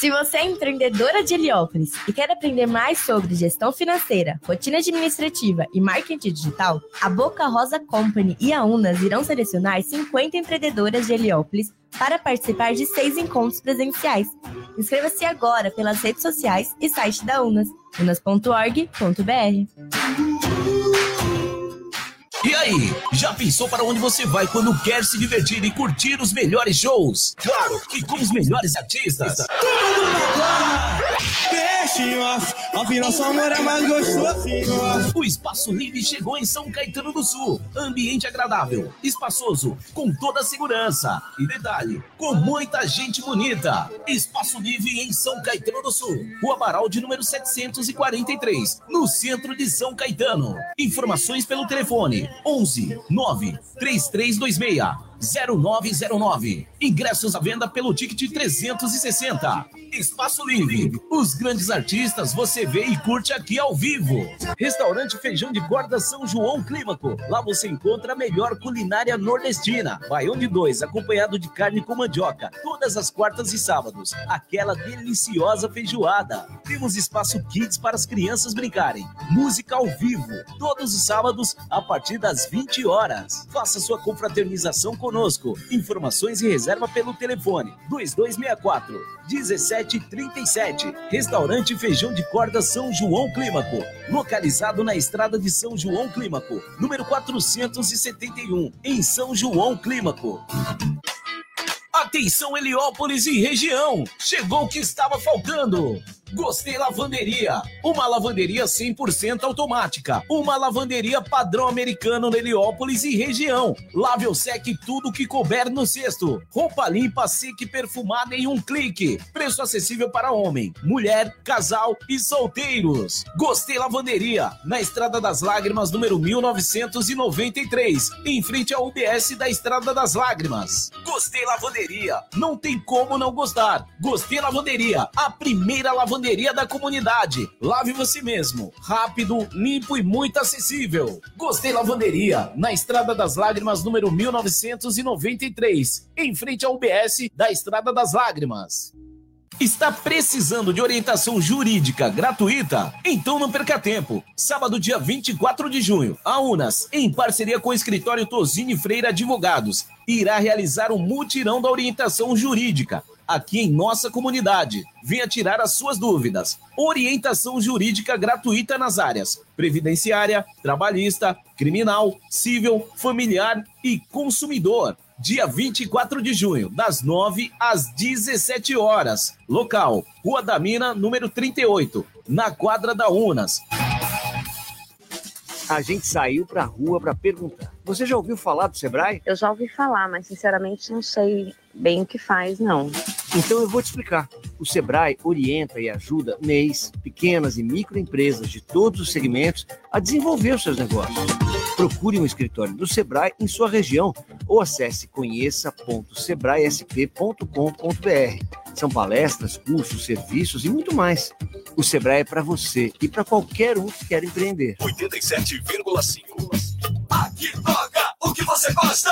Se você é empreendedora de Heliópolis e quer aprender mais sobre gestão financeira, rotina administrativa e marketing digital, a Boca Rosa Company e a Unas irão selecionar 50 empreendedoras de Heliópolis para participar de seis encontros presenciais. Inscreva-se agora pelas redes sociais e site da Unas, unas.org.br. E aí, já pensou para onde você vai quando quer se divertir e curtir os melhores shows? Claro, e com os melhores artistas. Amor é mais. O Espaço Livre chegou em São Caetano do Sul. Ambiente agradável, espaçoso, com toda a segurança. E detalhe, com muita gente bonita. Espaço Livre em São Caetano do Sul. Rua Amaral de número 743, no centro de São Caetano. Informações pelo telefone 11 9 3326 0909. Ingressos à venda pelo ticket 360. Espaço Livre. Os grandes artistas você vê e curte aqui ao vivo. Restaurante Feijão de Corda São João Clímaco. Lá você encontra a melhor culinária nordestina. Baião de dois, acompanhado de carne com mandioca. Todas as quartas e sábados. Aquela deliciosa feijoada. Temos espaço kids para as crianças brincarem. Música ao vivo. Todos os sábados, a partir das 20 horas. Faça sua confraternização com conosco. Informações e reserva pelo telefone 2264 1737. Restaurante Feijão de Corda São João Clímaco, localizado na estrada de São João Clímaco, número 471, em São João Clímaco. Atenção Heliópolis e região! Chegou o que estava faltando! Gostei Lavanderia, uma lavanderia 100% automática, uma lavanderia padrão americano na Heliópolis e região. Lave ou seque tudo que couber no cesto. Roupa limpa, seca e perfumada em um clique. Preço acessível para homem, mulher, casal e solteiros. Gostei Lavanderia, na Estrada das Lágrimas, número 1993, em frente ao UBS da Estrada das Lágrimas. Gostei Lavanderia, não tem como não gostar. Gostei Lavanderia, a primeira lavanderia lavanderia da comunidade. Lave você mesmo. Rápido, limpo e muito acessível. Gostei Lavanderia, na Estrada das Lágrimas, número 1993, em frente ao UBS da Estrada das Lágrimas. Está precisando de orientação jurídica gratuita? Então não perca tempo. Sábado, dia 24 de junho, a Unas, em parceria com o escritório Tosini Freire Advogados, irá realizar um mutirão da orientação jurídica aqui em nossa comunidade. Venha tirar as suas dúvidas. Orientação jurídica gratuita nas áreas previdenciária, trabalhista, criminal, civil, familiar e consumidor. Dia 24 de junho, das 9 às 17 horas. Local: Rua da Mina, número 38, na quadra da Unas. A gente saiu para a rua para perguntar. Você já ouviu falar do Sebrae? Eu já ouvi falar, mas sinceramente não sei bem o que faz, não. Então eu vou te explicar. O Sebrae orienta e ajuda MEIs, pequenas e microempresas de todos os segmentos a desenvolver os seus negócios. Procure um escritório do Sebrae em sua região ou acesse conheça.sebraesp.com.br. São palestras, cursos, serviços e muito mais. O Sebrae é para você e para qualquer um que quer empreender. 87,5 Aqui toca o que você gosta.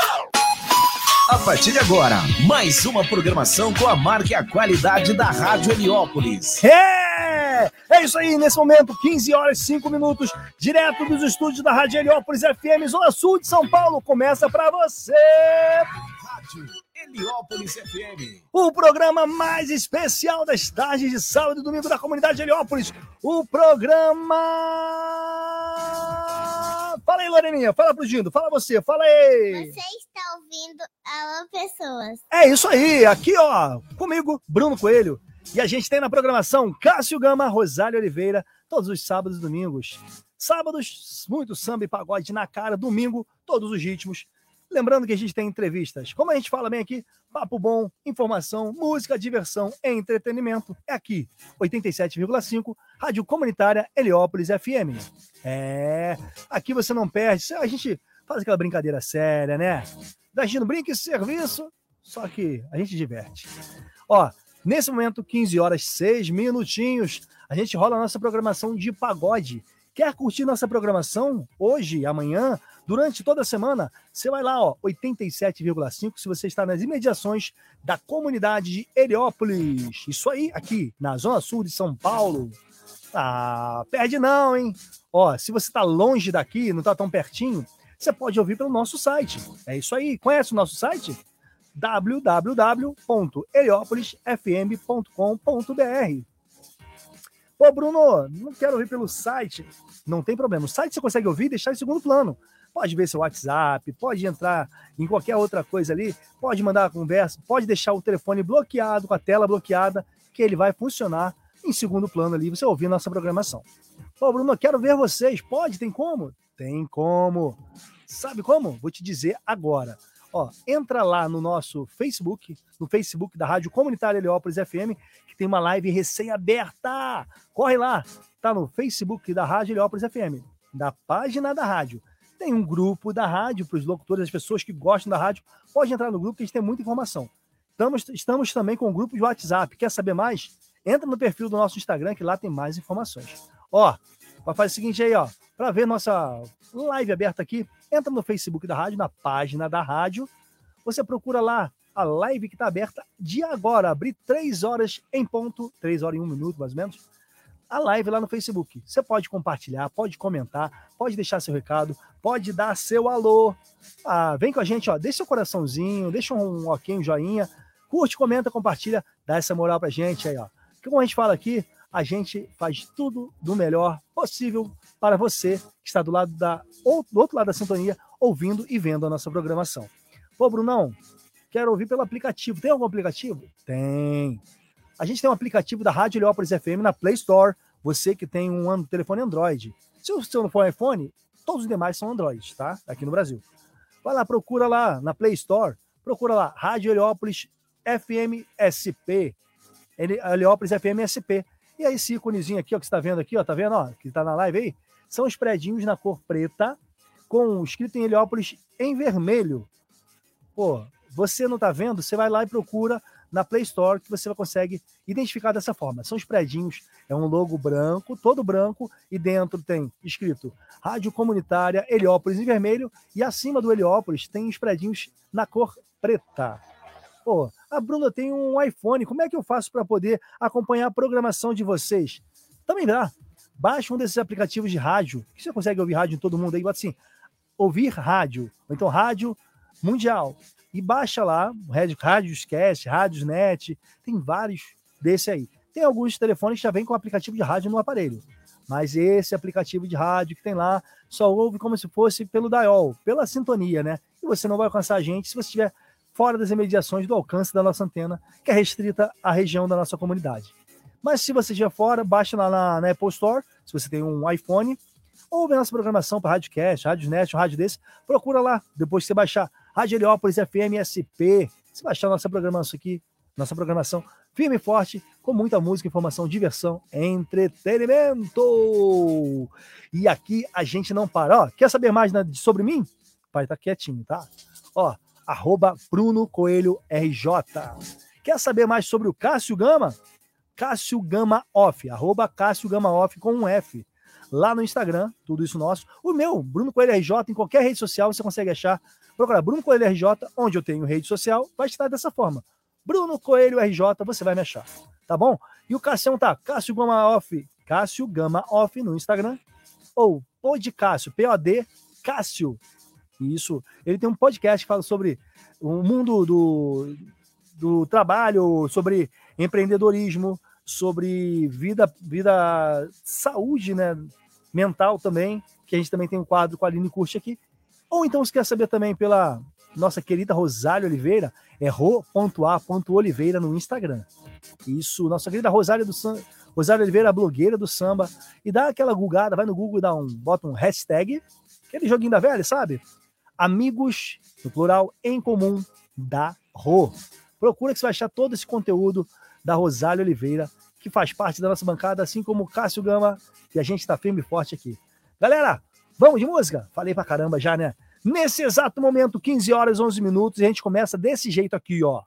A partir de agora, mais uma programação com a marca e a qualidade da Rádio Heliópolis. É! É isso aí, nesse momento, 15 horas e 5 minutos, direto dos estúdios da Rádio Heliópolis FM, Zona Sul de São Paulo, começa para você. Rádio Heliópolis FM. O programa mais especial das tardes de sábado e domingo da comunidade Heliópolis. O programa Fala aí, Loreninha. Fala pro Dindo. Fala você. Fala aí. Você está ouvindo Alô Pessoas. É isso aí. Aqui, ó. Comigo, Bruno Coelho. E a gente tem na programação Cássio Gama, Rosário Oliveira, todos os sábados e domingos. Sábados, muito samba e pagode na cara. Domingo, todos os ritmos. Lembrando que a gente tem entrevistas, como a gente fala bem aqui, papo bom, informação, música, diversão e entretenimento. É aqui, 87,5, Rádio Comunitária Heliópolis FM. É, aqui você não perde, a gente faz aquela brincadeira séria, né? Dagino brinque serviço, só que a gente diverte. Ó, nesse momento, 15 horas 6 minutinhos, a gente rola a nossa programação de pagode. Quer curtir nossa programação hoje, amanhã, Durante toda a semana, você vai lá, ó, 87,5 se você está nas imediações da comunidade de Heliópolis. Isso aí, aqui na Zona Sul de São Paulo. Ah, perde não, hein? Ó, se você está longe daqui, não está tão pertinho, você pode ouvir pelo nosso site. É isso aí. Conhece o nosso site? www.heliopolisfm.com.br. Pô, Bruno, não quero ouvir pelo site. Não tem problema. O site você consegue ouvir e deixar em segundo plano. Pode ver seu WhatsApp, pode entrar em qualquer outra coisa ali, pode mandar a conversa, pode deixar o telefone bloqueado, com a tela bloqueada, que ele vai funcionar em segundo plano ali, você ouvir nossa programação. Pô, Bruno, quero ver vocês. Pode? Tem como? Tem como. Sabe como? Vou te dizer agora. Ó, entra lá no nosso Facebook, no Facebook da Rádio Comunitária Heliópolis FM, que tem uma live recém-aberta. Corre lá, tá no Facebook da Rádio Heliópolis FM, da página da rádio. Tem um grupo da rádio para os locutores, as pessoas que gostam da rádio. Pode entrar no grupo que a gente tem muita informação. Estamos, estamos também com o grupo de WhatsApp. Quer saber mais? Entra no perfil do nosso Instagram que lá tem mais informações. Ó, vai fazer o seguinte aí, ó. Para ver nossa live aberta aqui, entra no Facebook da rádio, na página da rádio. Você procura lá a live que está aberta de agora, abrir três horas em ponto, três horas e um minuto mais ou menos a live lá no Facebook. Você pode compartilhar, pode comentar, pode deixar seu recado, pode dar seu alô. Ah, vem com a gente, ó, deixa seu coraçãozinho, deixa um ok, um joinha, curte, comenta, compartilha, dá essa moral pra gente aí, ó. Como a gente fala aqui, a gente faz tudo do melhor possível para você que está do lado da ou, do outro lado da sintonia, ouvindo e vendo a nossa programação. Pô, Brunão, quero ouvir pelo aplicativo. Tem algum aplicativo? Tem. A gente tem um aplicativo da Rádio Heliópolis FM na Play Store. Você que tem um telefone Android. Se o seu não for iPhone, todos os demais são Android, tá? Aqui no Brasil. Vai lá, procura lá na Play Store, procura lá Rádio Heliópolis FM SP. Heliópolis FM SP. E aí, esse íconezinho aqui, ó, que você tá vendo aqui, ó, tá vendo, ó, que tá na live aí? São os predinhos na cor preta, com escrito em Heliópolis em vermelho. Pô, você não tá vendo? Você vai lá e procura na Play Store que você consegue identificar dessa forma. São os predinhos, é um logo branco, todo branco, e dentro tem escrito Rádio Comunitária Heliópolis em vermelho, e acima do Heliópolis tem os predinhos na cor preta. Pô, a Bruna tem um iPhone, como é que eu faço para poder acompanhar a programação de vocês? Também dá. Baixa um desses aplicativos de rádio, que você consegue ouvir rádio em todo mundo aí, bota assim, ouvir rádio, ou então rádio mundial e baixa lá, Rádios Cast, Rádios Net, tem vários desse aí. Tem alguns telefones que já vêm com aplicativo de rádio no aparelho, mas esse aplicativo de rádio que tem lá só ouve como se fosse pelo dial, pela sintonia, né? E você não vai alcançar a gente se você estiver fora das imediações do alcance da nossa antena, que é restrita à região da nossa comunidade. Mas se você estiver fora, baixa lá na, na Apple Store, se você tem um iPhone, ou vê nossa programação para Radiocast, Rádio Net, um rádio desse, procura lá, depois que você baixar Rádio Heliópolis FM SP. Se baixar nossa programação aqui, nossa programação firme e forte, com muita música, informação, diversão, entretenimento. E aqui a gente não para. Ó, quer saber mais sobre mim? Pai, tá quietinho, tá? Ó, arroba Bruno Coelho RJ. Quer saber mais sobre o Cássio Gama? Cássio Gama Off, arroba Cássio Gama Off com um F lá no Instagram, tudo isso nosso. O meu, Bruno Coelho RJ, em qualquer rede social você consegue achar. Procurar Bruno Coelho RJ, onde eu tenho rede social, vai estar dessa forma. Bruno Coelho RJ, você vai me achar, tá bom? E o Cassião tá Cássio Gama Off, Cássio Gama Off no Instagram, ou Pod Cássio, P-O-D Cássio. Isso, ele tem um podcast que fala sobre o mundo do, do trabalho, sobre empreendedorismo, sobre vida, vida, saúde, né? Mental também, que a gente também tem um quadro com a Aline Curte aqui. Ou então, se quer saber também pela nossa querida Rosália Oliveira, é ro.a.oliveira no Instagram. Isso, nossa querida Rosália do Samba, Rosália Oliveira, blogueira do samba, e dá aquela gulgada, vai no Google e dá um, bota um hashtag, aquele joguinho da velha, sabe? Amigos, no plural, em comum, da Ro. Procura que você vai achar todo esse conteúdo da Rosália Oliveira, que faz parte da nossa bancada, assim como o Cássio Gama, e a gente está firme e forte aqui. Galera, vamos de música? Falei pra caramba já, né? Nesse exato momento, 15 horas 11 minutos, e a gente começa desse jeito aqui, ó.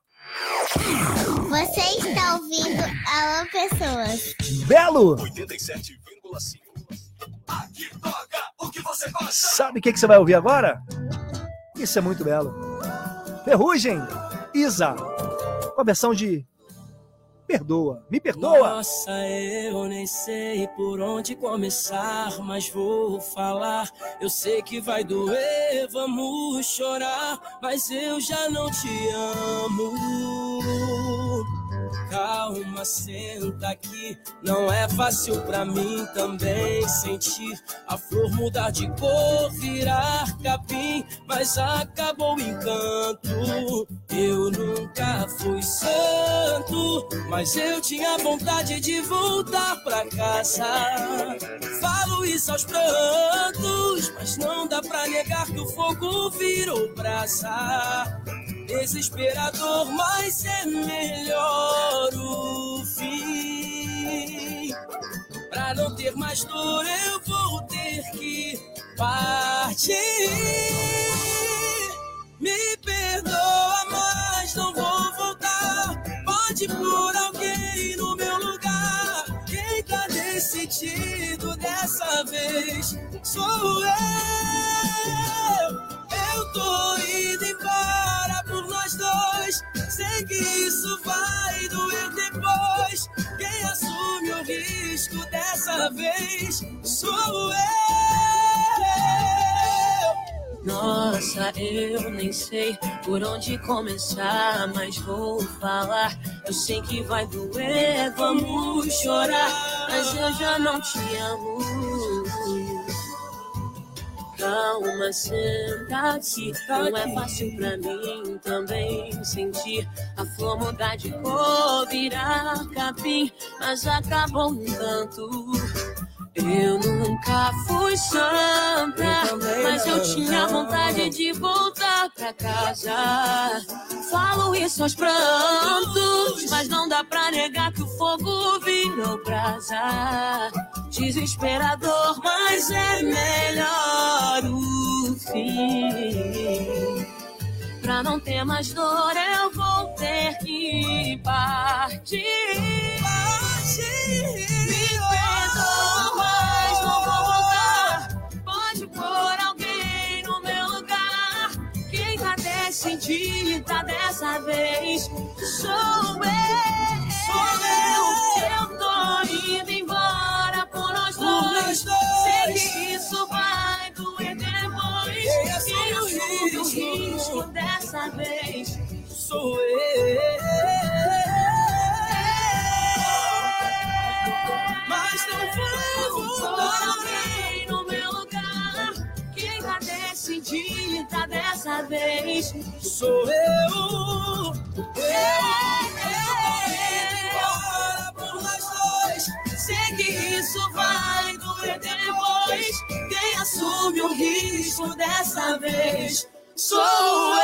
Você está ouvindo Alô Pessoas. Belo! 87,5. Aqui toca o que você Sabe o que, que você vai ouvir agora? Isso é muito belo. Ferrugem, Isa, com a versão de Perdoa, me perdoa. Nossa, eu nem sei por onde começar, mas vou falar. Eu sei que vai doer, vamos chorar, mas eu já não te amo. Calma, senta aqui. Não é fácil pra mim também sentir a flor mudar de cor, virar capim, mas acabou o encanto. Eu nunca fui santo, mas eu tinha vontade de voltar pra casa. Falo isso aos prantos, mas não dá pra negar que o fogo virou brasa desesperador, mas é melhor o fim. Pra não ter mais dor, eu vou ter que partir. Me perdoa, mas não vou voltar. Pode pôr alguém no meu lugar. Quem tá decidido dessa vez sou eu. Eu tô indo embora por. Que isso vai doer depois. Quem assume o risco dessa vez sou eu. Nossa, eu nem sei por onde começar, mas vou falar. Eu sei que vai doer, vamos chorar, mas eu já não te amo. Calma, senta aqui. Não é fácil pra mim também sentir a flor mudar de cor, virar capim, mas acabou um tanto. Eu nunca fui santa, mas eu tinha vontade de voltar pra casa. Falo isso aos prantos, mas não dá pra negar que o fogo virou brasa. Desesperador, mas é melhor o fim. Pra não ter mais dor, eu vou ter que partir. Me perdoa, mas não vou voltar. Pode pôr alguém no meu lugar. Quem tá decidida dessa vez sou eu. Sou eu. Dessa vez sou eu. Mas não vou voltar alguém no meu lugar. Quem tá decidida dessa vez sou eu. Eu por nós dois. Sei que isso vai doer depois. Quem assume o risco dessa vez sou eu.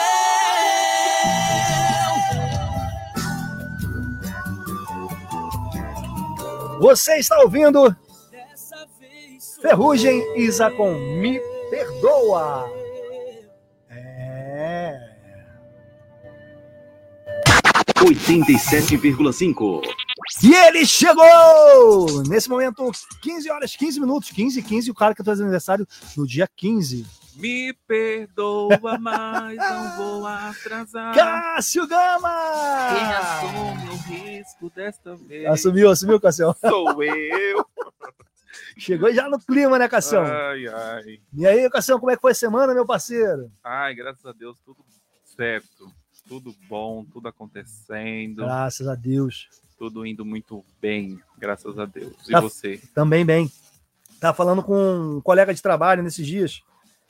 Você está ouvindo Dessa vez sou Ferrugem Isa com Me Perdoa. É. 87,5. E ele chegou! Nesse momento, 15 horas, 15 minutos, 15 e 15, o cara que faz aniversário no dia 15. Me perdoa, mas não vou atrasar. Cássio Gama! Quem assume o risco desta vez Assumiu, assumiu, Cassião. sou eu. Chegou já no clima, né, Cassião? Ai, ai. E aí, Cassião, como é que foi a semana, meu parceiro? Ai, graças a Deus, tudo certo. Tudo bom, tudo acontecendo, Graças a Deus. tudo indo muito bem, graças a Deus. E Tá. você? Também bem. Tava falando com um colega de trabalho nesses dias,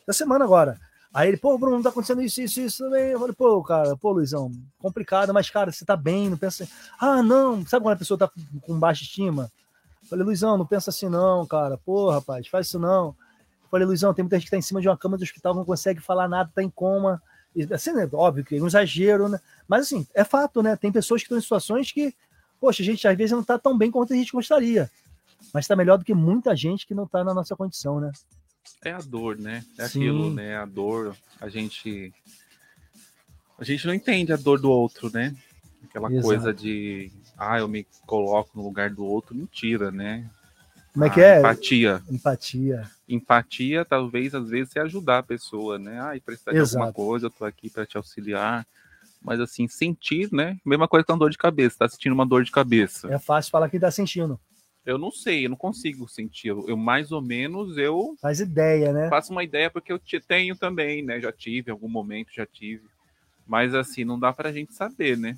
da semana agora. Aí ele, pô, Bruno, tá acontecendo isso, isso, isso também. Eu falei, pô, cara, pô, Luizão, complicado, mas, cara, você tá bem, não pensa assim. Ah, não, sabe quando a pessoa tá com baixa estima? Eu falei, Luizão, não pensa assim, não, cara. Pô, rapaz, faz isso não. Eu falei, Luizão, tem muita gente que tá em cima de uma cama do hospital, não consegue falar nada, tá em coma. Assim, né? Óbvio que é um exagero, né? Mas assim, é fato, né? Tem pessoas que estão em situações que, poxa, a gente às vezes não tá tão bem quanto a gente gostaria. Mas tá melhor do que muita gente que não tá na nossa condição, né? É a dor, né? É Sim. aquilo, né? A dor, a gente. A gente não entende a dor do outro, né? Aquela Exato. coisa de. Ah, eu me coloco no lugar do outro. Mentira, né? Como é que é? Empatia. Empatia. Empatia, talvez, às vezes, é ajudar a pessoa, né? Ah, precisar de alguma coisa, eu tô aqui para te auxiliar. Mas, assim, sentir, né? Mesma coisa que uma dor de cabeça. Tá sentindo uma dor de cabeça. É fácil falar que tá sentindo. Eu não sei, eu não consigo sentir. Eu, eu, mais ou menos, eu Faz ideia, né? faço uma ideia porque eu te- tenho também, né? Já tive, em algum momento já tive. Mas, assim, não dá pra gente saber, né?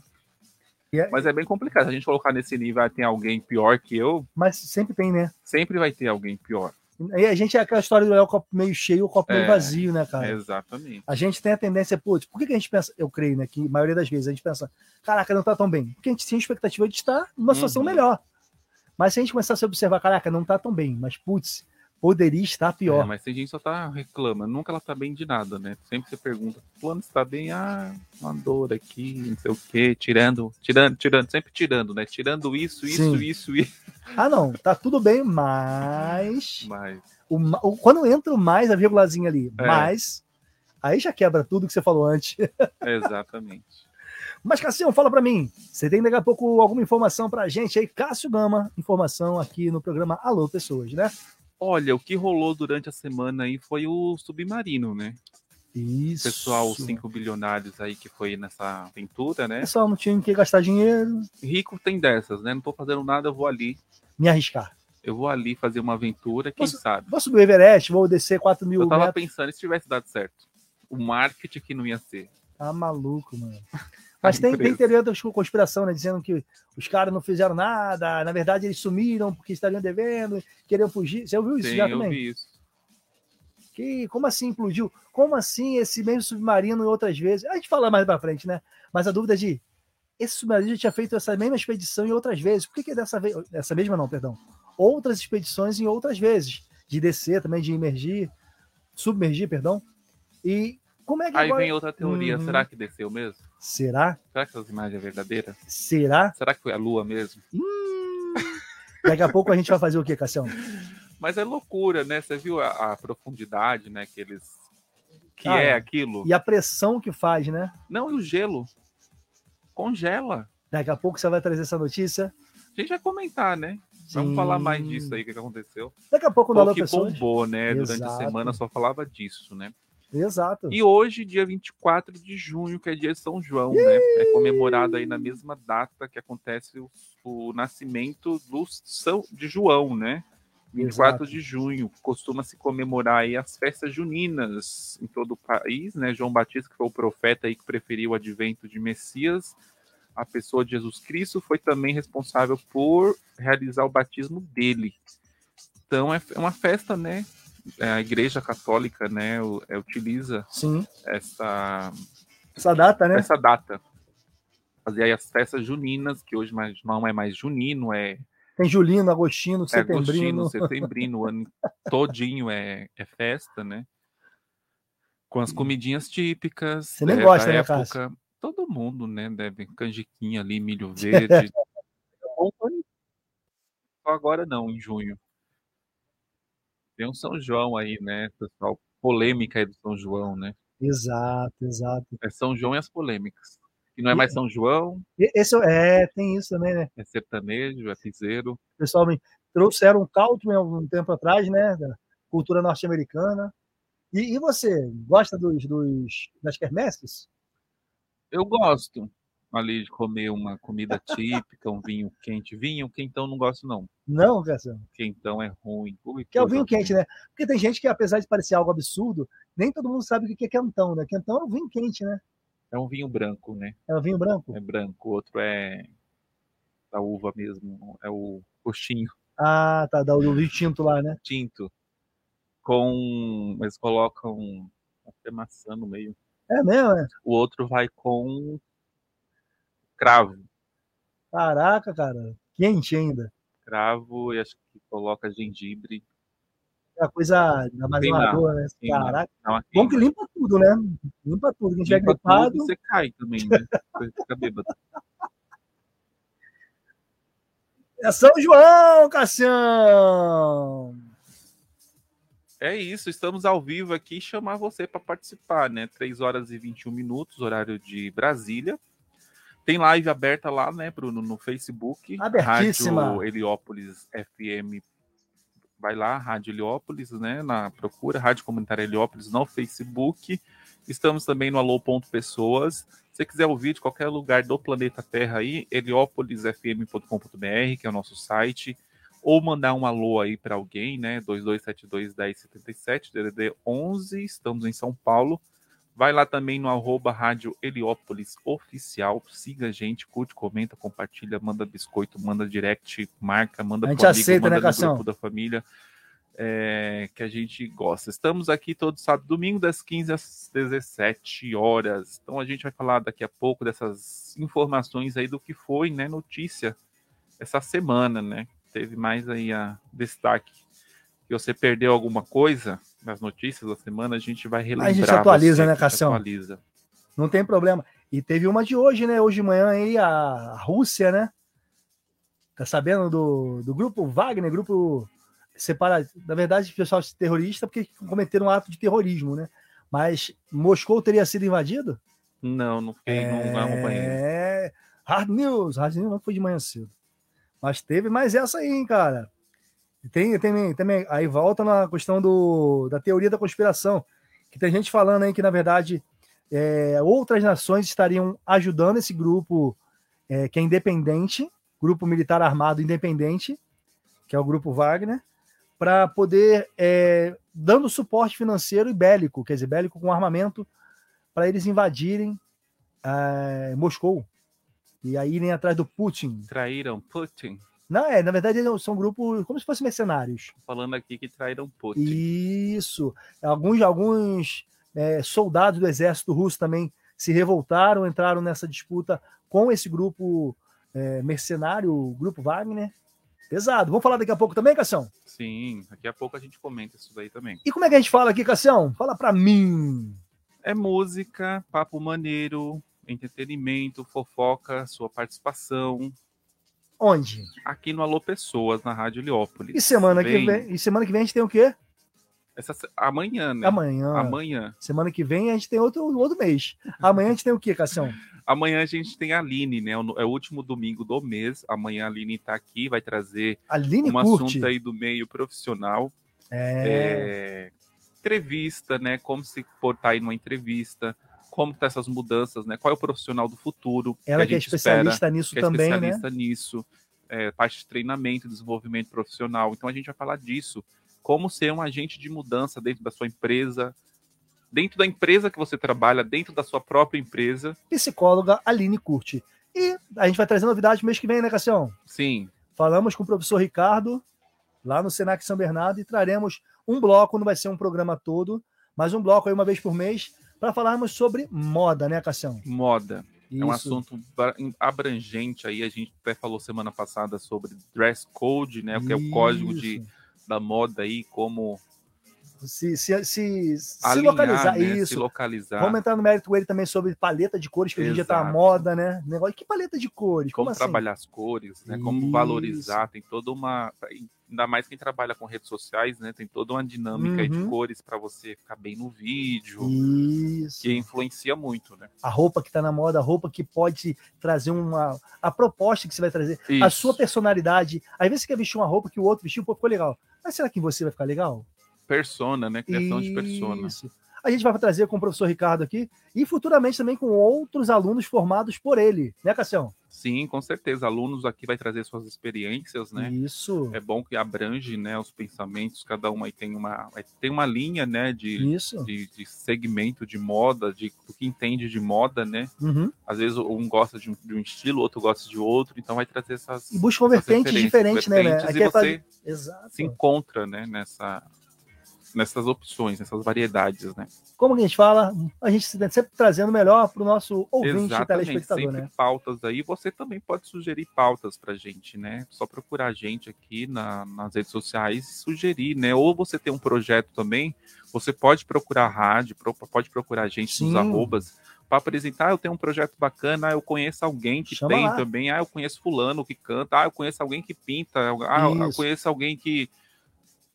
É- Mas é bem complicado. Se a gente colocar nesse nível, tem alguém pior que eu, Mas sempre tem, né? sempre vai ter alguém pior. E a gente é aquela história do o copo meio cheio, o copo meio É, vazio, né, cara? Exatamente. A gente tem a tendência, putz, por que, que a gente pensa, eu creio, né, que a maioria das vezes a gente pensa, caraca, não tá tão bem. Porque a gente tinha a expectativa de estar numa situação Uhum. melhor. Mas se a gente começar a se observar, caraca, não tá tão bem, mas putz, poderia estar É, pior. mas tem gente só tá reclamando, nunca ela tá bem de nada, né? Sempre você pergunta, fulano está bem? Ah, uma dor aqui, não sei o quê, tirando, tirando, tirando, sempre tirando, né? Tirando isso, isso, Sim. isso, isso. Ah, não, tá tudo bem, mas. Mas O, o- quando entra o mais, a vírgulazinha ali, É. mas. Aí já quebra tudo que você falou antes. exatamente. Mas, Cassião, fala pra mim. Você tem daqui a pouco alguma informação pra gente aí? Cássio Gama, informação aqui no programa Alô Pessoas, né? Olha, o que rolou durante a semana aí foi o submarino, né? Isso. Pessoal, os cinco bilionários aí que foi nessa aventura, né? Pessoal, não tinha que gastar dinheiro, Rico tem dessas, né? Não tô fazendo nada, eu vou ali. me arriscar. Eu vou ali fazer uma aventura, quem sabe? Vou subir o Everest, vou descer 4 mil Eu tava metros. pensando, se tivesse dado certo? O marketing que não ia ser. Tá maluco, mano. Mas tem, tem teoria da conspiração, né? Dizendo que os caras não fizeram nada, na verdade eles sumiram porque estariam devendo, queriam fugir. Você ouviu isso Sim, já eu também? vi isso. Que, como assim implodiu? Como assim esse mesmo submarino em outras vezes? A gente fala mais pra frente, né? Mas a dúvida é de esse submarino já tinha feito essa mesma expedição em outras vezes. Por que, que dessa vez. Essa mesma não, perdão. Outras expedições em outras vezes. De descer também, de emergir, submergir, perdão. E como é que Aí agora- vem outra teoria. Uhum. Será que desceu mesmo? Será? Será que essas imagens é verdadeira? Será? Será que foi a Lua mesmo? Daqui a pouco a gente vai fazer o quê, Cassião? Mas é loucura, né? Você viu a, a profundidade, né? Que eles. Que Ah, é aquilo? E a pressão que faz, né? Não, e o gelo? Congela. Daqui a pouco você vai trazer essa notícia. A gente vai comentar, né? Vamos Sim. falar mais disso aí, o que, aconteceu. Daqui a pouco no O Alô que Pessoas. bombou, né? Durante a Exato. semana só falava disso, né? Exato. E hoje, dia 24 de junho, que é dia de São João, né? É comemorado aí na mesma data que acontece o, o nascimento do São, de João, né? 24 Exato. de junho. Costuma-se comemorar aí as festas juninas em todo o país, né? João Batista, que foi o profeta aí que preferiu o advento de Messias, a pessoa de Jesus Cristo, foi também responsável por realizar o batismo dele. Então é é uma festa, né? É, A Igreja Católica, né, é, utiliza Sim. essa, Essa data, né? essa data. Fazer aí as festas juninas, que hoje mais, não é mais junino, é, Tem Julino, Agostinho, é agostino, Setembrino. setembrino, o ano todinho é, é festa, né? Com as comidinhas típicas. Você nem é, gosta, né, época. Todo mundo, né? Deve canjiquinha ali, milho verde. Só agora não, em junho. Tem um São João aí, né, pessoal? Polêmica aí do São João, né? Exato, exato. É São João e as polêmicas. E não é mais São João, Esse é, tem isso também, né? é sertanejo, é piseiro. Pessoal me trouxeram um há algum tempo atrás, né? Da cultura norte-americana. E, e você, gosta dos, dos, das quermesses? Eu gosto ali de comer uma comida típica, um vinho quente. Vinho quentão não gosto, não. Não, Cassiano? Quentão é ruim. Ui, Que é o vinho quente, né? Porque tem gente que, apesar de parecer algo absurdo, nem todo mundo sabe o que é quentão, né? Quentão é um vinho quente, né? É um vinho branco, né? É um vinho branco. É branco. O outro é da uva mesmo. É o coxinho Ah, tá, do vinho tinto lá, né? tinto. Com. Eles colocam até maçã no meio. É mesmo, né? O outro vai com cravo. Caraca, cara. Quente ainda. Cravo e acho que coloca gengibre. É uma coisa ainda mais amadora, né? queimar. Caraca. Uma Bom que limpa tudo, né? Limpa tudo. Quem tiver gripado. você cai também, né? Fica bêbado. É São João, Cassião! É isso, estamos ao vivo aqui chamar você para participar, né? 3 horas e 21 minutos, horário de Brasília. Tem live aberta lá, né, Bruno, no Facebook. Abertíssima. Rádio Heliópolis FM Vai lá, Rádio Heliópolis, né? Na procura, Rádio Comunitária Heliópolis no Facebook. Estamos também no alô.pessoas. Se você quiser ouvir de qualquer lugar do planeta Terra aí, heliópolisfm.com.br, que é o nosso site, ou mandar um alô aí para alguém, né? 2272 1077, DDD 11, estamos em São Paulo. Vai lá também no arroba Rádio Heliópolis Oficial. Siga a gente, curte, comenta, compartilha, manda biscoito, manda direct, marca, manda A gente pro amigo, aceita, manda né, no Cassião? grupo da família. é, que a gente gosta. Estamos aqui todo sábado domingo, das 15 às 17 horas. Então a gente vai falar daqui a pouco dessas informações aí do que foi, né, notícia essa semana, né? Teve mais aí a destaque. Se você perdeu alguma coisa nas notícias da semana, a gente vai relembrar. gente atualiza, né, a Cassião? Atualiza. Não tem problema. E teve uma de hoje, né? Hoje de manhã aí, a Rússia, né? Tá sabendo do, do grupo Wagner, grupo separado. Na verdade, pessoal terrorista, porque cometeram um ato de terrorismo, né? Mas Moscou teria sido invadido? Não, não fiquei, não, não acompanhei. É. Hard News. Hard News não foi de manhã cedo. Mas teve mais essa aí, hein, cara. Tem, tem, tem, aí volta na questão do, da teoria da conspiração. Que tem gente falando aí que, na verdade, é, outras nações estariam ajudando esse grupo é, que é independente, grupo militar armado independente, que é o grupo Wagner, para poder é, dando suporte financeiro e bélico, quer dizer, bélico com armamento, para eles invadirem é, Moscou e aí irem atrás do Putin. Traíram Putin. Não, é, na verdade são grupos como se fossem mercenários. Falando aqui que traíram Putin. Isso. Alguns, alguns é, soldados do exército russo também se revoltaram, entraram nessa disputa com esse grupo é, mercenário, o grupo Wagner. Pesado. Vamos falar daqui a pouco também, Cassião? Sim, daqui a pouco a gente comenta isso daí também. E como é que a gente fala aqui, Cassião? Fala pra mim. É música, papo maneiro, entretenimento, fofoca, sua participação. Onde? Aqui no Alô Pessoas, na Rádio Heliópolis. E semana, que Vem e semana que vem a gente tem o quê? Essa, amanhã, né? Amanhã. Amanhã. Semana que vem a gente tem outro, outro mês. Amanhã a gente tem o quê, Cassião? Amanhã a gente tem a Aline, né? É o último domingo do mês. Amanhã a Aline tá aqui, vai trazer Aline um curte. assunto aí do meio profissional. É. É, Entrevista, né? Como se portar aí numa entrevista. Como tá essas mudanças, né? Qual é o profissional do futuro? Ela a que é especialista espera, nisso que é também, né? especialista nisso. É, parte de treinamento, desenvolvimento profissional. Então a gente vai falar disso. Como ser um agente de mudança dentro da sua empresa, dentro da empresa que você trabalha, dentro da sua própria empresa. Psicóloga Aline Curte. E a gente vai trazer novidades mês que vem, né, Cassião? Sim, Falamos com o professor Ricardo, lá no Senac São Bernardo, e traremos um bloco, não vai ser um programa todo, mas um bloco aí uma vez por mês, para falarmos sobre moda, né, Cassião? moda. É um Isso. assunto abrangente aí. A gente até falou semana passada sobre dress code, né? O que é o código de, Isso. da moda aí, como Se, se, se, se alinhar, localizar. né? isso. Se localizar. Vamos entrar no mérito ele também sobre paleta de cores, que hoje em dia tá a Exato. moda, né? Negócio, que paleta de cores? como Como, assim? trabalhar as cores, né? Como Isso. valorizar, tem toda uma, ainda mais quem trabalha com redes sociais, né? Tem toda uma dinâmica aí de Uhum. cores para você ficar bem no vídeo, Isso. que influencia muito, né? A roupa que tá na moda, a roupa que pode trazer uma. A proposta que você vai trazer, a Isso. sua personalidade. Às vezes você quer vestir uma roupa que o outro vestiu, pô, ficou legal. Mas será que você vai ficar legal? Persona, né? Criação de persona. Isso. A gente vai trazer com o professor Ricardo aqui e futuramente também com outros alunos formados por ele, né, Cassião? Sim, com certeza. Alunos aqui vai trazer suas experiências, né? Isso. É bom que abrange, né, os pensamentos. Cada um aí tem uma, tem uma linha, né, de, Isso. de, de segmento de moda, de do que entende de moda, né? Uhum. Às vezes um gosta de um, de um estilo, outro gosta de outro, então vai trazer essas E buscam essas vertentes referências, diferentes, né, né? Aqui e é você fazer- Exato. se encontra, né, nessa nessas opções, nessas variedades, né? Como a gente fala? A gente sempre trazendo melhor para o nosso ouvinte Exatamente, telespectador, sempre né? pautas aí. Você também pode sugerir pautas pra gente, né? Só procurar a gente aqui na- nas redes sociais e sugerir, né? Ou você tem um projeto também, você pode procurar a rádio, pode procurar a gente Sim. nos arrobas para apresentar, ah, eu tenho um projeto bacana, ah, eu conheço alguém que Chama tem lá. também, ah, eu conheço fulano que canta, ah, eu conheço alguém que pinta, ah, eu conheço alguém que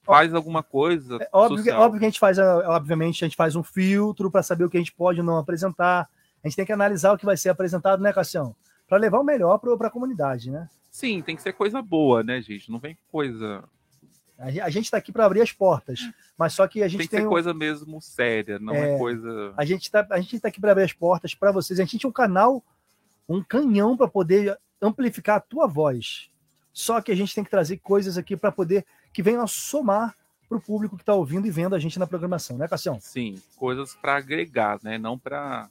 faz alguma coisa É óbvio, que, social. óbvio que a gente faz, a- obviamente, a gente faz um filtro para saber o que a gente pode ou não apresentar. A gente tem que analisar o que vai ser apresentado, né, Cassião? Para levar o melhor para a comunidade, né? Sim, tem que ser coisa boa, né, gente? Não vem coisa A ge- a gente está aqui para abrir as portas, mas só que a gente Tem que tem, ser um- coisa mesmo séria, não é, É. coisa. a gente tá, a gente tá aqui para abrir as portas para vocês. A gente tem um canal, um canhão para poder amplificar a tua voz. Só que a gente tem que trazer coisas aqui para poder que venham a somar para o público que está ouvindo e vendo a gente na programação, né, Cassião? Sim, coisas para agregar, né? Não para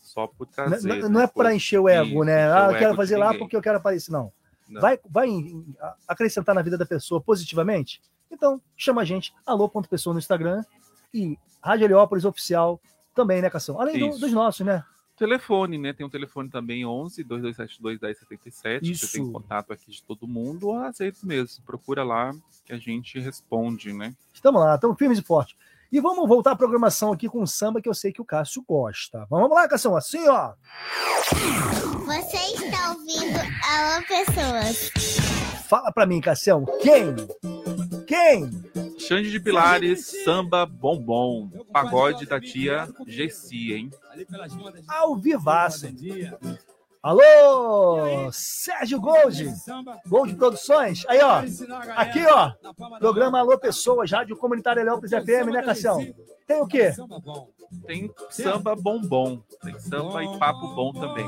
só por Não, trazer. não- né? não é para encher o ego, Isso, né? Ah, eu quero fazer lá porque eu quero aparecer. Não. Não. Vai, vai acrescentar na vida da pessoa positivamente? Então, chama a gente, alô.pessoa no Instagram e Rádio Heliópolis Oficial também, né, Cassião? Além do- dos nossos, né? Telefone, né? Tem um telefone também 11 2272 1077. Isso. Você tem contato aqui de todo mundo, ou vezes mesmo. Procura lá que a gente responde, né? Estamos lá, estamos firmes e fortes. E vamos voltar à programação aqui com o samba que eu sei que o Cássio gosta. Vamos lá, Cassião, assim, ó. Você está ouvindo Alô Pessoas. Fala pra mim, Cassião, quem? Quem? Xande de Pilares, samba bombom. Pagode da tia Gessi, hein? Ao vivaço. Alô, Sérgio Gold, Gold Produções. Aí, ó, aqui, ó, programa Alô Pessoas, Rádio Comunitária Heliópolis FM, né, Cassião? Tem o quê? Tem samba bombom. Tem samba e papo bom também.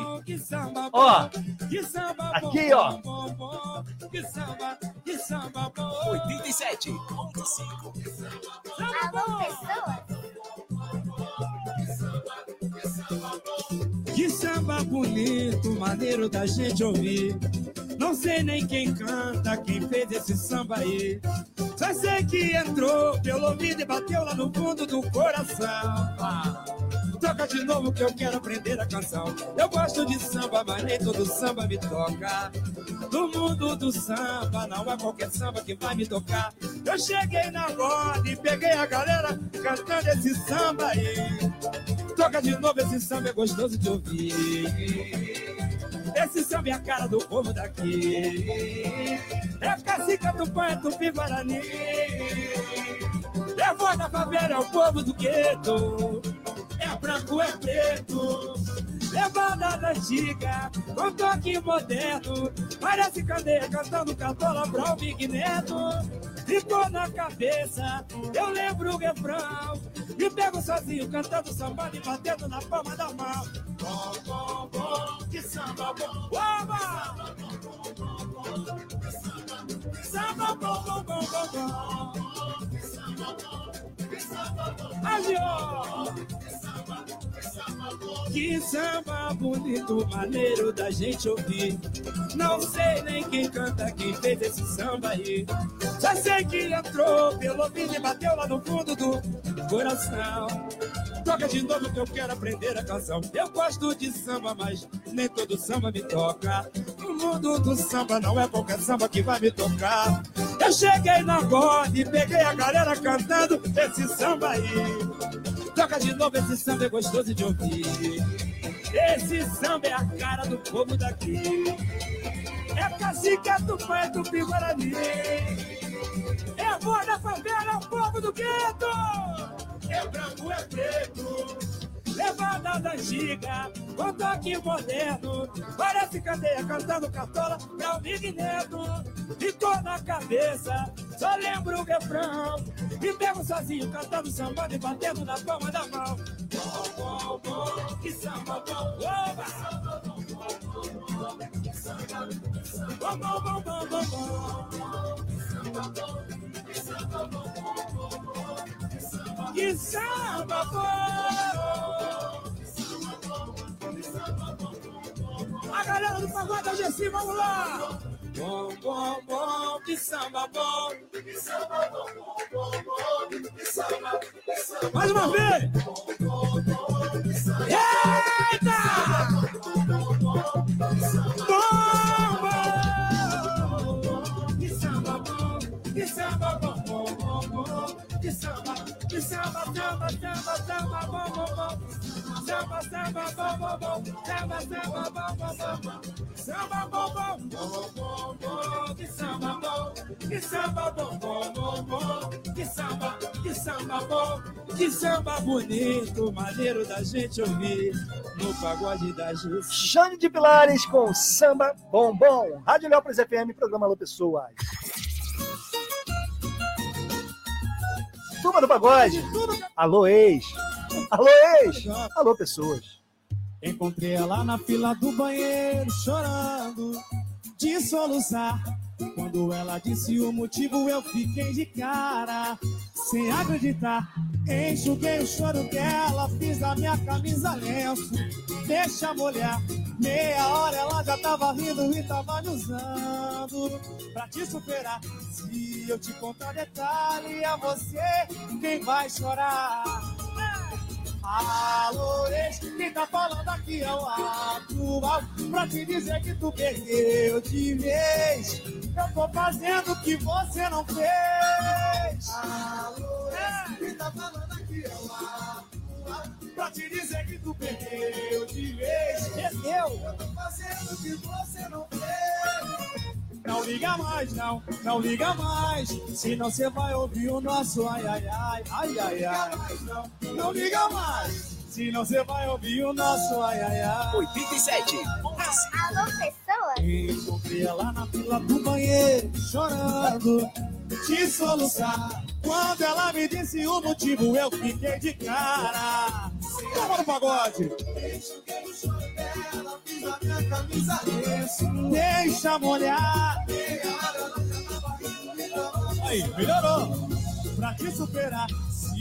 Ó, aqui, ó, 87. Alô Pessoas. Que samba bonito, maneiro da gente ouvir. Não sei nem quem canta, quem fez esse samba aí. Só sei que entrou pelo ouvido e bateu lá no fundo do coração. Toca de novo que eu quero aprender a canção. Eu gosto de samba, mas nem todo samba me toca. No mundo do samba, não é qualquer samba que vai me tocar. Eu cheguei na roda e peguei a galera cantando esse samba aí. Toca de novo, esse samba é gostoso de ouvir. Esse samba é a cara do povo daqui. É cacica do pão, é tupi guarani. É voz da favela, é o povo do gueto. É branco, é preto. Levada da antiga, com toque moderno. Parece cadeia cantando cartola pra o Big Neto. Ficou na cabeça, eu lembro o refrão. E pego sozinho cantando samba e batendo na palma da mão. Bom, bom, bom, que samba bom. Oba! Samba bom, bom, bom, bom, bom. Agiou! Que samba bonito, maneiro da gente ouvir. Não sei nem quem canta, quem fez esse samba aí. Já sei que entrou pelo ouvido e bateu lá no fundo do coração. Toca de novo que eu quero aprender a canção. Eu gosto de samba, mas nem todo samba me toca. No mundo do samba não é qualquer samba que vai me tocar. Eu cheguei na roda e peguei a galera cantando esse samba aí. Toca de novo, esse samba é gostoso de ouvir. Esse samba é a cara do povo daqui. É cacique, é tupã, é tupi guarani. É a voz da favela, é o povo do gueto. É branco, é preto. Levada da antiga, com toque moderno. Parece cadeia cantando cartola pra o Big Neto. Ficou na cabeça, só lembro o refrão. E pego sozinho cantando samba e batendo na palma da mão. Bom, bom, bom, que samba bom. Oba! Bom, bom, bom, bom, bom, bom. Que samba bom! A galera do pagode da Gessi, vamos lá! Bom, bom, bom, que samba bom! Que samba bom, bom, bom, bom, que samba, que samba Mais uma vez! Eita! Bom, samba, samba, samba, samba, bom, bom, bom. Samba, samba, bom, bom, bom, samba, samba, bom, bom, bom. Samba, bom, bom, bom, bom, bom, que samba bom, que samba bom, bom, bom, bom, que samba, que samba bom, que samba bonito, maneiro da gente ouvir no pagode da gente. Xande de Pilares com samba bombom. Rádio Heliópolis FM, programa Alô Pessoas. Turma do Pagode. Alô, ex. Alô, ex. Alô, pessoas. Encontrei ela na fila do banheiro chorando de soluçar. Quando ela disse o motivo, eu fiquei de cara, sem acreditar. Enxuguei o choro dela, fiz a minha camisa lenço, deixa molhar. Meia hora ela já tava rindo e tava me usando pra te superar. Se eu te contar detalhe, é você quem vai chorar. Alô, ex, quem tá falando aqui é o atual Pra te dizer que tu perdeu de vez Eu tô fazendo o que você não fez Alô, ex, quem tá falando aqui é o Pra te dizer que tu perdeu de vez Perdeu Eu tô fazendo o que você não fez não liga mais, não, não liga mais. Senão você vai ouvir o nosso ai ai ai, ai ai ai. Não, não liga mais. Senão você vai ouvir o nosso ai ai ai. 87. Alô, pessoas? Encontrei ela na fila do banheiro, chorando, de soluçar. Quando ela me disse o motivo, eu fiquei de cara. Vamos no pagode. Deixa molhar. Aí, melhorou. Pra te superar,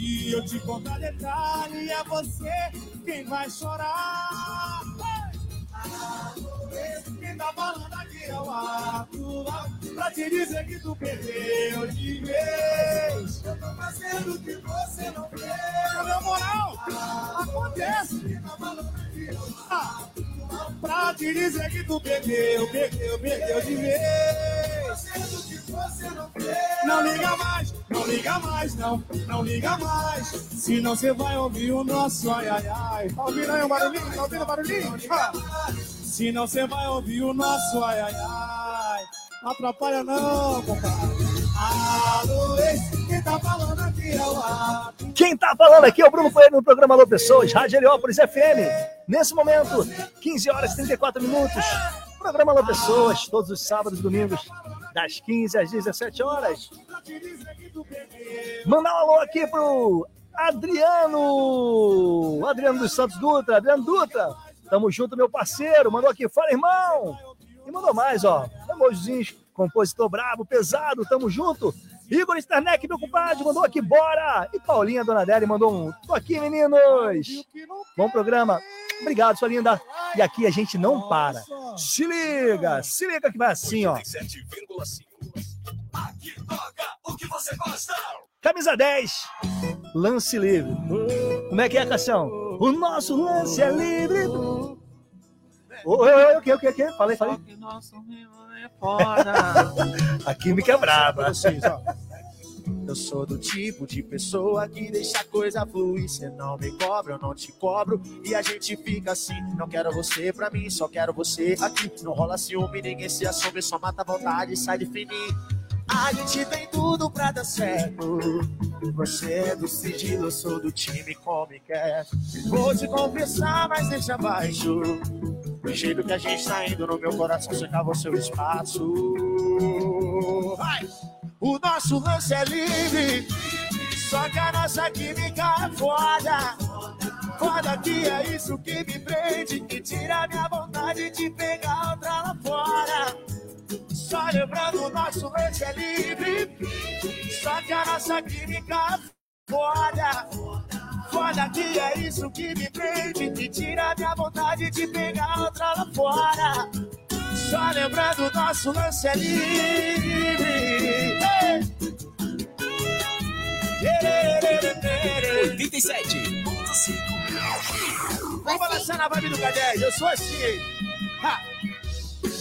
se eu te contar detalhe, é você quem vai chorar. Quem tá falando aqui é o atual Pra te dizer que tu perdeu de vez. Eu tô fazendo o que você não fez. Meu moral, acontece. Ah, Pra te dizer que tu perdeu, perdeu, perdeu de vez. Não liga mais, não liga mais, não, não liga mais Senão você vai ouvir o nosso ai ai ai Tá ouvindo aí o barulhinho? Tá ouvindo o barulhinho? Senão você vai ouvir o nosso ai ai ai. Não atrapalha não, compadre. Quem tá falando aqui é o ato. Quem tá falando aqui é o Bruno Coelho no programa Alô Pessoas, Rádio Heliópolis FM. Nesse momento, 15 horas e 34 minutos. Programa Alô Pessoas, todos os sábados e domingos, das 15 às 17 horas. Mandar um alô aqui pro Adriano, Adriano dos Santos Dutra, Adriano Dutra. Tamo junto, meu parceiro. Mandou aqui, fala, irmão. E mandou mais, ó. Emojizinhos, compositor brabo, pesado, tamo junto. Igor Starneck, meu compadre, mandou aqui, bora! E Paulinha Donadelli mandou um, tô aqui, meninos! Bom programa. Obrigado, sua linda. E aqui a gente não para. Se liga, se liga que vai assim, ó. 87,5. Aqui toca o que você gosta. Camisa 10, lance livre. Como é que é, Cassião? O nosso lance é livre. Oi, oi, o que, o que, o que? Falei, falei. A química é braba. Eu sou do tipo de pessoa que deixa coisa fluir. Cê não me cobra, eu não te cobro. E a gente fica assim. Não quero você pra mim, só quero você aqui. Não rola ciúme, ninguém se assume, só mata a vontade e sai de fininho. A gente tem tudo pra dar certo. Você é do sigilo, eu sou do time come quer. Vou te confessar, mas deixa abaixo. Do jeito que a gente tá indo no meu coração, cercava o seu espaço. Vai! O nosso lance é livre, só que a nossa química é foda. Foda que é isso que me prende e tira minha vontade de pegar outra lá fora. Só lembrando, o nosso lance é livre, só que a nossa química é foda. Foda que é isso que me prende e tira minha vontade de pegar outra lá fora. Só lembrando, nosso lance é livre. Ei! 87. Vamos balançar na vibe do K10, eu sou assim. Ha!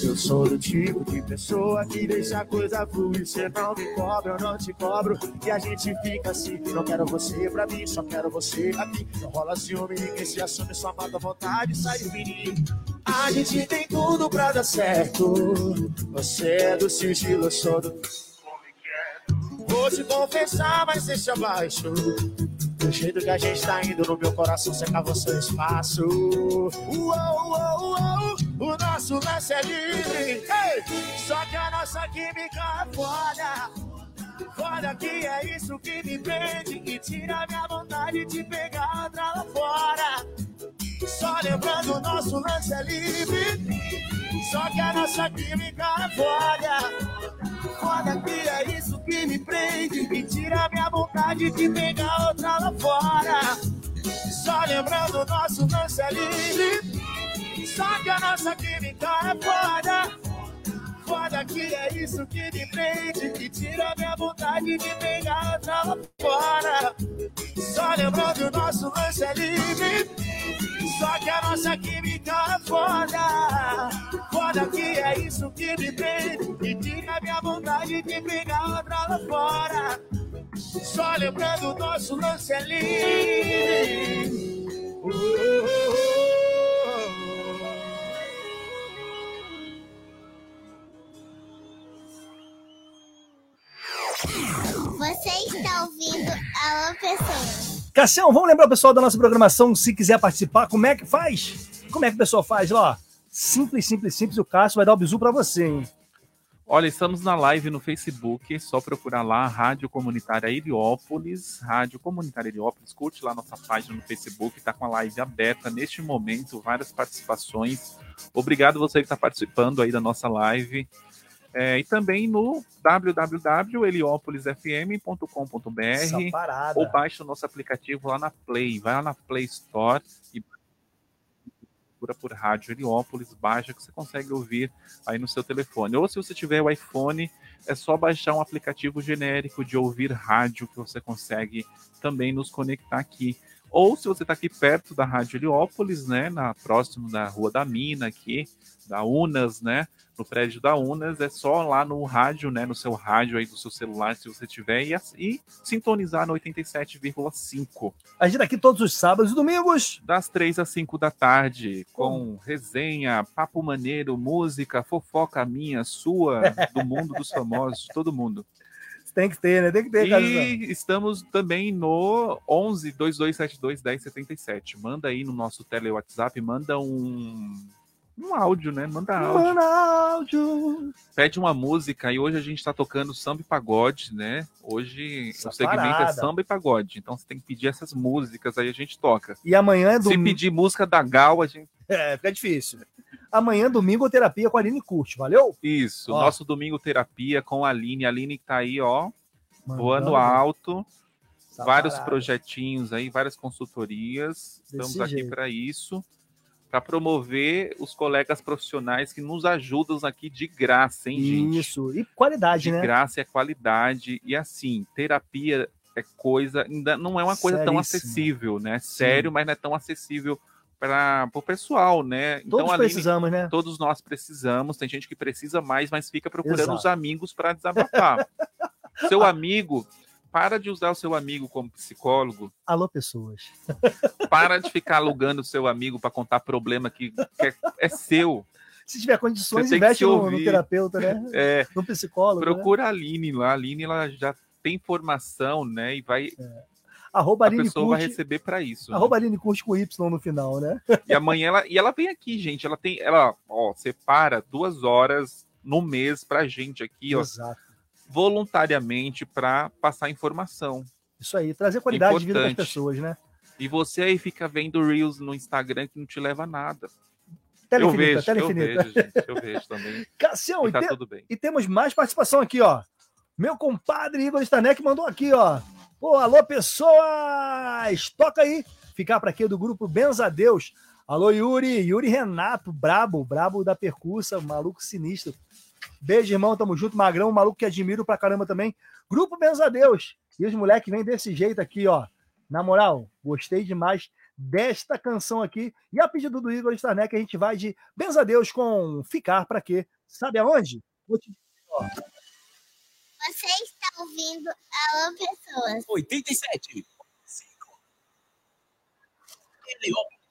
Eu sou do tipo de pessoa que deixa a coisa fluir. Cê não me cobra, eu não te cobro. E a gente fica assim. Não quero você pra mim, só quero você aqui. Não rola ciúme, ninguém se assume, só mata a vontade, sai do menino. A gente tem tudo pra dar certo. Você é do sigilo, eu sou do. Vou te confessar, mas deixa abaixo. Do jeito que a gente tá indo no meu coração, secava seu espaço. Uou, uou, uou, o nosso lance é livre. Ei! Só que a nossa química é foda. Olha que é isso que me prende e tira minha vontade de pegar outra lá fora. Só lembrando, nosso lance é livre. Só que a nossa química é foda. Foda que é isso que me prende e tira minha vontade de pegar outra lá fora. Só lembrando, nosso lance é livre. Só que a nossa química é foda foda que é isso que me prende, que tira minha vontade de pegar outra fora. Só lembrando, nosso lance é livre. Só que a nossa química é foda. Foda que é isso que me prende, que tira minha vontade de pegar outra fora. Só lembrando, nosso lance é livre. Oh, oh, oh. Pessoa. Cassião, vamos lembrar o pessoal da nossa programação, se quiser participar, como é que faz? Como é que o pessoal faz? Ó, simples, simples, simples, o Cássio vai dar o bisu para você, hein? Olha, estamos na live no Facebook, só procurar lá Rádio Comunitária Heliópolis, Rádio Comunitária Heliópolis, curte lá nossa página no Facebook, está com a live aberta neste momento, várias participações. Obrigado você que está participando aí da nossa live. É, e também no www.heliopolisfm.com.br ou baixe o nosso aplicativo lá na Play. Vai lá na Play Store e procura por Rádio Heliópolis, baixa que você consegue ouvir aí no seu telefone. Ou se você tiver o iPhone, é só baixar um aplicativo genérico de ouvir rádio que você consegue também nos conectar aqui. Ou se você está aqui perto da Rádio Heliópolis, né, na próximo da Rua da Mina aqui, da Unas, né, no prédio da Unas, é só lá no rádio, né, no seu rádio aí do seu celular, se você tiver, e, e sintonizar no 87,5. A gente tá aqui todos os sábados e domingos. Das 3 às 5 da tarde, com resenha, papo maneiro, música, fofoca minha, sua, do mundo dos famosos, todo mundo. Tem que ter, né? Tem que ter, E estamos também no 11 2272 1077. Manda aí no nosso tele WhatsApp, manda um um áudio, né? Manda áudio. Manda áudio. Pede uma música e hoje a gente está tocando samba e pagode, né? Hoje Essa o segmento é parada. samba e pagode. Então você tem que pedir essas músicas, aí a gente toca. E amanhã é Se domingo. pedir música da Gal, a gente. É, fica difícil. Amanhã, domingo, terapia com a Aline Curte, valeu? Isso, Ó. nosso domingo terapia com a Aline. A Aline que tá aí, ó, voando alto. essa vários parada. projetinhos aí, várias consultorias. Estamos Desse aqui jeito. para isso, para promover os colegas profissionais que nos ajudam aqui de graça, hein, gente? Isso. E qualidade, de né? graça e a qualidade. E assim, terapia é coisa, ainda não é uma coisa tão acessível, né? Sério, mas não é tão acessível para o pessoal, né? Todos Aline, precisamos, né? Todos nós precisamos. Tem gente que precisa mais, mas fica procurando Exato. os amigos para desabafar. seu amigo, para de usar o seu amigo como psicólogo. Alô, pessoas. Para de ficar alugando o seu amigo para contar problema que, é, é seu. Se tiver condições, investe no, no terapeuta, né? É, No psicólogo. né? procura a Aline lá. A Aline ela já tem formação, né? E vai Arroba a Aline pessoa vai Curte. receber para isso. né? Arroba Aline Curte com Y no final, né? E amanhã ela e ela vem aqui, gente. Ela tem, ela, ó, separa duas horas no mês pra gente aqui, ó, Exato. Voluntariamente para passar informação. Isso aí, trazer qualidade de vida para as Importante. pessoas, né? E você aí fica vendo reels no Instagram que não te leva a nada. Tela eu infinita, vejo, tela eu infinita. vejo, gente, eu vejo também. Cassião, E e, tá te- tudo bem. e temos mais participação aqui, ó. Meu compadre Igor Stanek mandou aqui, ó. Pô, alô, pessoas! Toca aí. Ficar para quê do grupo Benzadeus. Alô, Yuri. Yuri Renato, brabo, brabo da percursa, maluco sinistro. Beijo, irmão, tamo junto. Magrão, um maluco que admiro pra caramba também. Grupo Benzadeus. E os moleques vêm desse jeito aqui, ó. Na moral, gostei demais desta canção aqui. E a pedido do Igor Stanek, a gente vai de Benzadeus com Ficar pra quê? Sabe aonde? Vou te Você está ouvindo Alô Pessoas. 87. Heliópolis.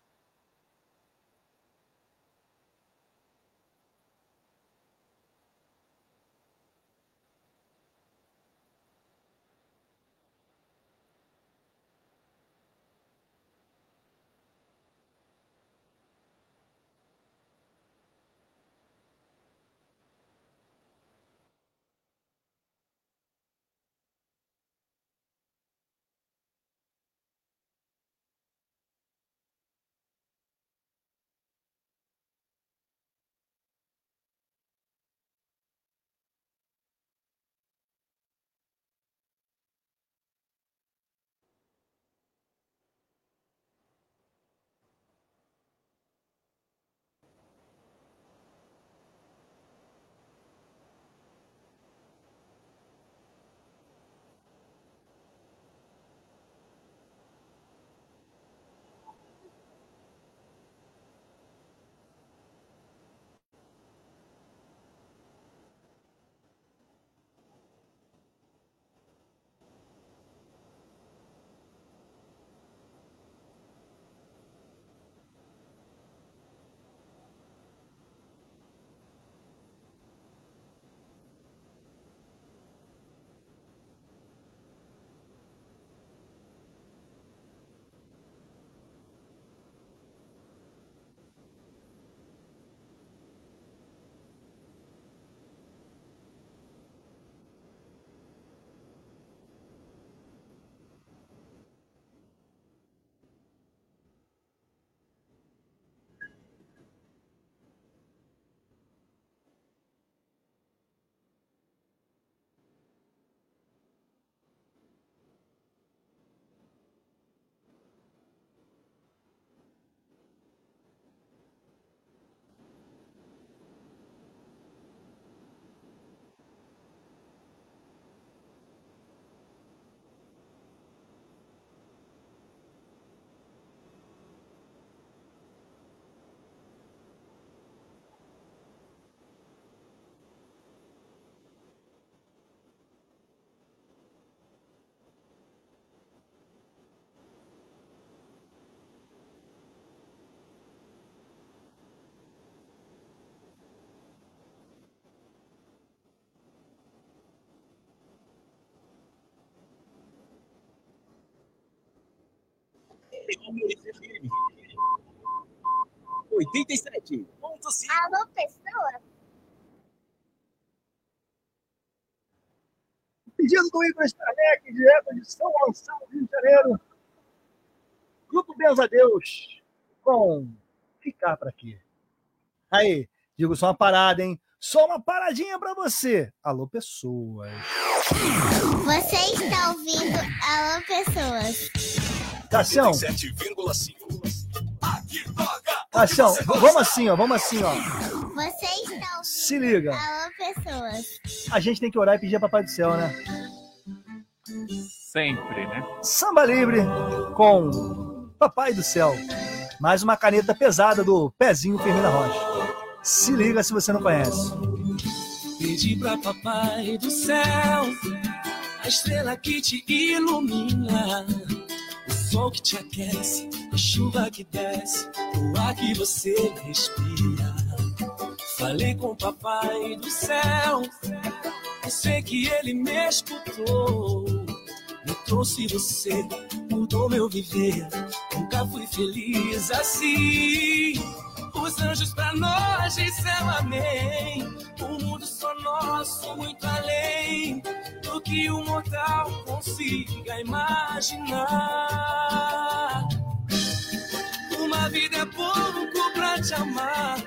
87. Alô, pessoa? Pedido do Igor Starneck, direto de São Gonçalo, Rio de Janeiro. Grupo Benza Deus, com Ficar Pra Quê? Aí, digo só uma parada, hein? Só uma paradinha pra você. Alô, pessoas. Você está ouvindo Alô, pessoas? Cassião, 87,5. Aqui toca. Cassião, vamos assim, ó, vamos assim, ó. Você está ouvindo Se liga. Alô, pessoas? A gente tem que orar e pedir a Papai do Céu, né? Sempre, né? Samba Livre com Papai do Céu. Mais uma caneta pesada do Pezinho Firmina Rocha. Se liga se você não conhece. Pedi pra papai do céu a estrela que te ilumina, sol que te aquece, a chuva que desce, o ar que você respira. Falei com o papai do céu, eu sei que ele me escutou. Me trouxe você, mudou meu viver. Nunca fui feliz assim. Os anjos pra nós disseram amém. O mundo só nosso, muito além que o mortal consiga imaginar. Uma vida é pouco pra te amar.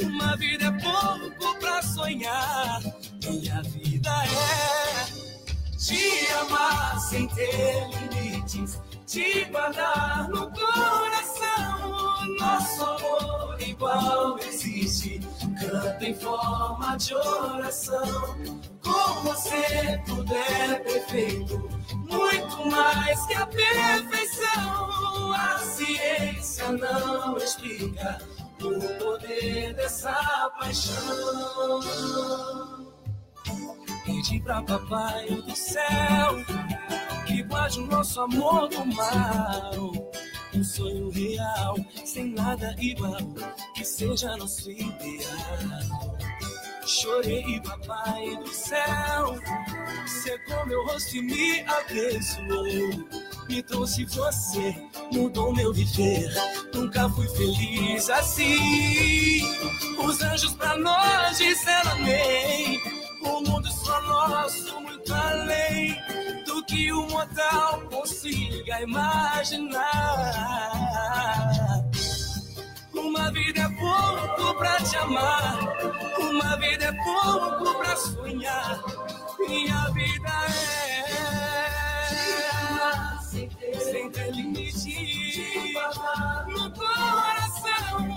Uma vida é pouco pra sonhar. Minha vida é te amar sem ter limites, te guardar no coração. Nosso amor igual existe, canta em forma de oração. Com você é perfeito, muito mais que a perfeição. A ciência não explica o poder dessa paixão. Pedi pra papai do céu que guarde o nosso amor do mal. Um sonho real, sem nada igual, que seja nosso ideal. Chorei, papai do céu, secou meu rosto e me abençoou. Me trouxe você, mudou meu viver. Nunca fui feliz assim. Os anjos pra nós disseram amém. O mundo só nosso, muito além que o mortal consiga imaginar. Uma vida é pouco pra te amar, uma vida é pouco pra sonhar. Minha vida é sem ter limite no coração.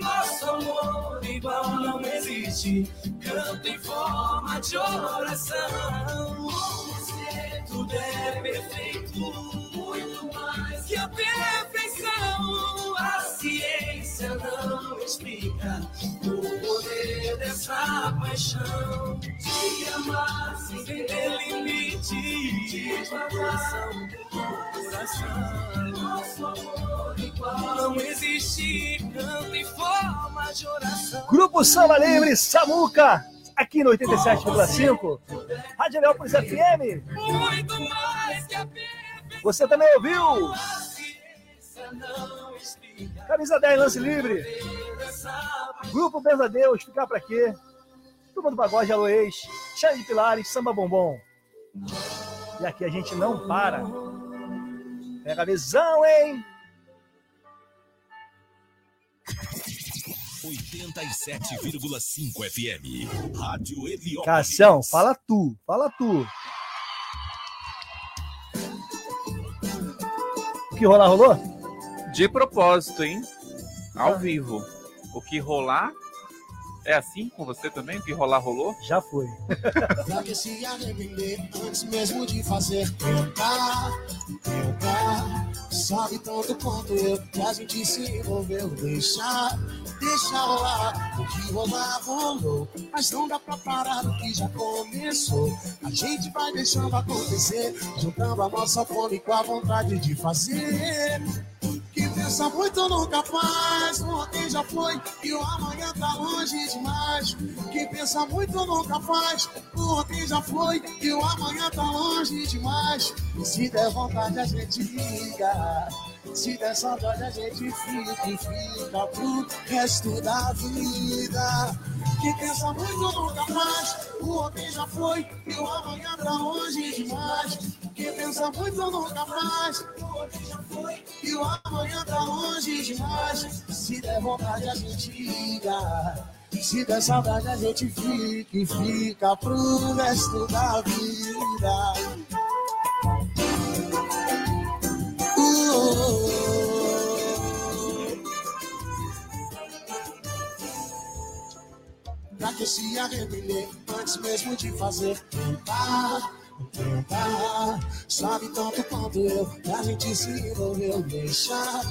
Nosso amor igual não existe. Canto em forma de oração. Tudo é perfeito, muito mais que a perfeição. A ciência não explica o poder dessa paixão. Te amar sem ter limite, de coração, coração. Nosso amor igual não existe. Canto em forma de oração. Grupo Samba Livre, Samuca, aqui no 87,5. Rádio Leópolis FM. Muito mais que a Você também ouviu? Camisa 10, lance livre. Grupo Benza Deus, ficar pra quê? Turma do Pagode, Aloês, Chá de Pilares, Samba Bombom. E aqui a gente não para. Pega a visão, hein? 87,5 FM. Rádio Heliópolis. Cassião, fala tu, fala tu. O que rolar, rolou? De propósito, hein? Ao vivo. O que rolar. É assim com você também? O que rolar, rolou? Já foi. Pra que se arrepender antes mesmo de fazer tentar, tentar. Sabe tanto quanto eu que a gente se envolveu. Deixar, deixa rolar. O que rolar, rolou. Mas não dá pra parar o que já começou. A gente vai deixando acontecer, juntando a nossa fome com a vontade de fazer. Pensa muito nunca faz, ontem já foi e o amanhã tá longe demais. Quem pensa muito nunca faz, ontem já foi e o amanhã tá longe demais. E se der vontade a gente liga, Se der saudade a gente fica e fica pro resto da vida. Quem pensa muito nunca mais, o ontem já foi e o amanhã tá longe demais. Quem pensa muito nunca mais, o ontem já foi e o amanhã tá longe demais. Se der vontade a gente liga. Se der saudade a gente fica e fica pro resto da vida. Que eu se arrepender antes mesmo de fazer tentar, tentar. Sabe tanto quanto eu que a gente se envolveu. Deixa,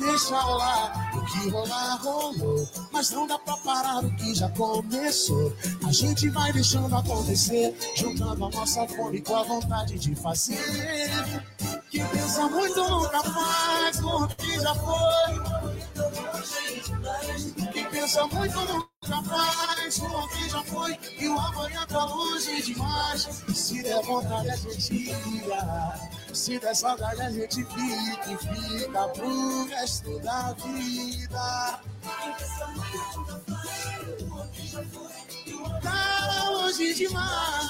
deixa rolar. O que rolar, rolou. Mas não dá pra parar o que já começou. A gente vai deixando acontecer, juntando a nossa fome com a vontade de fazer. Quem pensa muito nunca faz o que já foi. Quem pensa muito nunca faz o que já foi. E o amanhã tá longe demais. Se der vontade a gente liga. Se der saudade a gente fica e fica pro resto da vida. Tá longe demais.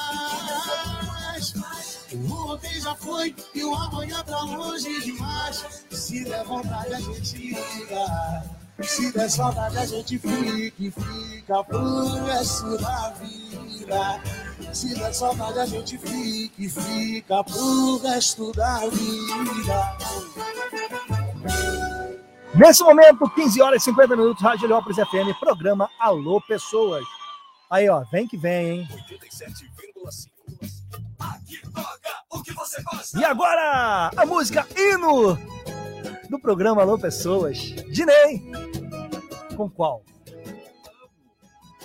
O ontem já foi e o amanhã tá longe demais. Se der vontade a gente liga. Se der saudade a gente fica e fica pro resto da vida. Se der saudade a gente fica e fica pro resto da vida. Nesse momento, 15 horas e 50 minutos, Rádio Heliópolis FM, programa Alô Pessoas. Aí, ó, vem que vem, hein? E agora, a música hino do programa Alô Pessoas. Dinei. Com qual?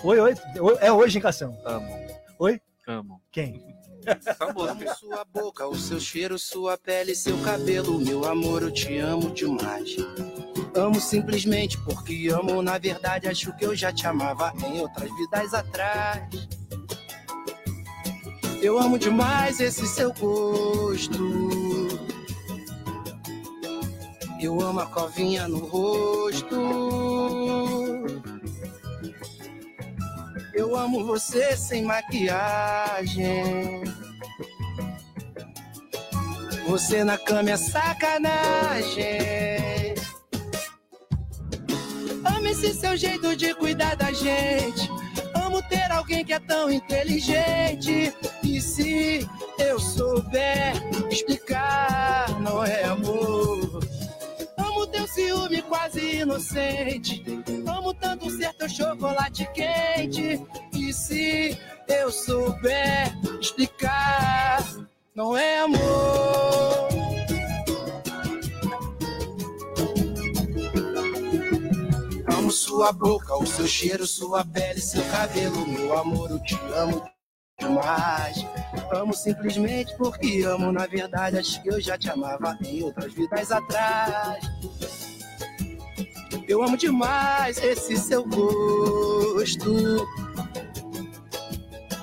Oi, oi. É hoje, hein, Cação? Amo, Oi? amo. Quem? Essa Amo sua boca, o seu cheiro, sua pele, seu cabelo, meu amor, eu te amo demais. Amo simplesmente porque amo, na verdade acho que eu já te amava em outras vidas atrás. Eu amo demais esse seu gosto. Eu amo a covinha no rosto. Eu amo você sem maquiagem. Você na cama é sacanagem. Amo esse seu jeito de cuidar da gente. Amo ter alguém que é tão inteligente. E se eu souber explicar, não é amor. Teu ciúme quase inocente. Amo tanto ser teu chocolate quente. E se eu souber explicar, não é amor. Amo sua boca, o seu cheiro, sua pele, seu cabelo, meu amor, eu te amo Amo simplesmente porque amo, na verdade, acho que eu já te amava em outras vidas atrás. Eu amo demais esse seu gosto.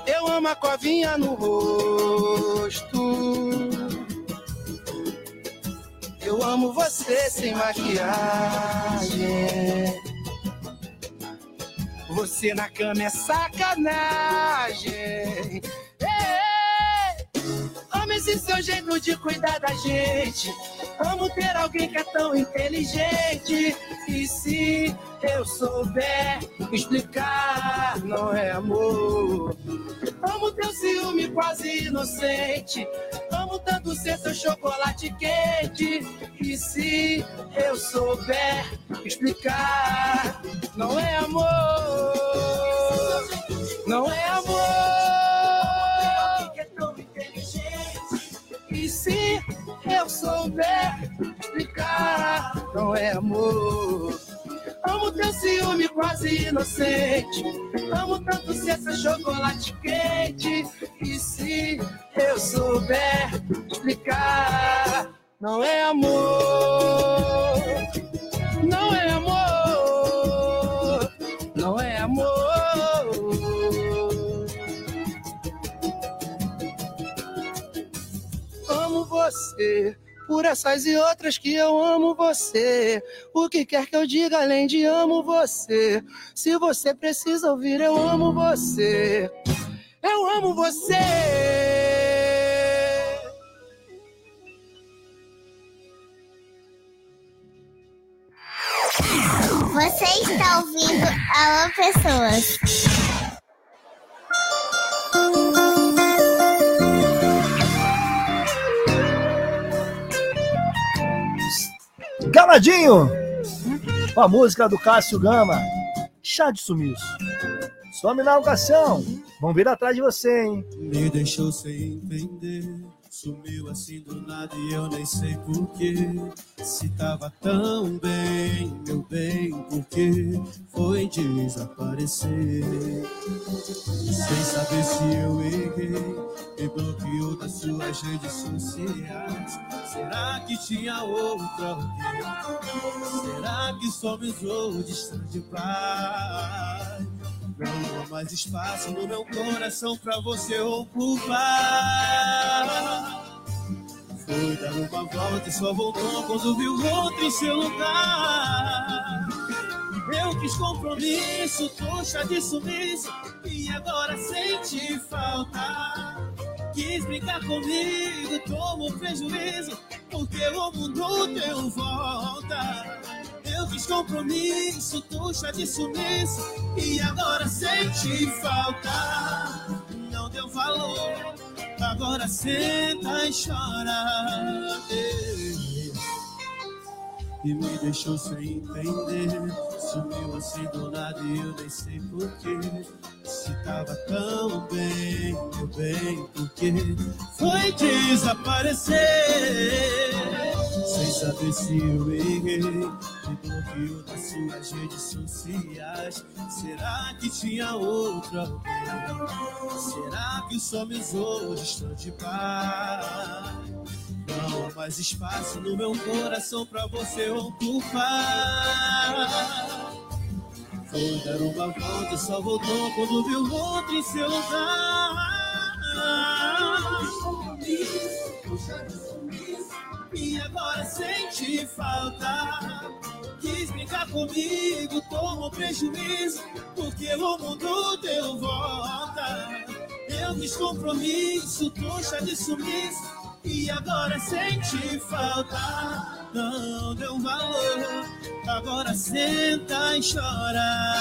Eu amo a covinha no rosto. Eu amo você sem maquiagem. Você na cama é sacanagem. Ei, Amo esse seu jeito de cuidar da gente. Amo ter alguém que é tão inteligente. E se eu souber explicar, não é amor. Amo teu ciúme quase inocente. Amo tanto ser seu chocolate quente. E se eu souber explicar, não é amor. Não é amor. Eu souber explicar, não é amor. Amo teu ciúme quase inocente. Amo tanto ser seu chocolate quente. E se eu souber explicar, não é amor. Você por essas e outras que eu amo você. O que quer que eu diga além de amo você? Se você precisa ouvir, eu amo você. Eu amo você. Você está ouvindo Alô Pessoas. Galadinho! Com a música do Cássio Gama. Chá de sumiço. Some na ocasião. Vão vir atrás de você, hein? Me deixou sem entender. Sumiu assim do nada e eu nem sei porquê. Se tava tão bem, meu bem, porque foi desaparecer. Sem saber se eu errei, me bloqueou das suas redes sociais. Será que tinha outra alguém? Será que só me usou distante paz? Não há mais espaço no meu coração pra você ocupar. Foi dar uma volta e só voltou quando viu outro em seu lugar. Eu quis compromisso, trouxa de sumiço, e agora sente falta. Quis brincar comigo, tomou prejuízo, porque o mundo deu volta. Eu fiz compromisso, tuxa de sumiço E agora sente falta. Não deu valor Agora senta e chora E me deixou sem entender. Sumiu assim do nada e eu nem sei porquê Se tava tão bem, meu bem, porque Foi desaparecer. Sem saber se eu errei. Me bloqueou das suas redes sociais. Será que tinha outra? Será que só me usou distante paz? Não há mais espaço no meu coração pra você ocupar. Foi dar uma volta e só voltou quando viu outro em seu lugar. E agora sente falta. Quis brincar comigo, tomou prejuízo, porque o mundo deu volta. Eu fiz compromisso, trouxa de sumiço. E agora sente falta, não deu valor. Agora senta e chora.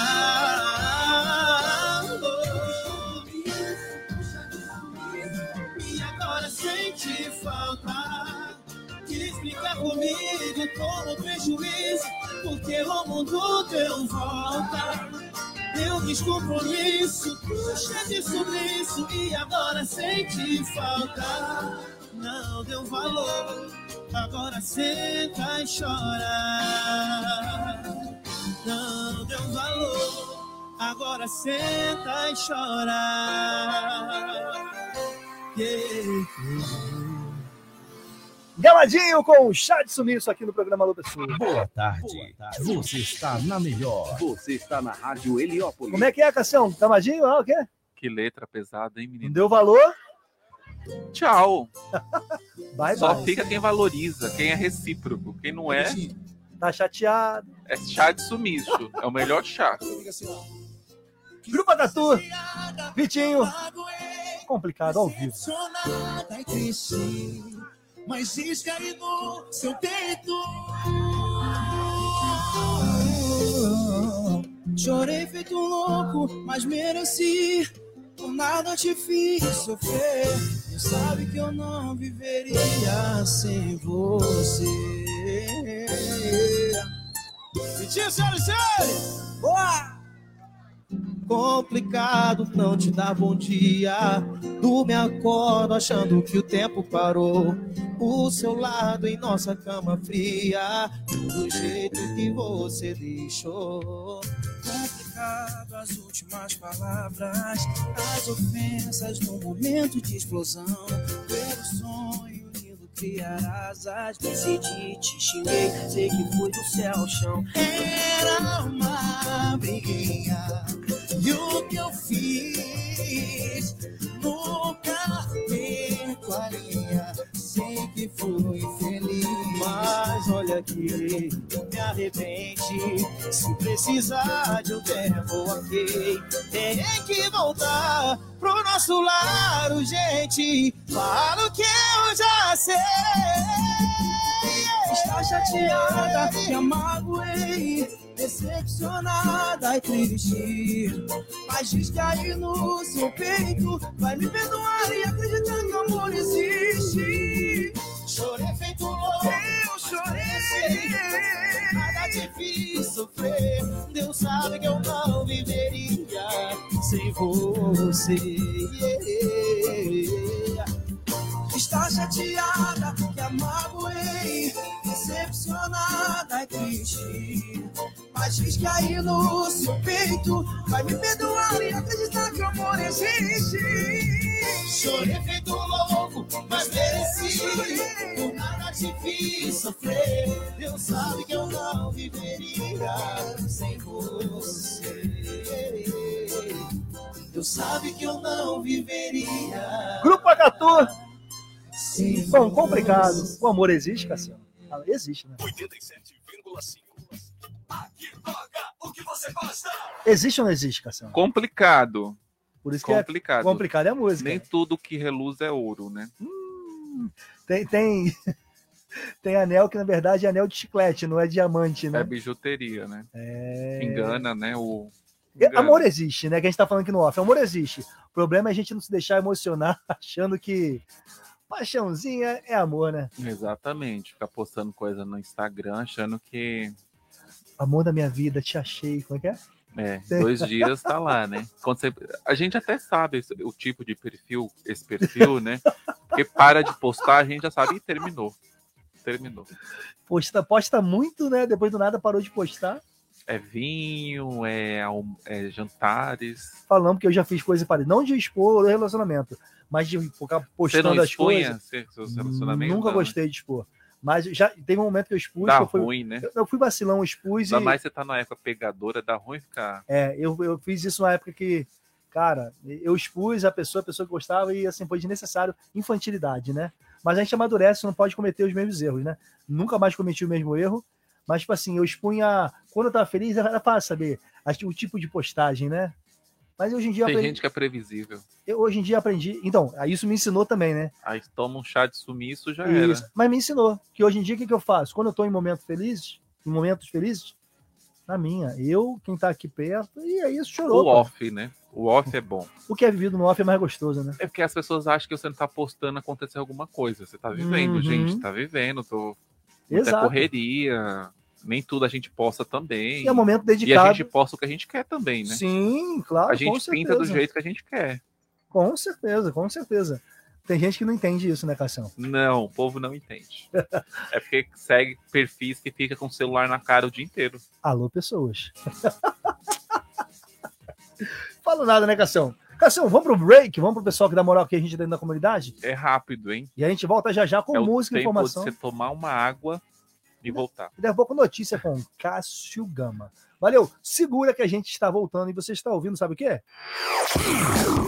E agora sente falta. Quis brincar comigo como prejuízo, porque o mundo deu volta. Eu fiz compromisso, puxa de sumiço e agora sente falta não deu valor. Agora senta e chora. Não deu valor. Agora senta e chora. Yeah. Galadinho com o chá de sumiço aqui no programa Alô Pessoa. Boa tarde. Você está na melhor. Você está na Rádio Heliópolis. Como é que é, Cassião? Gamadinho? Ah, o quê? Que letra pesada, hein, Não menino? deu valor? Tchau. Bye, Só bye. fica quem valoriza, quem é recíproco. Quem não é, Tá chateado. é chá de sumiço. É o melhor chá. Grupo Tatu. Vitinho. Complicado ao vivo. Sonada e triste, mas seu peito. Chorei feito um louco, mas mereci. Por nada te fiz sofrer. Tu sabe que eu não viveria sem você. Vitinho, senhoras e senhores! Boa! Complicado não te dar bom dia. Do me acordo achando que o tempo parou. O seu lado em nossa cama fria. Do jeito que você deixou. As últimas palavras. As ofensas no momento de explosão. Pelo sonho lindo criar asas. Decidi, te xinguei. Sei que foi do céu ao chão. Era uma briguinha. E o que eu fiz nunca me faria. Sei que fui feliz, mas olha aqui, me arrepende. Se precisar de um tempo, ok. Tem que voltar pro nosso lar, gente. Falo que eu já sei. Está chateada, me amagoei. Decepcionada e triste, mas diz que aí no seu peito vai me perdoar e acreditar que o amor existe. Chorei feito louco, eu chorei. Nada te fiz sofrer. Deus sabe que eu não viveria sem você. Está chateada que a magoei, decepcionada e triste. Mas diz que aí no seu peito vai me perdoar e acreditar que o amor existe. Chorei feito louco, mas mereci. Por nada te fiz sofrer. Deus sabe que eu não viveria sem você. Deus sabe que eu não viveria. Grupo Acatu. Sim. Bom, complicado. O amor existe, Cassiano? Ah, existe, né? 87,5. Aqui toca o que você gosta. Existe ou não existe, Cassiano? Complicado. Por isso que Complicado. é complicado é a música. Nem tudo que reluz é ouro, né? Tem, tem, tem anel que, na verdade, é anel de chiclete, não é diamante, né? É bijuteria, né? É... Engana, né? O... Engana. Amor existe, né? Que a gente tá falando aqui no off. Amor existe. O problema é a gente não se deixar emocionar achando que paixãozinha é amor, né? Exatamente. Ficar postando coisa no Instagram achando que Amor da minha vida, te achei. Como é que é? é, dois dias tá lá, né? Você... A gente até sabe o tipo de perfil, esse perfil, né? Porque para de postar, a gente já sabe e terminou. Terminou. Posta, posta muito, né? Depois do nada parou de postar. É vinho, é, é jantares. Falando que eu já fiz coisa parecida. Não de expor o relacionamento, mas de ficar Você postando não as coisas. Nunca Não, né? gostei de expor. Mas já teve um momento que eu expus. Dá eu, fui, ruim, né? eu, eu fui vacilão, expus Ainda e. mais você tá na época pegadora, dá ruim ficar. É, eu, eu fiz isso na época que, cara, eu expus a pessoa, a pessoa que gostava, e assim, foi desnecessário infantilidade, né? Mas a gente amadurece, não pode cometer os mesmos erros, né? Nunca mais cometi o mesmo erro. Mas, tipo assim, eu expunha. Quando eu tava feliz, era fácil saber o tipo de postagem, né? Mas hoje em dia Tem aprendi, gente que é previsível. eu, hoje em dia aprendi. Então, aí isso me ensinou também, né? Aí toma um chá de sumiço, já Isso. era. Mas me ensinou que hoje em dia o que, que eu faço? Quando eu tô em momentos felizes, em momentos felizes, na minha, eu, quem tá aqui perto, e é isso, chorou. O off, né? O off é bom. O que é vivido no off é mais gostoso, né? É porque as pessoas acham que você não tá postando aconteceu alguma coisa. Você tá vivendo, Uhum. gente. Tá vivendo. Tô... Muita Exato. correria. Nem tudo a gente posta também. E é um momento E a dedicado. gente posta o que a gente quer também, né? Sim, claro. a gente pinta do certeza. jeito que a gente quer. Com certeza, com certeza. Tem gente que não entende isso, né, Cassião? Não, o povo não entende. é porque segue perfis que fica com o celular na cara o dia inteiro. Alô, pessoas. Falo nada, né, Cassião? Cassião, vamos pro break, vamos pro pessoal que dá moral aqui a gente dentro da comunidade. É rápido, hein? E a gente volta já já com é música e informação. você tomar uma água e voltar. E daqui a pouco notícia com Cássio Gama. Valeu, segura que a gente está voltando e você está ouvindo, sabe o quê?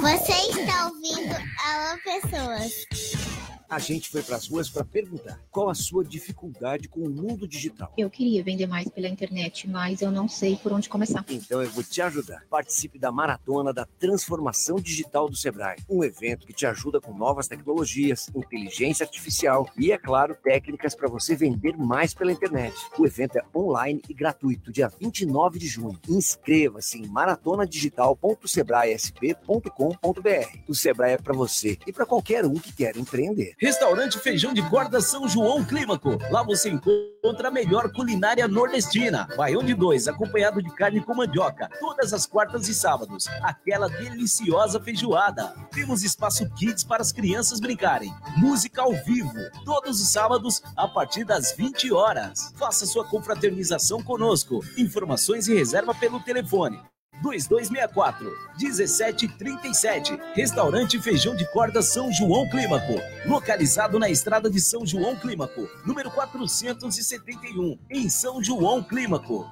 Você está ouvindo Alô Pessoas. A gente foi para as ruas para perguntar qual a sua dificuldade com o mundo digital. Eu queria vender mais pela internet, mas eu não sei por onde começar. Então eu vou te ajudar. Participe da Maratona da Transformação Digital do Sebrae, um evento que te ajuda com novas tecnologias, inteligência artificial e, é claro, técnicas para você vender mais pela internet. O evento é online e gratuito, dia 29 de junho. Inscreva-se em maratonadigital.sebraesp.com.br. O Sebrae é para você e para qualquer um que quer empreender. Restaurante Feijão de Corda São João Clímaco. Lá você encontra a melhor culinária nordestina. Baião de dois, acompanhado de carne com mandioca. Todas as quartas e sábados. Aquela deliciosa feijoada. Temos espaço kids para as crianças brincarem. Música ao vivo. Todos os sábados, a partir das 20 horas. Faça sua confraternização conosco. Informações e reserva pelo telefone 2264 1737. Restaurante Feijão de Corda São João Clímaco. Localizado na estrada de São João Clímaco, número 471, em São João Clímaco.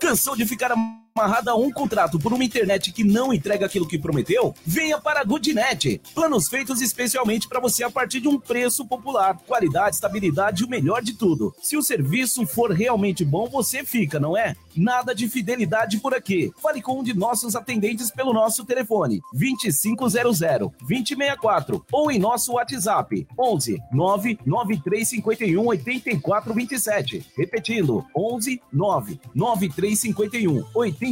Cansou de ficar amarrado a um contrato por uma internet que não entrega aquilo que prometeu? Venha para a Goodnet. Planos feitos especialmente para você a partir de um preço popular. Qualidade, estabilidade e o melhor de tudo. Se o serviço for realmente bom, você fica, não é? Nada de fidelidade por aqui. Fale com um de nossos atendentes pelo nosso telefone 2500 2064 ou em nosso WhatsApp 11 99351 8427. Repetindo, 11 99351 8427.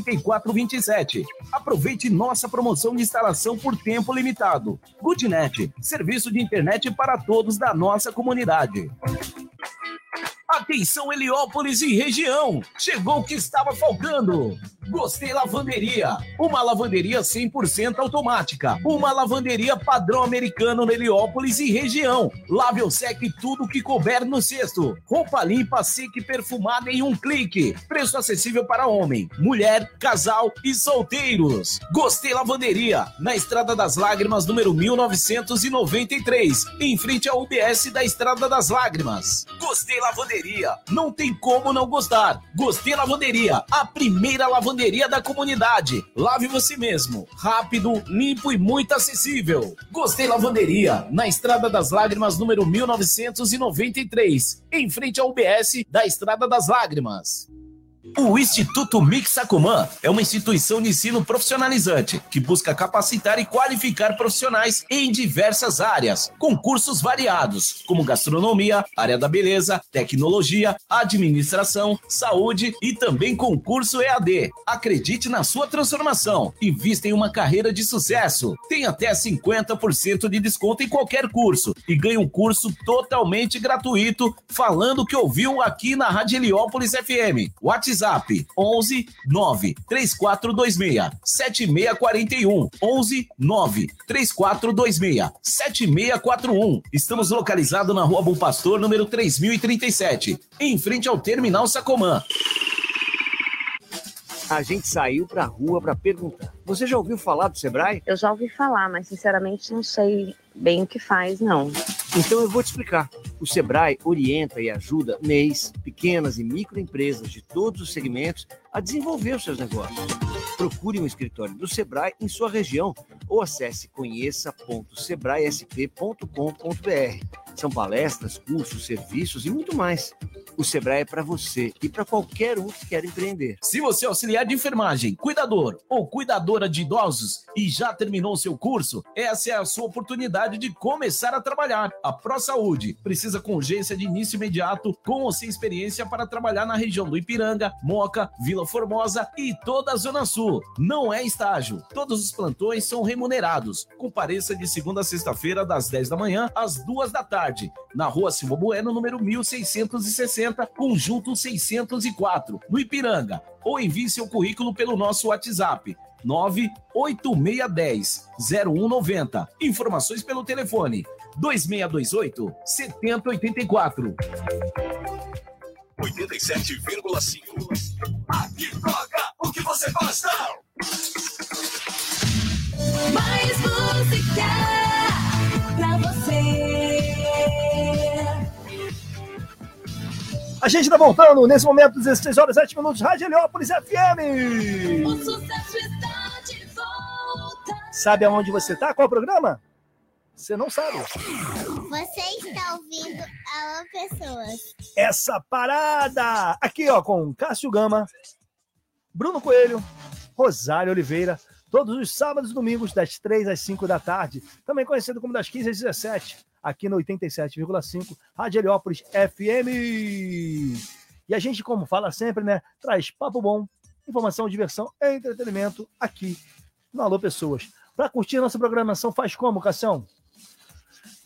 Aproveite nossa promoção de instalação por tempo limitado. Goodnet, serviço de internet para todos da nossa comunidade. Atenção Heliópolis e região! Chegou o que estava faltando! Gostei Lavanderia, uma lavanderia 100% automática, uma lavanderia padrão americano no Heliópolis e região. Lave ou seque tudo que couber no cesto. Roupa limpa, seca e perfumada em um clique. Preço acessível para homem, mulher, casal e solteiros. Gostei Lavanderia, na Estrada das Lágrimas, número 1993, em frente ao UBS da Estrada das Lágrimas. Gostei Lavanderia, não tem como não gostar. Gostei Lavanderia, a primeira lavanderia lavanderia da comunidade. Lave você mesmo. Rápido, limpo e muito acessível. Gostei Lavanderia, na Estrada das Lágrimas, número 1993, em frente ao UBS da Estrada das Lágrimas. O Instituto Mixacuman é uma instituição de ensino profissionalizante que busca capacitar e qualificar profissionais em diversas áreas, com cursos variados, como gastronomia, área da beleza, tecnologia, administração, saúde e também concurso EAD. Acredite na sua transformação, invista em uma carreira de sucesso, tem até 50% de desconto em qualquer curso e ganhe um curso totalmente gratuito falando que ouviu aqui na Rádio Heliópolis FM. WhatsApp WhatsApp 11 9 3426 7641 11 9 3426 7641. Estamos localizados na Rua Bom Pastor, número 3037, em frente ao Terminal Sacomã. A gente saiu pra rua para perguntar. Você já ouviu falar do Sebrae? Eu já ouvi falar, mas sinceramente não sei bem o que faz, não. Então eu vou te explicar. O Sebrae orienta e ajuda MEIs, pequenas e microempresas de todos os segmentos a desenvolver os seus negócios. Procure um escritório do Sebrae em sua região ou acesse conheça.sebraesp.com.br. São palestras, cursos, serviços e muito mais. O Sebrae é para você e para qualquer um que quer empreender. Se você é auxiliar de enfermagem, cuidador ou cuidadora de idosos e já terminou seu curso, essa é a sua oportunidade de começar a trabalhar. A Pro Saúde precisa com urgência de início imediato, com ou sem experiência para trabalhar na região do Ipiranga, Moca, Vila Formosa e toda a Zona Sul. Não é estágio. Todos os plantões são remunerados. Compareça de segunda a sexta-feira, das 10 da manhã às 2 da tarde, na rua Silva Bueno, número 1660, conjunto 604, no Ipiranga. Ou envie seu currículo pelo nosso WhatsApp 98610 0190. Informações pelo telefone 2628 7084. 87,5. Aqui toca o que você gosta. Mais música pra você. A gente tá voltando nesse momento, 16 horas 7 minutos, Rádio Heliópolis FM. O sucesso está. Sabe aonde você tá? Qual o programa? Você não sabe. Você está ouvindo Alô Pessoas. Essa parada! Aqui, ó, com Cássio Gama, Bruno Coelho, Rosário Oliveira, todos os sábados e domingos, das 3 às 5 da tarde, também conhecido como das 15 às 17, aqui no 87,5, Rádio Heliópolis FM. E a gente, como fala sempre, né, traz papo bom, informação, diversão e entretenimento aqui no Alô Pessoas. Para curtir nossa programação, faz como, Cassião?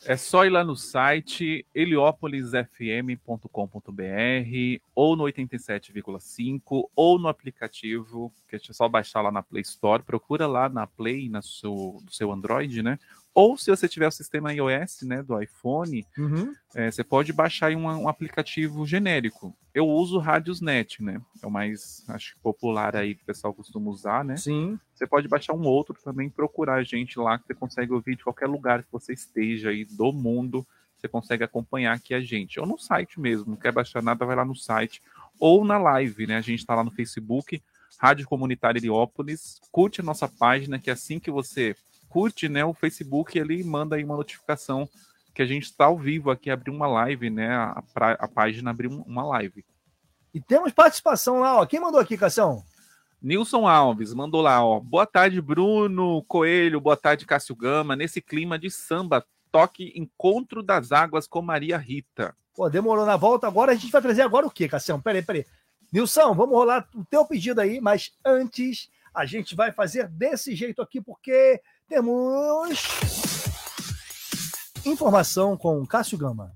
É só ir lá no site heliopolisfm.com.br ou no 87,5 ou no aplicativo, que é só baixar lá na Play Store, procura lá na Play, na seu, do seu Android, né? Ou se você tiver o sistema iOS, né, do iPhone, Uhum. é, você pode baixar um, um aplicativo genérico. Eu uso o Radiosnet, né? É o mais, acho popular aí que o pessoal costuma usar, né? Sim. Você pode baixar um outro também, procurar a gente lá, que você consegue ouvir de qualquer lugar que você esteja aí do mundo. Você consegue acompanhar aqui a gente. Ou no site mesmo, não quer baixar nada, vai lá no site. Ou na live, né? A gente está lá no Facebook, Rádio Comunitária Heliópolis. Curte a nossa página, que assim que você curte, né? O Facebook ele manda aí uma notificação que a gente está ao vivo aqui, abrir uma live, né? A, pra- a página abrir um- uma live. E temos participação lá, ó. Quem mandou aqui, Cação? Nilson Alves mandou lá, ó. Boa tarde, Bruno Coelho. Boa tarde, Cássio Gama. Nesse clima de samba, toque Encontro das Águas com Maria Rita. Pô, demorou na volta. Agora a gente vai trazer agora o quê, Cassião? Peraí, peraí. Nilson, vamos rolar o teu pedido aí, mas antes a gente vai fazer desse jeito aqui, porque temos informação com Cássio Gama.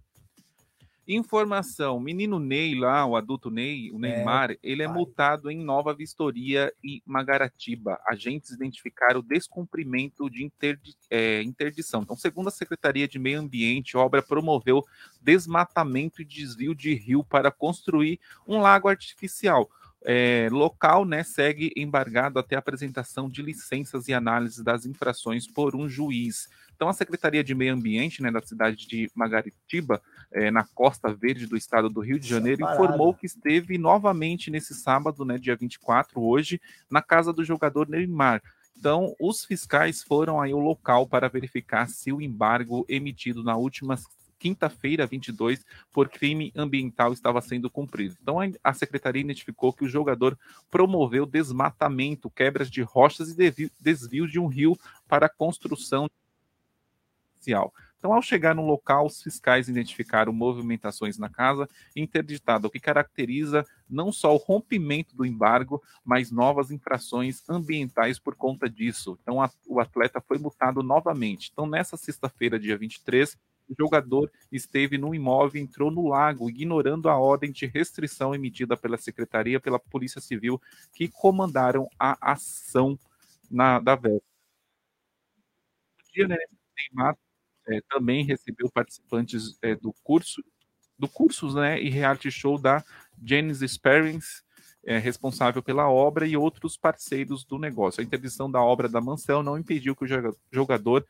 Informação: menino Ney lá, o adulto Ney, o Neymar, ele é multado em Nova Vistoria e Magaratiba. Agentes identificaram o descumprimento de interdi é, interdição. Então, segundo a Secretaria de Meio Ambiente, a obra promoveu desmatamento e desvio de rio para construir um lago artificial. É, local né, segue embargado até a apresentação de licenças e análise das infrações por um juiz. Então, a Secretaria de Meio Ambiente né, da cidade de Magaritiba, é, na Costa Verde do estado do Rio de Janeiro, informou que esteve novamente nesse sábado, né, dia 24, hoje, na casa do jogador Neymar. Então, os fiscais foram aí ao local para verificar se o embargo emitido na última quinta-feira, 22, por crime ambiental estava sendo cumprido. Então, a secretaria identificou que o jogador promoveu desmatamento, quebras de rochas e desvios de um rio para construção então, ao chegar no local, os fiscais identificaram movimentações na casa interditado, o que caracteriza não só o rompimento do embargo, mas novas infrações ambientais por conta disso. Então, a, o atleta foi multado novamente. Então, nessa sexta-feira, dia 23, o jogador esteve no imóvel e entrou no lago, ignorando a ordem de restrição emitida pela Secretaria pela Polícia Civil, que comandaram a ação na, da dia, né, Neymar é, também recebeu participantes é, do curso do cursos né, e reality show da Genesis Experience, é, responsável pela obra, e outros parceiros do negócio. A interdição da obra da mansão não impediu que o jogador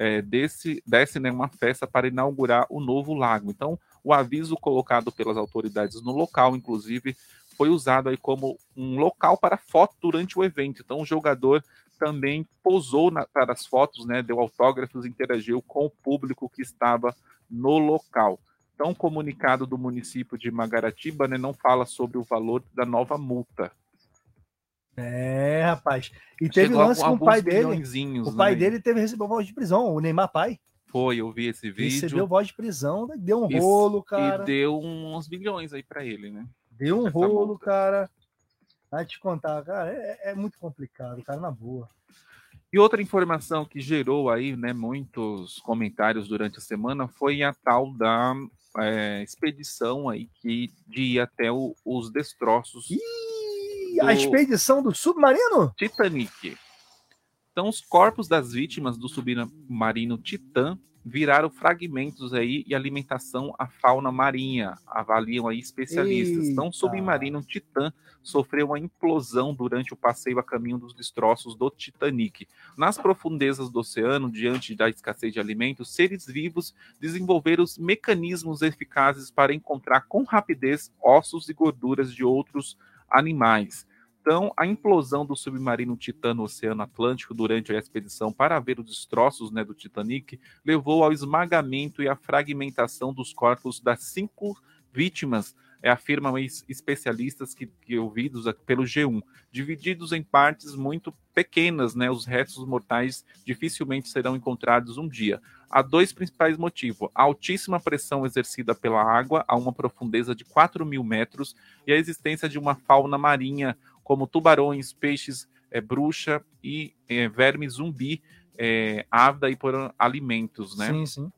é, desse, desse né, uma festa para inaugurar o novo lago. Então, o aviso colocado pelas autoridades no local, inclusive, foi usado aí como um local para foto durante o evento. Então, o jogador também posou na, para as fotos, né, deu autógrafos, interagiu com o público que estava no local. Então, o comunicado do município de Magaratiba né, não fala sobre o valor da nova multa. É, rapaz. E teve Chegou lance com o pai dele. O pai né? dele teve recebeu voz de prisão, o Neymar pai. Foi, eu vi esse vídeo. Recebeu voz de prisão, deu um rolo, cara. E deu uns bilhões aí para ele, né? Deu um rolo, multa. cara. Vai te contar, cara, é, é, muito complicado, cara, na boa. E outra informação que gerou aí, né, muitos comentários durante a semana foi a tal da é, expedição aí que de ir até o, os destroços. Ih, do... a expedição do submarino? Titanic. Então, os corpos das vítimas do submarino Titã viraram fragmentos aí e alimentação à fauna marinha, avaliam aí especialistas. Eita. Então, submarino Titã sofreu uma implosão durante o passeio a caminho dos destroços do Titanic. Nas profundezas do oceano, diante da escassez de alimentos, seres vivos desenvolveram os mecanismos eficazes para encontrar com rapidez ossos e gorduras de outros animais. Então, a implosão do submarino Titã no Oceano Atlântico durante a expedição para ver os destroços né, do Titanic levou ao esmagamento e à fragmentação dos corpos das cinco vítimas, é, afirmam especialistas que, que ouvidos pelo G1, divididos em partes muito pequenas, né, os restos mortais dificilmente serão encontrados um dia. Há dois principais motivos: a altíssima pressão exercida pela água a uma profundeza de 4 mil metros e a existência de uma fauna marinha como tubarões, peixes, é, bruxa e é, verme zumbi, é, ávida e por alimentos, né? Sim, sim.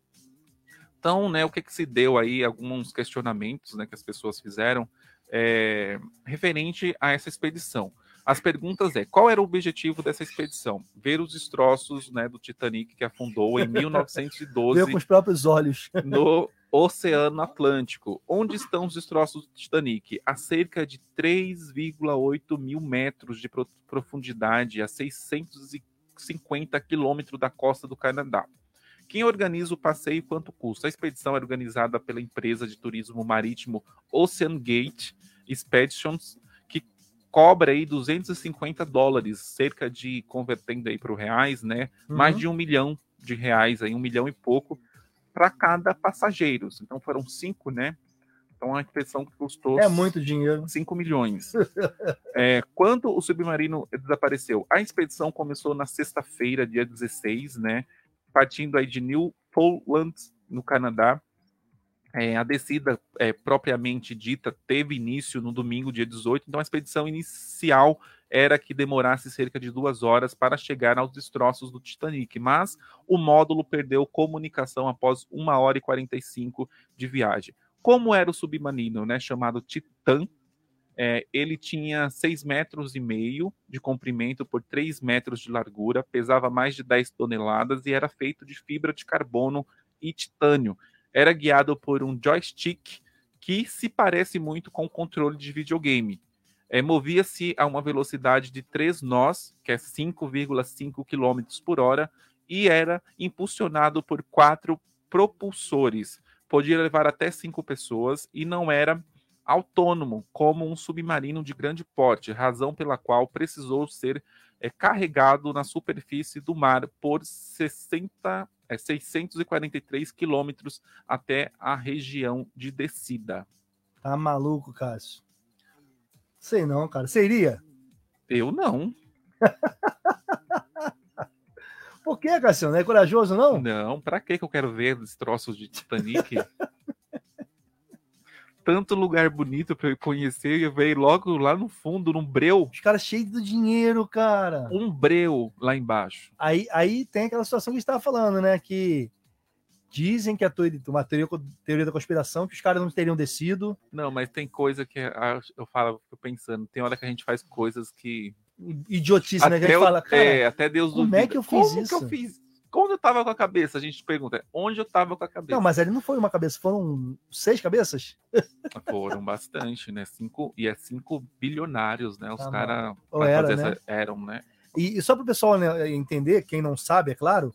Então, né, o que, que se deu aí, alguns questionamentos né, que as pessoas fizeram é, referente a essa expedição. As perguntas é, qual era o objetivo dessa expedição? Ver os destroços né, do Titanic que afundou em 1912. Ver com os próprios olhos. no Oceano Atlântico. Onde estão os destroços do Titanic? A cerca de 3,8 mil metros de profundidade, a 650 quilômetros da costa do Canadá. Quem organiza o passeio e quanto custa? A expedição é organizada pela empresa de turismo marítimo Ocean Gate Expeditions, cobra aí 250 dólares, cerca de, convertendo aí para o reais, né? Uhum. Mais de um milhão de reais, aí, um milhão e pouco, para cada passageiro. Então foram cinco, né? Então, expedição que custou É muito dinheiro. 5 milhões. É, quando o submarino desapareceu? A expedição começou na sexta-feira, dia 16, né? Partindo aí de Newfoundland, no Canadá. É, a descida é, propriamente dita teve início no domingo, dia 18, então a expedição inicial era que demorasse cerca de duas horas para chegar aos destroços do Titanic, mas o módulo perdeu comunicação após uma hora e 45 de viagem. Como era o submarino, né, chamado Titan, é, ele tinha 6 metros e meio de comprimento por 3 metros de largura, pesava mais de 10 toneladas e era feito de fibra de carbono e titânio. Era guiado por um joystick que se parece muito com o controle de videogame. É, Movia-se a uma velocidade de 3 nós, que é 5,5 km por hora, e era impulsionado por quatro propulsores. Podia levar até cinco pessoas e não era autônomo, como um submarino de grande porte, razão pela qual precisou ser é, carregado na superfície do mar por 60, é, 643 quilômetros até a região de descida. Tá maluco, Cássio? Sei não, cara. Você iria? Eu não. Por que, Cássio? Não é corajoso, não? Não, pra que eu quero ver esse troço de Titanic? Tanto lugar bonito pra eu conhecer e ver logo lá no fundo, num breu. Os caras cheios do dinheiro, cara. Um breu lá embaixo. Aí, aí tem aquela situação que a gente tava falando, né? Que dizem que a teoria, uma teoria, teoria da conspiração, que os caras não teriam descido. Não, mas tem coisa que eu falo, fico pensando, tem hora que a gente faz coisas que. Idiotice, né? Que a gente fala, cara, é, até Deus como duvida. é que eu fiz Como isso? que eu fiz? Onde eu tava com a cabeça? A gente pergunta, onde eu tava com a cabeça? Não, mas ele não foi uma cabeça, foram seis cabeças? Foram bastante, né? Cinco, e é cinco bilionários, né? Os Ah, caras era, né? eram, né? E, e só para o pessoal né, entender, quem não sabe, é claro,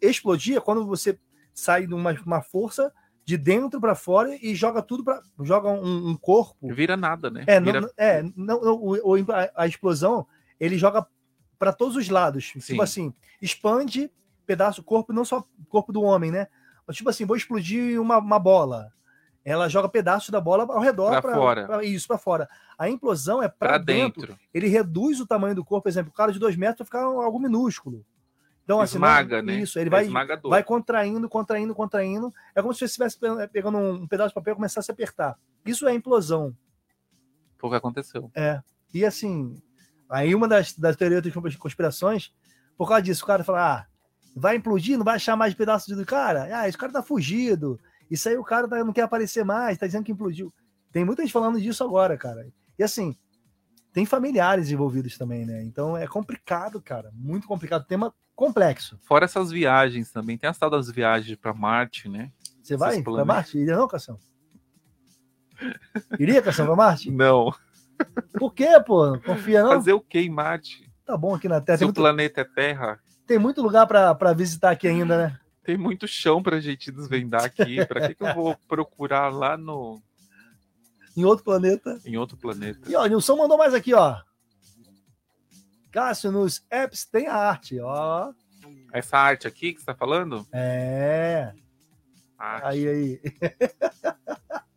explodir é quando você sai de uma, uma força de dentro para fora e joga tudo para joga um, um corpo. Vira nada, né? É, não, Vira- não- é não, não, o- o- a, a explosão ele joga para todos os lados. Sim. Tipo assim, expande pedaço do corpo, não só o corpo do homem, né? Mas, Tipo assim, vou explodir uma, uma bola. Ela joga pedaços da bola ao redor Pra pra- fora. pra- isso para fora. A implosão é Pra para dentro. dentro. Ele reduz o tamanho do corpo, por exemplo, o cara de dois metros vai ficar algo minúsculo. Então, assim, não- Esmaga, né? Isso, ele É vai, esmagador. vai contraindo, contraindo, contraindo. É como se você estivesse pe- pegando um pedaço de papel e começasse a apertar. Isso é implosão. Foi o que aconteceu. É. E assim, aí uma das, das teorias das conspirações, por causa disso, o cara fala: ah, vai implodir, não vai achar mais pedaço do cara? Ah, esse cara tá fugido. Isso aí o cara tá- não quer aparecer mais, tá dizendo que implodiu. Tem muita gente falando disso agora, cara. E assim, tem familiares envolvidos também, né? Então é complicado, cara. Muito complicado. Tema complexo. Fora essas viagens também, tem as tal das viagens pra Marte, né? Você vai pra. Marte? Iria não, Cação? Iria, Cação, pra Marte? Não. Por quê, pô? Confia não? Fazer o que em Marte? Tá bom aqui na Terra. Se Tem o muito, planeta é Terra, tem muito lugar pra visitar aqui ainda, né? tem muito chão pra gente desvendar aqui. Pra que, que eu vou procurar lá no Em outro planeta. em outro planeta? E ó, Nilson mandou mais aqui, ó. Cássio, nos apps tem a arte, ó. Essa arte aqui que você tá falando? É. Arte. Aí, aí.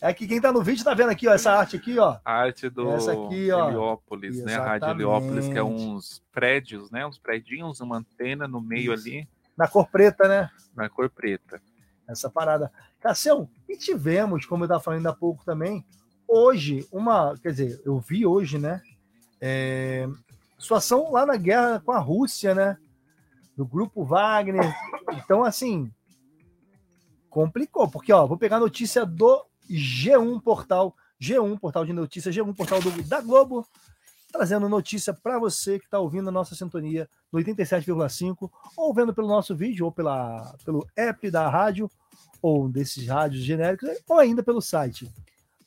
É que quem tá no vídeo tá vendo aqui, ó, essa arte aqui, ó. A arte do Essa aqui, ó. Heliópolis, né? A Rádio Heliópolis, que é Exatamente. uns prédios, né? Uns predinhos, uma antena no meio Isso. ali, Na cor preta, né? na cor preta. Essa parada. Cassião, e tivemos, como eu tava falando há pouco também, hoje, uma. Quer dizer, eu vi hoje, né? é, situação lá na guerra com a Rússia, né? Do grupo Wagner. Então, assim. Complicou, porque, ó, vou pegar a notícia do G1 Portal. G1 Portal de Notícias, G1 Portal do- da Globo, trazendo notícia para você que está ouvindo a nossa sintonia no 87,5, ou vendo pelo nosso vídeo, ou pela, pelo app da rádio, ou desses rádios genéricos, ou ainda pelo site.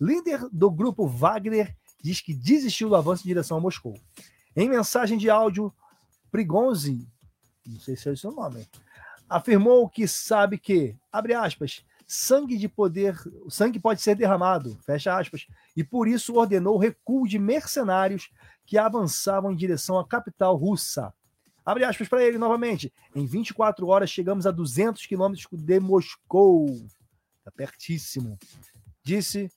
Líder do grupo Wagner diz que desistiu do avanço em direção a Moscou. Em mensagem de áudio, Prigonzi, não sei se é o seu nome, afirmou que sabe que, abre aspas, sangue de poder, o sangue pode ser derramado, fecha aspas, e por isso ordenou o recuo de mercenários que avançavam em direção à capital russa. Abre aspas para ele novamente. Em 24 horas chegamos a 200 quilômetros de Moscou. pertíssimo. Disse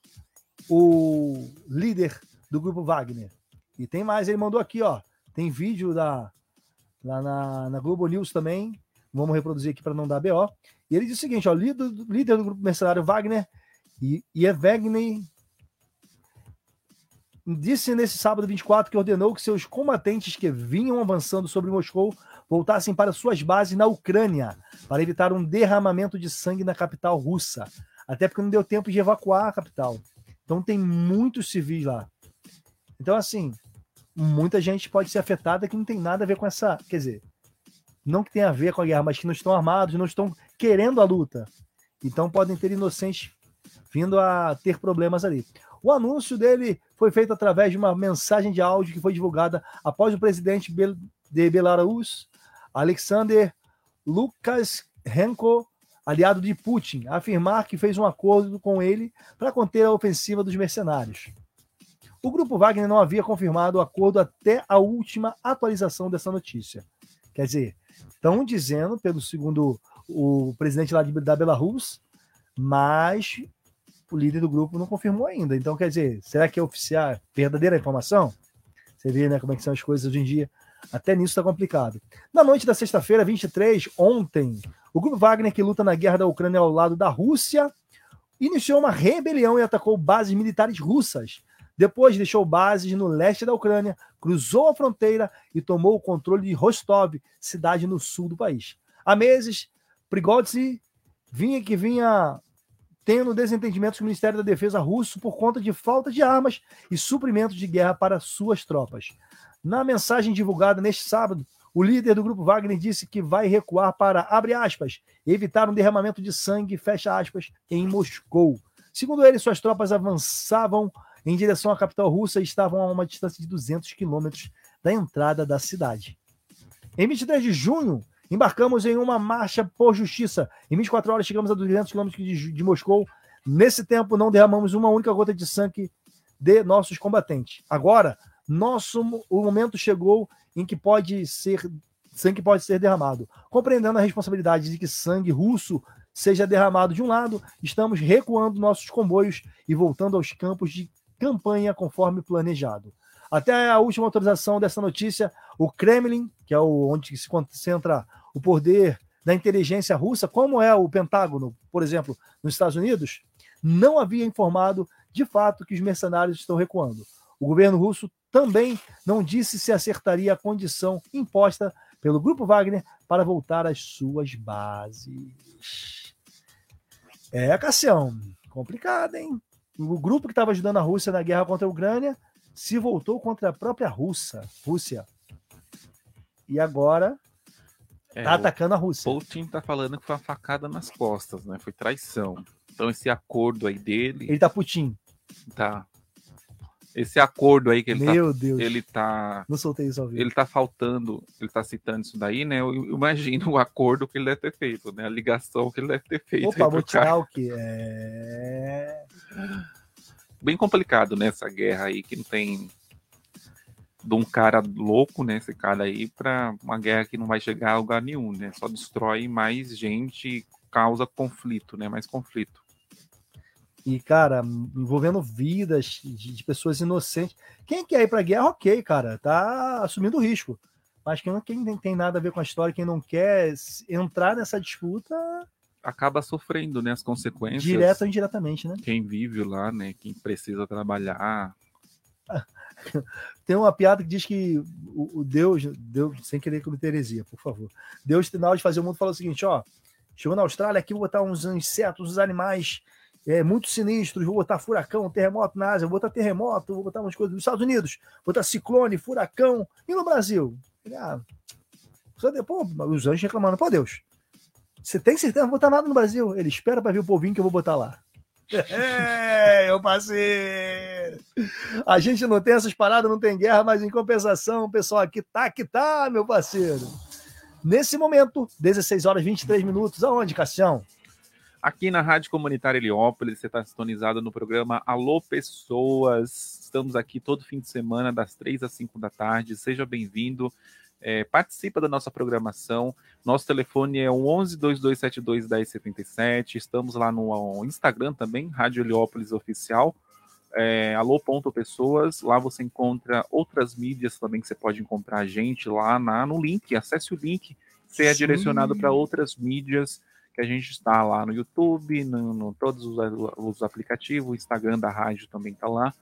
o líder do grupo Wagner. E tem mais, ele mandou aqui, ó. Tem vídeo da, lá na, na Globo News também. Vamos reproduzir aqui para não dar BO. E ele diz o seguinte: ó, líder, líder do grupo mercenário Wagner e, e Wagner disse nesse sábado 24 que ordenou que seus combatentes que vinham avançando sobre Moscou voltassem para suas bases na Ucrânia para evitar um derramamento de sangue na capital russa. Até porque não deu tempo de evacuar a capital. Então tem muitos civis lá. Então, assim, muita gente pode ser afetada que não tem nada a ver com essa. Quer dizer, não que tenha a ver com a guerra, mas que não estão armados, não estão querendo a luta. Então podem ter inocentes vindo a ter problemas ali. O anúncio dele foi feito através de uma mensagem de áudio que foi divulgada após o presidente de Belarus, Alexander Lukashenko, aliado de Putin, afirmar que fez um acordo com ele para conter a ofensiva dos mercenários. O grupo Wagner não havia confirmado o acordo até a última atualização dessa notícia. Quer dizer, estão dizendo, pelo segundo o presidente lá de, da Belarus, mas o líder do grupo não confirmou ainda. Então, quer dizer, será que é oficial, verdadeira informação? Você vê né, como é que são as coisas hoje em dia. Até nisso está complicado. Na noite da sexta-feira, 23, ontem, o grupo Wagner, que luta na guerra da Ucrânia ao lado da Rússia, iniciou uma rebelião e atacou bases militares russas. Depois deixou bases no leste da Ucrânia, cruzou a fronteira e tomou o controle de Rostov, cidade no sul do país. Há meses, Prigozhin vinha que vinha tendo desentendimentos com o Ministério da Defesa russo por conta de falta de armas e suprimentos de guerra para suas tropas. Na mensagem divulgada neste sábado, o líder do grupo Wagner disse que vai recuar para, abre aspas, evitar um derramamento de sangue, fecha aspas, em Moscou. Segundo ele, suas tropas avançavam em direção à capital russa e estavam a uma distância de 200 quilômetros da entrada da cidade. Em 23 de junho, Embarcamos em uma marcha por justiça. Em 24 horas chegamos a 200 quilômetros de, de Moscou. Nesse tempo não derramamos uma única gota de sangue de nossos combatentes. Agora, nosso o momento chegou em que pode ser sangue pode ser derramado. Compreendendo a responsabilidade de que sangue russo seja derramado de um lado, estamos recuando nossos comboios e voltando aos campos de campanha conforme planejado. Até a última autorização dessa notícia, o Kremlin, que é o, onde se concentra o poder da inteligência russa, como é o Pentágono, por exemplo, nos Estados Unidos, não havia informado de fato que os mercenários estão recuando. O governo russo também não disse se acertaria a condição imposta pelo grupo Wagner para voltar às suas bases. É, Cassião, complicado, hein? O grupo que estava ajudando a Rússia na guerra contra a Ucrânia se voltou contra a própria Rússia. Rússia. E agora É, tá atacando a Rússia. Putin tá falando que foi uma facada nas costas, né? Foi traição. Então esse acordo aí dele. Ele tá Putin. Tá. Esse acordo aí que ele Meu tá. Deus. Ele tá. Não soltei isso ao vivo. Ele tá faltando, ele tá citando isso daí, né? Eu imagino o acordo que ele deve ter feito, né? A ligação que ele deve ter feito. Opa, vou cara. tirar o que? É... Bem complicado, né? Essa guerra aí que não tem de um cara louco, né? Esse cara aí, pra uma guerra que não vai chegar a lugar nenhum, né? Só destrói mais gente, e causa conflito, né? Mais conflito. E, cara, envolvendo vidas de, de pessoas inocentes. Quem quer ir pra guerra, ok, cara, tá assumindo o risco. Mas quem, quem não tem nada a ver com a história, quem não quer entrar nessa disputa, Acaba sofrendo, né? As consequências. direto ou indiretamente, né? Quem vive lá, né? Quem precisa trabalhar. Tem uma piada que diz que o, o Deus, Deus, sem querer cometer heresia, por favor. Deus, na hora de fazer o mundo, falou o seguinte: ó, chegou na Austrália, aqui vou botar uns insetos, uns animais é, muito sinistros, vou botar furacão, terremoto na Ásia, vou botar terremoto, vou botar umas coisas nos Estados Unidos, vou botar ciclone, furacão, e no Brasil? Ele, ah, depois, os anjos reclamando, pô, Deus, você tem certeza não vou botar nada no Brasil? Ele espera para ver o povinho que eu vou botar lá. É, eu passei. A gente não tem essas paradas, não tem guerra, mas em compensação, o pessoal aqui tá que tá, meu parceiro. Nesse momento, 16 horas e 23 minutos, aonde, Cassião? Aqui na Rádio Comunitária Heliópolis, você está sintonizado no programa Alô Pessoas. Estamos aqui todo fim de semana, das 3 às 5 da tarde. Seja bem-vindo. É, participa da nossa programação. Nosso telefone é o 11 2272 1077. Estamos lá no Instagram também, Rádio Heliópolis Oficial. É, alô.pessoas. Lá você encontra outras mídias também que você pode encontrar a gente lá na, no link. Acesse o link. Você é Sim. direcionado para outras mídias que a gente está lá no YouTube, no, no todos os, os aplicativos, o Instagram da rádio também está lá.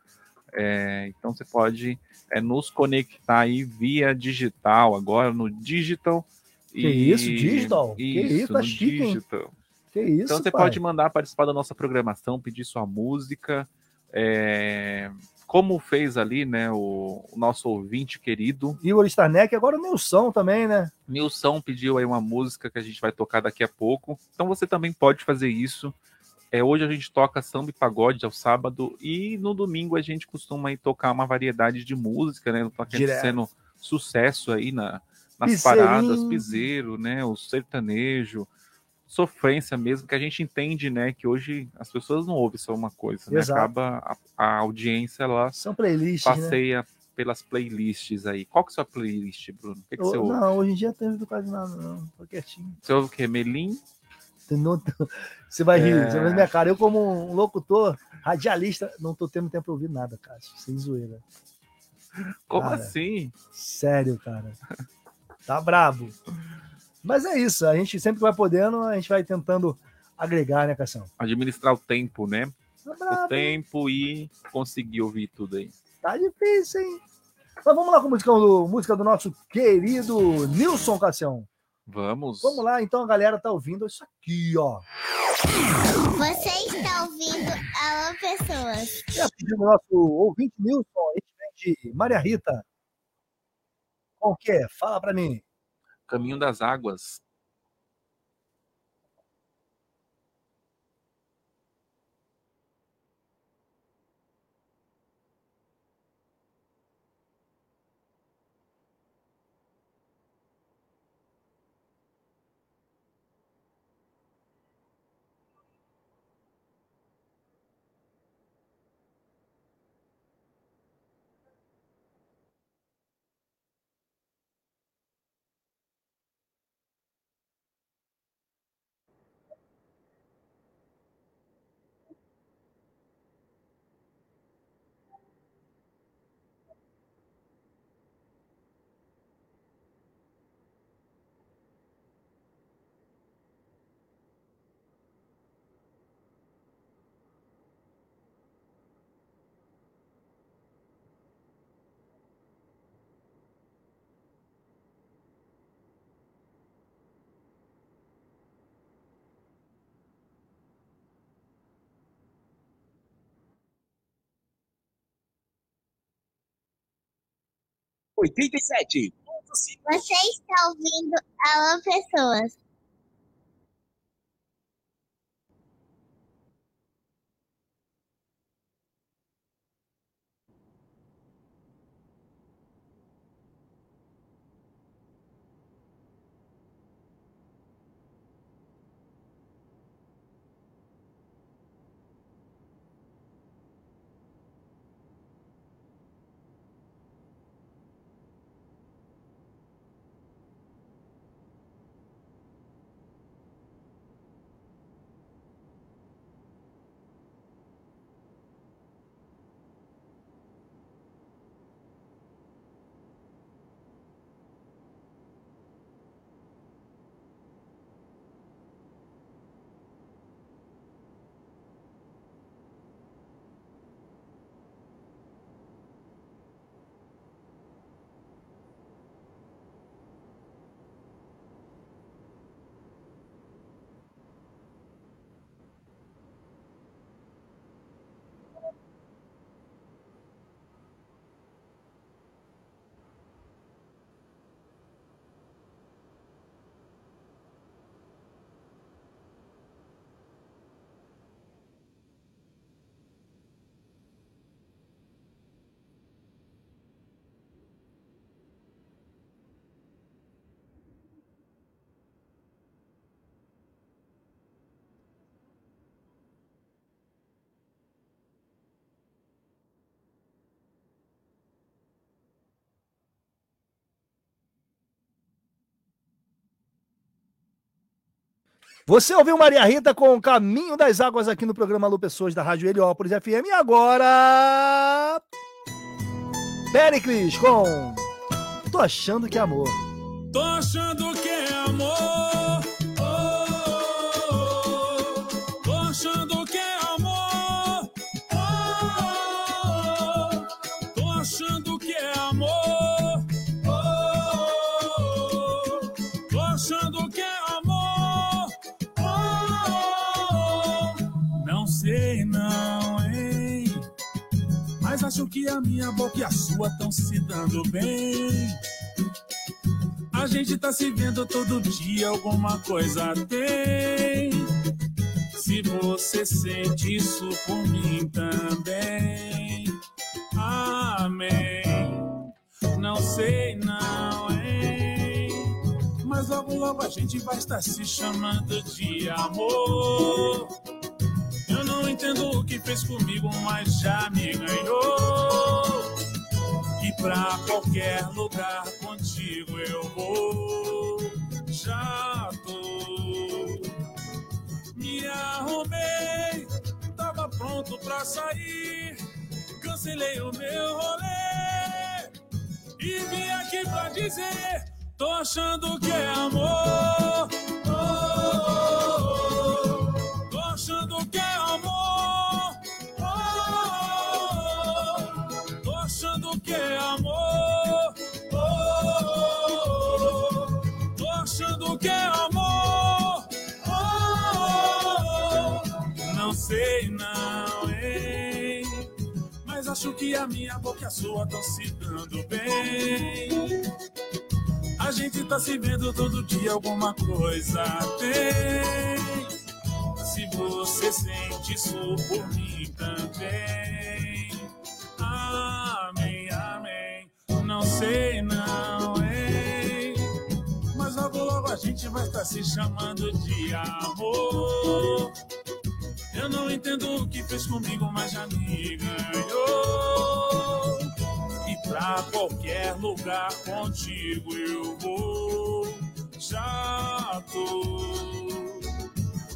É, então você pode é, nos conectar aí via digital, agora no digital. Que isso, digital? Que isso, tá chique, hein? digital. Que isso, Então você pai. pode mandar participar da nossa programação, pedir sua música. É, como fez ali, né, o, o nosso ouvinte querido, Igor Starneck, agora o Nilson também, né? Nilson pediu aí uma música que a gente vai tocar daqui a pouco. Então você também pode fazer isso. É, hoje a gente toca samba e pagode ao sábado e no domingo a gente costuma aí tocar uma variedade de música, né? Tá sendo sucesso aí na, nas paradas, piseiro, né? O sertanejo, sofrência mesmo, que a gente entende, né? Que hoje as pessoas não ouvem só uma coisa, né? Acaba a, a audiência, ela São playlists, né? passeia pelas playlists aí. Qual que é a sua playlist, Bruno? O que, que você ouve? Não, hoje em dia não tem quase nada, não. Tô quietinho. Você ouve o quê? Melim? Você vai rir, É. você vai ver minha cara. Eu, como um locutor, radialista, não tô tendo tempo pra ouvir nada, Cássio. Sem zoeira. Como Cara, assim? Sério, cara. Tá brabo. Mas é isso, a gente sempre que vai podendo, a gente vai tentando agregar, né, Cação? Administrar o tempo, né? Tá O tempo e conseguir ouvir tudo aí. tá difícil, hein? Mas vamos lá com a música do, música do nosso querido Nilson Cassião. Vamos. Vamos lá, então a galera tá ouvindo isso aqui, ó. Você está ouvindo Alô Pessoas. E a pedido do nosso ouvinte Nilson, a gente vem de Maria Rita. Com o quê? Fala pra mim. Caminho das Águas. Oitenta e sete. Você está ouvindo Alô Pessoas. Você ouviu Maria Rita com o Caminho das Águas aqui no programa Lu Pessoas da Rádio Heliópolis FM. E agora. Pericles com. Tô achando que é amor. Tô achando acho que a minha boca e a sua estão se dando bem. A gente tá se vendo todo dia, alguma coisa tem. Se você sente isso por mim também. Amém. Não sei não, hein? Mas logo logo a gente vai estar se chamando de amor. Não entendo o que fez comigo, mas já me ganhou. E pra qualquer lugar contigo eu vou. Já tô. Me arrumei, tava pronto pra sair. Cancelei o meu rolê. E vim aqui pra dizer: tô achando que é amor. Oh, acho que a minha boca e a sua estão se dando bem. A gente tá se vendo todo dia, alguma coisa tem. Se você sente isso por mim também. Amém, amém. Não sei não, hein? Mas logo logo a gente vai estar se chamando de amor. Eu não entendo o que fez comigo, mas já me ganhou. E pra qualquer lugar contigo eu vou. Já tô.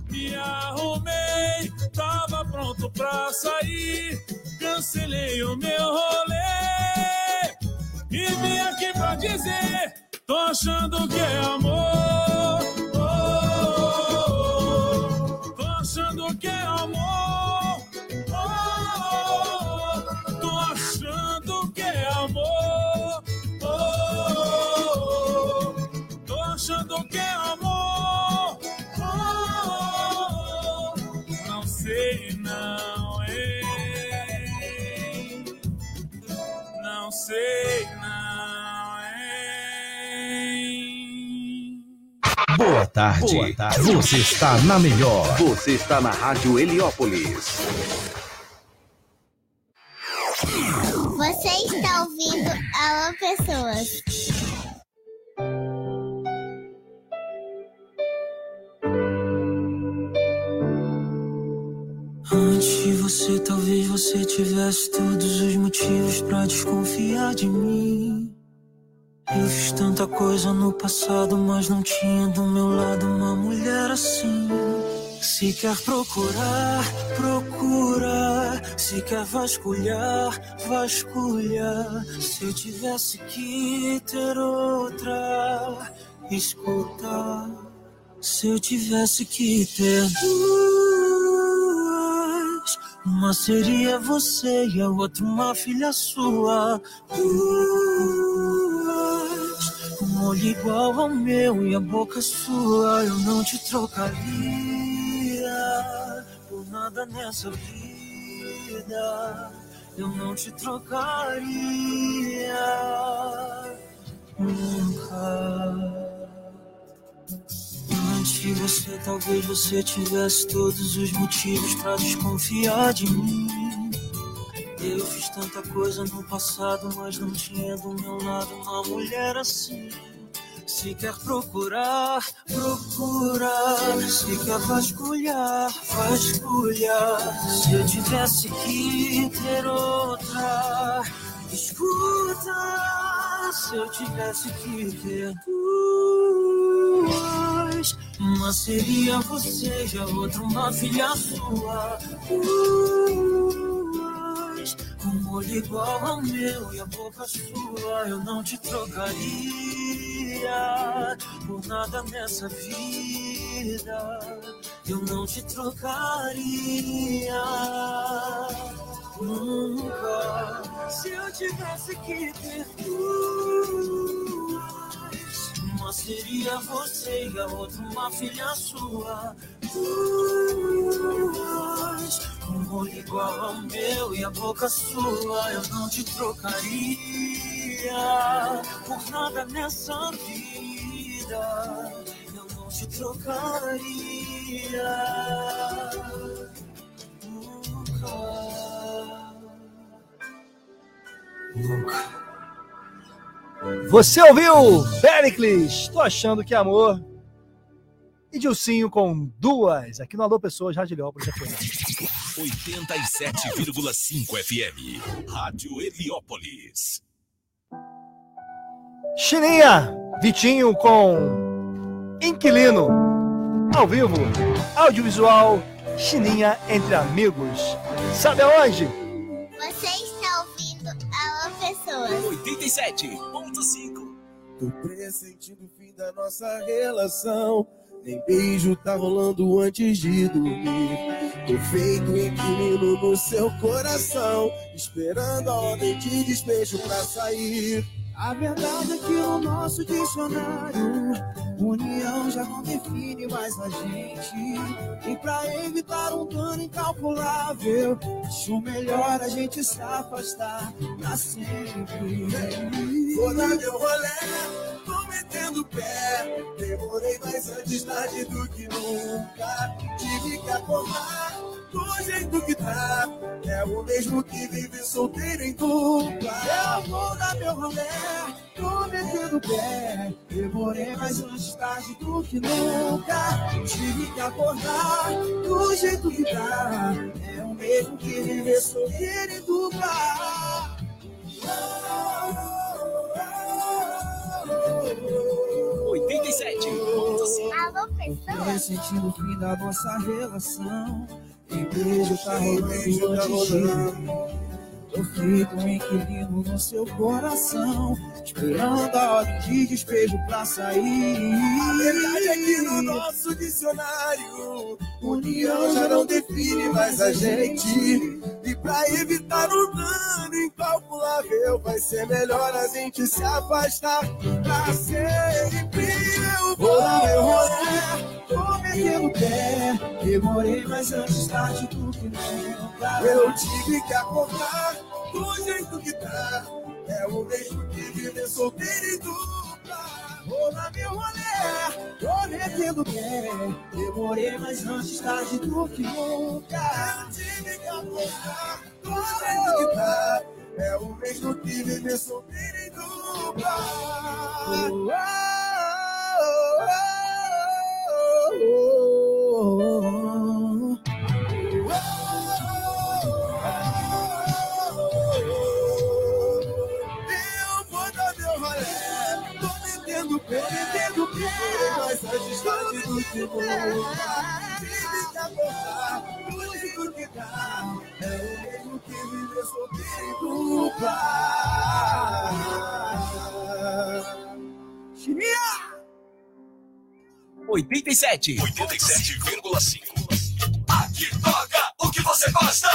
Me arrumei, tava pronto pra sair. Cancelei o meu rolê. E vim aqui pra dizer: tô achando que é amor. Tarde. Boa tarde. Você está na melhor. Você está na Rádio Heliópolis. Você está ouvindo Alô Pessoas. Antes de você, talvez você tivesse todos os motivos pra desconfiar de mim. Eu fiz tanta coisa no passado, mas não tinha do meu lado uma mulher assim. Se quer procurar, procura. Se quer vasculhar, vasculha. Se eu tivesse que ter outra, escuta. Se eu tivesse que ter duas, uma seria você e a outra uma filha sua. Duas, olho igual ao meu e a boca sua, eu não te trocaria por nada nessa vida. Eu não te trocaria nunca. Antes de você, talvez você tivesse todos os motivos pra desconfiar de mim. Eu fiz tanta coisa no passado, mas não tinha do meu lado uma mulher assim. Se quer procurar, procura. Se quer vasculhar, vasculha. Se eu tivesse que ter outra, escuta. Se eu tivesse que ter duas, Uma seria você a outra uma filha sua. Com um olho igual ao meu e a boca sua. Eu não te trocaria por nada nessa vida. Eu não te trocaria nunca. Se eu tivesse que ter duas, uma seria você e a outra uma filha sua. Duas, um olho igual ao meu e a boca sua, eu não te trocaria por nada nessa vida. Eu não te trocaria. Nunca. Você ouviu Pericles? Tô achando que é amor. E Dilcinho com duas. Aqui no Alô Pessoas, Radilhópolis FM. 87,5 FM. Rádio Heliópolis. Chininha, Vitinho com Inquilino. Ao vivo, audiovisual, Chininha entre amigos. Sabe aonde? Você está ouvindo Alô Pessoas. 87,5. Tô pressentindo o fim da nossa relação. Nem beijo tá rolando antes de dormir. Tô feito inquilino no seu coração. Esperando a ordem de despejo pra sair. A verdade é que o nosso dicionário, união já não define mais a gente. E pra evitar um dano incalculável, acho melhor a gente se afastar pra sempre. Vou dar meu rolé, tô metendo pé. Demorei, mas antes tarde do que nunca. Tive que acordar do jeito que tá. É o mesmo que vive solteiro em dupla. Eu vou dar meu rolé, tô metendo pé. Demorei, mas antes tarde do que nunca. Tive que acordar do jeito que tá. É o mesmo que viver solteiro em dupla. 87. Alô Tô Pessoas. sentindo o fim da nossa relação. E beijo tá rolando tá rolando. feito um inquilino no seu coração, esperando a ordem de despejo pra sair. A verdade é que no nosso dicionário, união já não define mais a gente. Pra evitar um dano incalculável, vai ser melhor a gente se afastar pra sempre. Eu Vou dar meu vou. rolê, tô metendo pé. Demorei, mas antes tarde do que nunca. Eu tive que acordar do jeito que tá. É o mesmo que viver solteiro e dupla. Dar meu rolê, tô metendo pé. Demorei, mas antes tarde do que nunca. Eu tive que acordar do jeito que tá. É o mesmo que viver solteiro e dupla. Oh, oh, oh, tarde do que nunca. Tive que tá. É o mesmo que viver solteiro e dupla. Chininha! 87. 87,5. Aqui toca o que você gosta.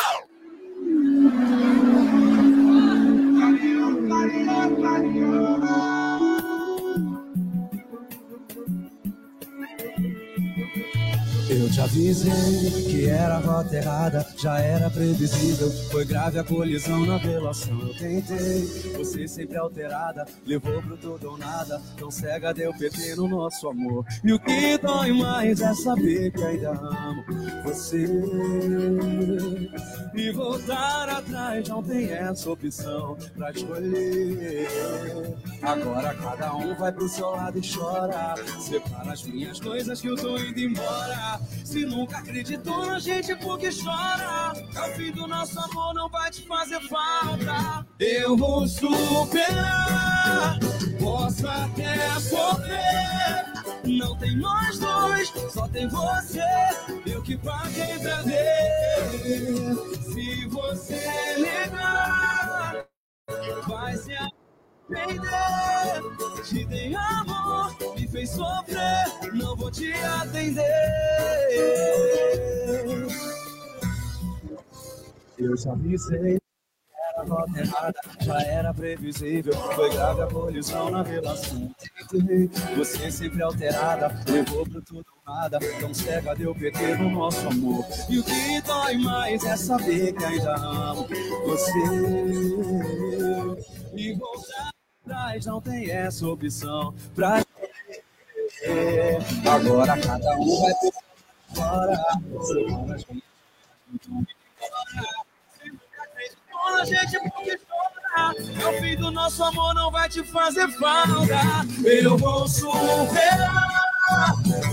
Eu te avisei que era a rota errada, já era previsível. Foi grave a colisão na relação. Eu tentei, você sempre alterada, levou pro tudo ou nada. Tão cega deu PT no nosso amor. E o que dói mais é saber que ainda amo você. E voltar atrás não tem essa opção pra escolher. Agora cada um vai pro seu lado e chora. Separa as minhas coisas que eu tô indo embora. Se nunca acreditou na gente, por que chora? O fim do nosso amor, não vai te fazer falta. Eu vou superar, posso até sofrer. Não tem nós dois, só tem você. Eu que paguei pra ver. Se você negar, vai se Te dei amor, me fez sofrer. Não vou te atender. Eu já avisei. Era nota errada, já era previsível. Foi grave a poluição na relação. Você sempre alterada, levou pro tudo nada. Tão cega deu PT no nosso amor. E o que dói mais é saber que ainda amo você. E voltar atrás não tem essa opção. Pra é, agora cada um vai por fora. A gente chora, meu fim do nosso amor não vai te fazer falta. Eu vou superar,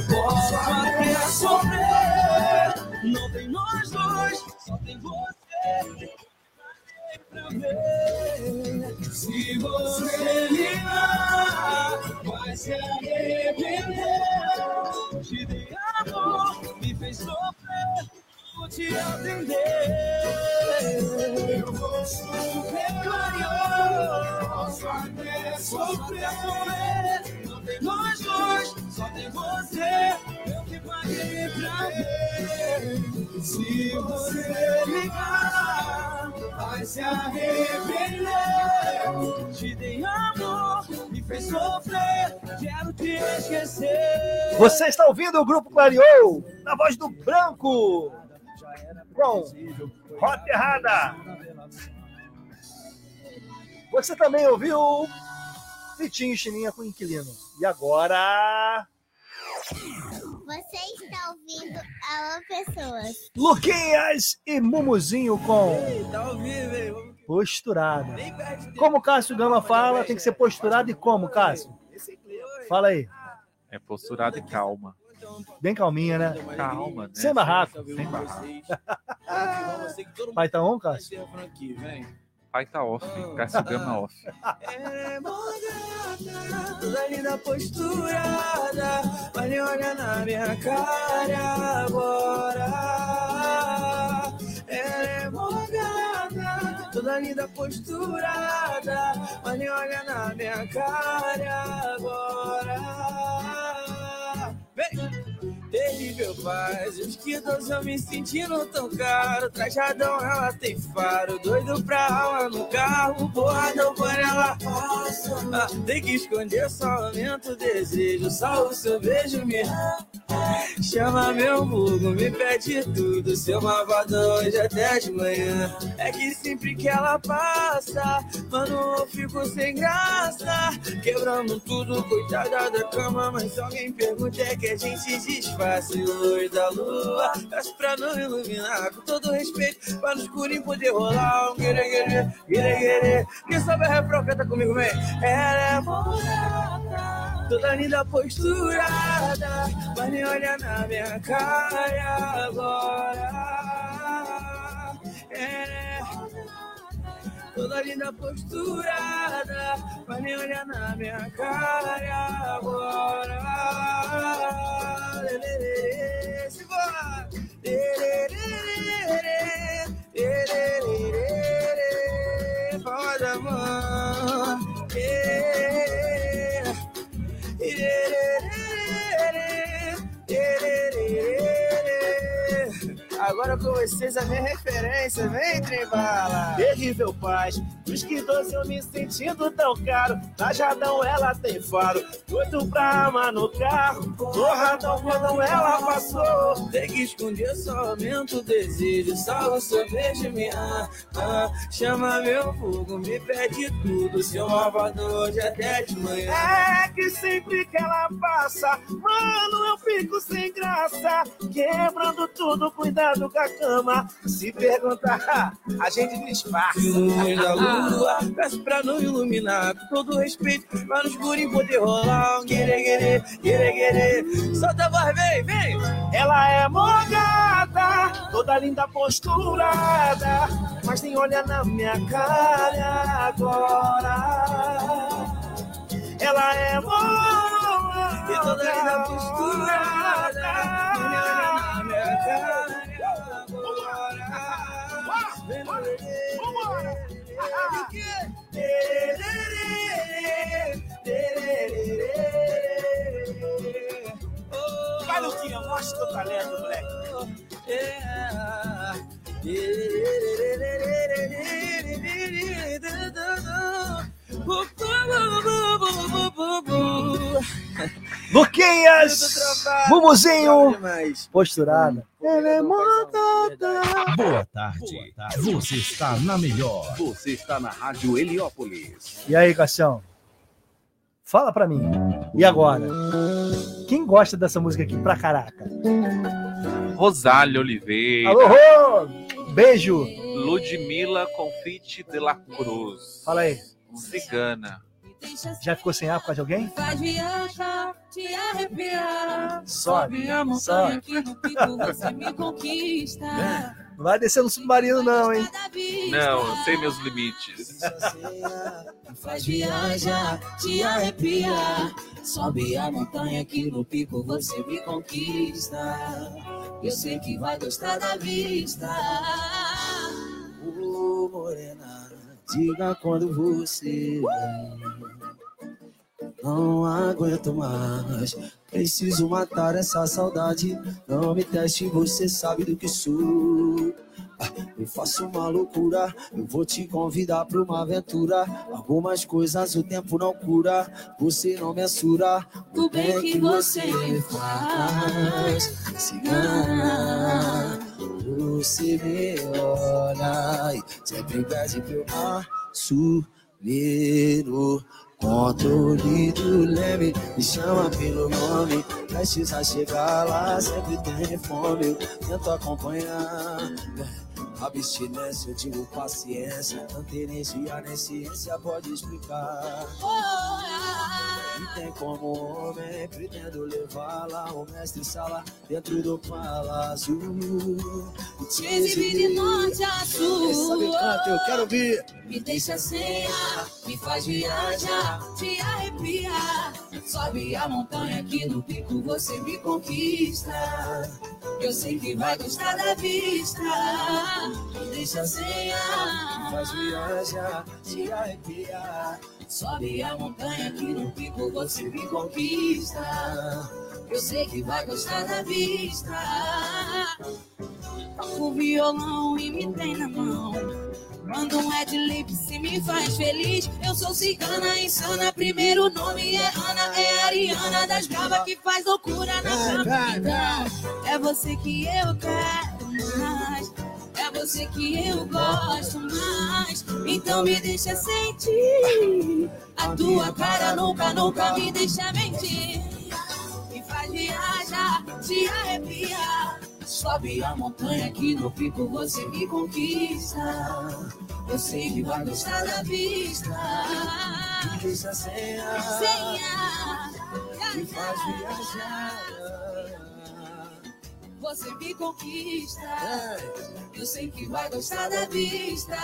posso até sofrer. Não tem nós dois, só tem você. Se você ligar, vai se arrepender. Te dei amor, me fez sofrer vou te atender. Eu vou sofrer, posso até sofrer. Não tem nós dois, só tem você. Eu que paguei pra ver. Se você ligar, vai se arrepender. Te dei amor, me fez sofrer. Quero te esquecer. Você está ouvindo o Grupo Clareou, na voz do Branco, com Rota Errada. Você também ouviu Vitinho e Chininha com Inquilino. E agora, Você está ouvindo Alô Pessoas. Luquinhas e Mumuzinho com Posturada. Como o Cássio Gama fala, tem que ser posturado e como, Cássio? Fala aí. É posturado e calma. Bem calminha, né? Calma, né? Sem barraco. Sem barraco. Pai tá on, Cássio? Pai tá off, Cássio Gama off. É morgada, toda linda posturada, nem olha na minha cara agora. Ela é morgada, toda linda posturada, nem olha na minha cara agora. Vem! Terrível paz, os quilos eu me sentindo tão caro. Trajadão, ela tem faro. Doido pra aula no carro, porradão por ela. Ah, tem que esconder, só aumenta o desejo. Só o seu beijo me chama meu vulgo, me pede tudo. Seu malvado hoje até de manhã. É que sempre que ela passa, mano, eu fico sem graça. Quebramos tudo, coitada da cama. Mas se alguém pergunta, é que a gente desfaz. Luz da lua, peço pra não iluminar. Com todo respeito, pra no escurinho poder rolar. Um guerê, guerê, guerê, guerê. Quem sabe a refrão, canta comigo, vem. Ela é morada, toda linda posturada. Mas nem olha na minha cara agora. Ela é toda linda posturada, mas nem olha na minha cara agora. Lelelê, Simbora! Lelelê, lelelê, palma da mão. É. Agora com vocês a minha referência, vem trembala. Terrível paz, dos que doce eu me sentindo tão caro. Na Jadão ela tem faro, doido pra amar no carro. Torradão quando ela passou. Tem que esconder, só aumenta o desejo. Só o seu beijo me ah, ah, chama meu fogo, me pede tudo. Seu malvado hoje até de manhã. É que sempre que ela passa, mano, eu fico sem graça. Quebrando tudo, cuidado com a cama. Se perguntar, a gente disfarça. Luz da lua, peço pra não iluminar. Com todo respeito, pra no escurinho poder rolar. Um guerê, guerê, guerê, guerê. Solta a voz, vem, vem. Ela é morgada, toda linda posturada. Mas nem olha na minha cara agora. Ela é morgada E toda linda postura Vai, Luquinha, mostra teu talento, moleque. Luquinhas! Mumuzinho! Posturada. Boa tarde. Você está na melhor. Você está na Rádio Heliópolis. E aí, Cassião? Fala pra mim. E agora? Quem gosta dessa música aqui pra caraca? Rosália Oliveira. Alô! Beijo! Ludmila Confite de la Cruz. Fala aí. Cigana. Já ficou sem ar por causa de alguém? Faz viajar, te arrepiar. Sobe, a montanha sobe. aqui no pico, você me conquista. Não vai descer no submarino, não, hein? Não, eu sei meus limites. Faz viajar, te arrepiar. Sobe a montanha aqui no pico, você me conquista. Eu sei que vai gostar da vista. Ô, morena, diga quando você vem. Não aguento mais. Preciso matar essa saudade. Não me teste, você sabe do que sou. Ah, Eu faço uma loucura, eu vou te convidar pra uma aventura. Algumas coisas o tempo não cura, você não mensura o bem que você faz. Cigana, você me olha e sempre pede pra eu assumir controle do leme. Me chama pelo nome, prestes a chegar lá, sempre tem fome. Eu tento acompanhar. Abstinência, eu digo paciência. Tanta energia nem ciência pode explicar. E tem como homem, pretendo levá-la ao mestre sala dentro do palácio. Te exibir de norte a sul. Sabe eu quero ouvir. Me deixa ar, me faz viajar, te arrepiar. Sobe a montanha aqui no pico, você me conquista. Eu sei que vai gostar da vista. Me deixa ar, me faz viajar, te arrepiar. Sobe a montanha aqui no pico, você me conquista. Eu sei que vai gostar da vista. O violão e me tem na mão. Manda um Ed Lip se me faz feliz. Eu sou cigana insana, primeiro nome é Ana, é Ariana das bravas que faz loucura na cama. Então, é você que eu quero mais. É você que eu gosto mais. Então me deixa sentir. A tua cara nunca, nunca me deixa mentir. Me faz viajar, te arrepiar. Sobe a montanha aqui no pico, você me conquista. Eu sei que vai gostar da vista. Me deixa sem ar. Me faz viajar. Você me conquista. Eu sei que vai gostar da vista.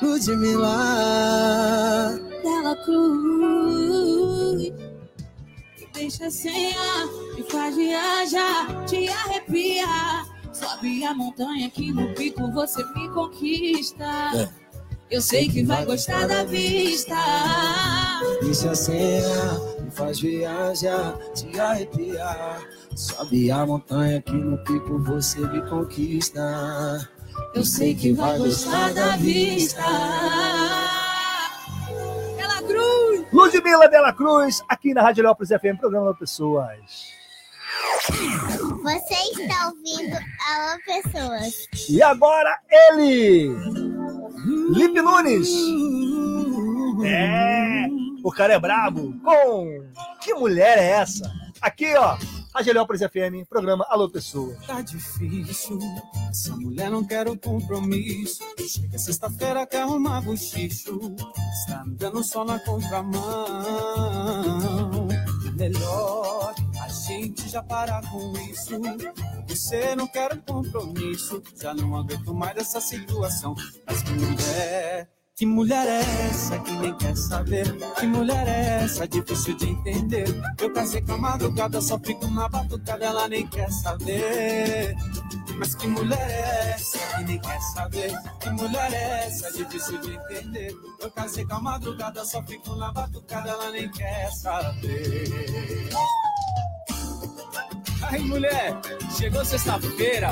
Ludmilla Dela Cruz. Me deixa sem ar Me faz viajar Te arrepiar Sobe a montanha aqui no pico Você me conquista Eu sei que vai gostar da vista Deixa sem ar Me faz viajar Te arrepiar Sobe a montanha aqui no pico Você me conquista eu sei que vai gostar da vista. Ela Cruz! Ludmila Dela Cruz, aqui na Rádio Leópolis FM, programa Pessoas. Você está ouvindo Alô Pessoas. E agora ele, Lipe Nunes. É, o cara é brabo. Com que mulher é essa? Aqui, ó, Rádio Leópolis FM, programa Alô Pessoas. Tá difícil, essa mulher não quer o compromisso. Chega sexta-feira, quer arrumar bochicho. Está andando só na contramão. Melhor a gente já parar com isso. Você não quer um compromisso. Já não aguento mais essa situação. Mas mulher. Que mulher é essa que nem quer saber? Que mulher é essa difícil de entender? Eu casei com a madrugada, só fico na batucada, ela nem quer saber. Mas que mulher é essa que nem quer saber? Que mulher é essa difícil de entender? Eu casei com a madrugada, só fico na batucada, ela nem quer saber. Ai, mulher, chegou sexta-feira,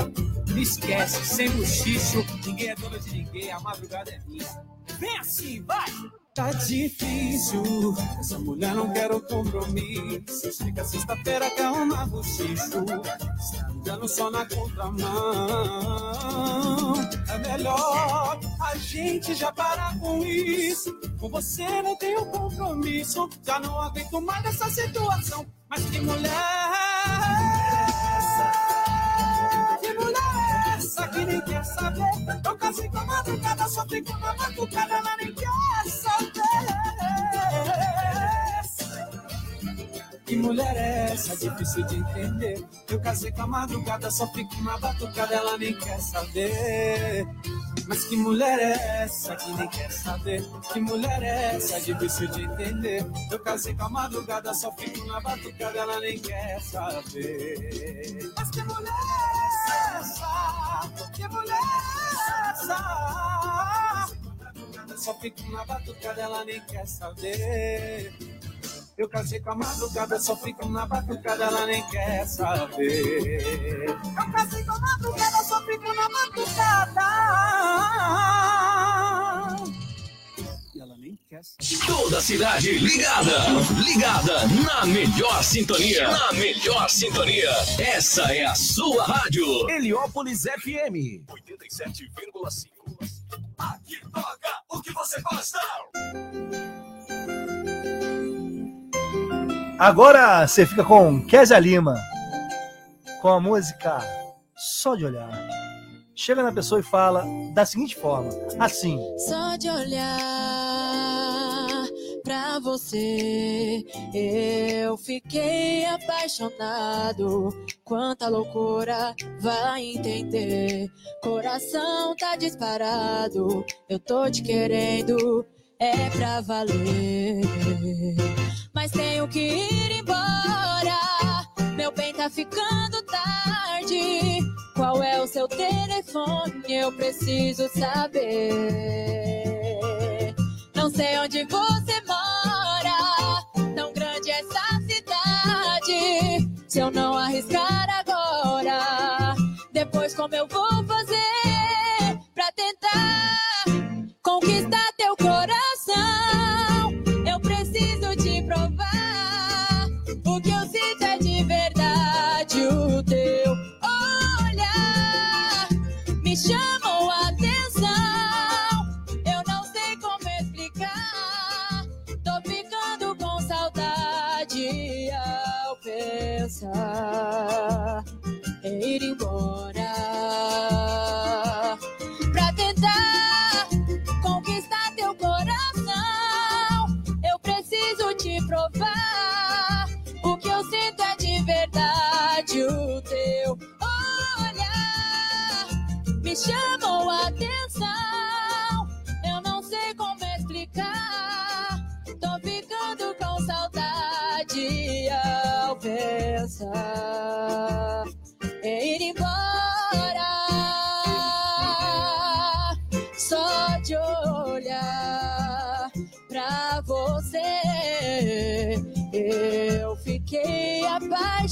me esquece, sem buchicho, ninguém é dono de ninguém, a madrugada é minha. Vem assim, vai! Tá difícil, essa mulher não quer o compromisso. Chega sexta-feira, quer uma buchicho, está andando só na contramão. É melhor a gente já parar com isso. Com você não tenho compromisso, já não aguento mais essa situação. Mas que mulher é que nem quer saber? Eu casei com a madrugada, só fico batucada, ela nem quer saber. Que mulher é essa? Difícil de entender. Eu casei com a madrugada, só fico na batucada, ela nem quer saber. Mas que mulher é essa que nem quer saber? Que mulher é essa? Difícil de entender. Eu casei com a madrugada, só fico na batucada, ela nem quer saber. Mas que mulher é essa? Que mulher é essa? Só fico na batucada, ela nem quer saber. Eu casei com a madrugada, só fico na batucada, ela nem quer saber. Eu casei com a madrugada, só fico na batucada. Saber. Toda a cidade ligada, ligada na melhor sintonia, na melhor sintonia. Essa é a sua rádio. Heliópolis FM 87,5. Aqui toca o que você gosta. Agora você fica com Kézia Lima, com a música Só de Olhar. Chega na pessoa e fala da seguinte forma, assim. Só de olhar pra você, eu fiquei apaixonado. Quanta loucura vai entender? Coração tá disparado, eu tô te querendo, é pra valer. Mas tenho que ir embora, meu bem tá ficando tarde. Qual é o seu telefone? Eu preciso saber. Não sei onde você mora, tão grande essa cidade. Se eu não arriscar agora, depois como eu vou fazer pra tentar conquistar teu coração? Eu preciso te provar o que eu sinto é de verdade. O teu olhar me chamou em ir embora pra tentar conquistar teu coração. Eu preciso te provar o que eu sinto é de verdade. O teu olhar me chamou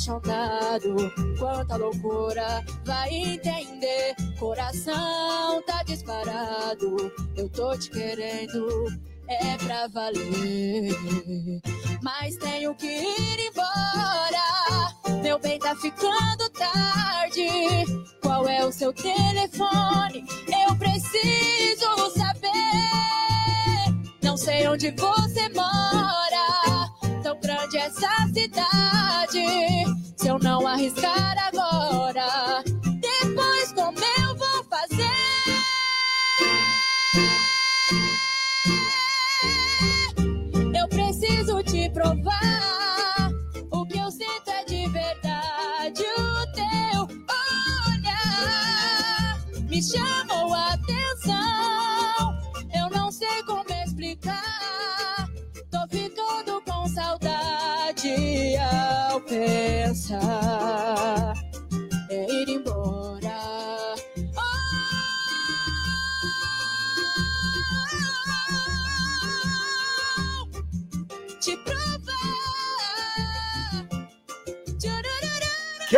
apaixonado. Quanta loucura vai entender? Coração tá disparado. Eu tô te querendo, é pra valer. Mas tenho que ir embora. Meu bem tá ficando tarde. Qual é o seu telefone? Eu preciso saber. Não sei onde você mora. Tão grande essa cidade. Se eu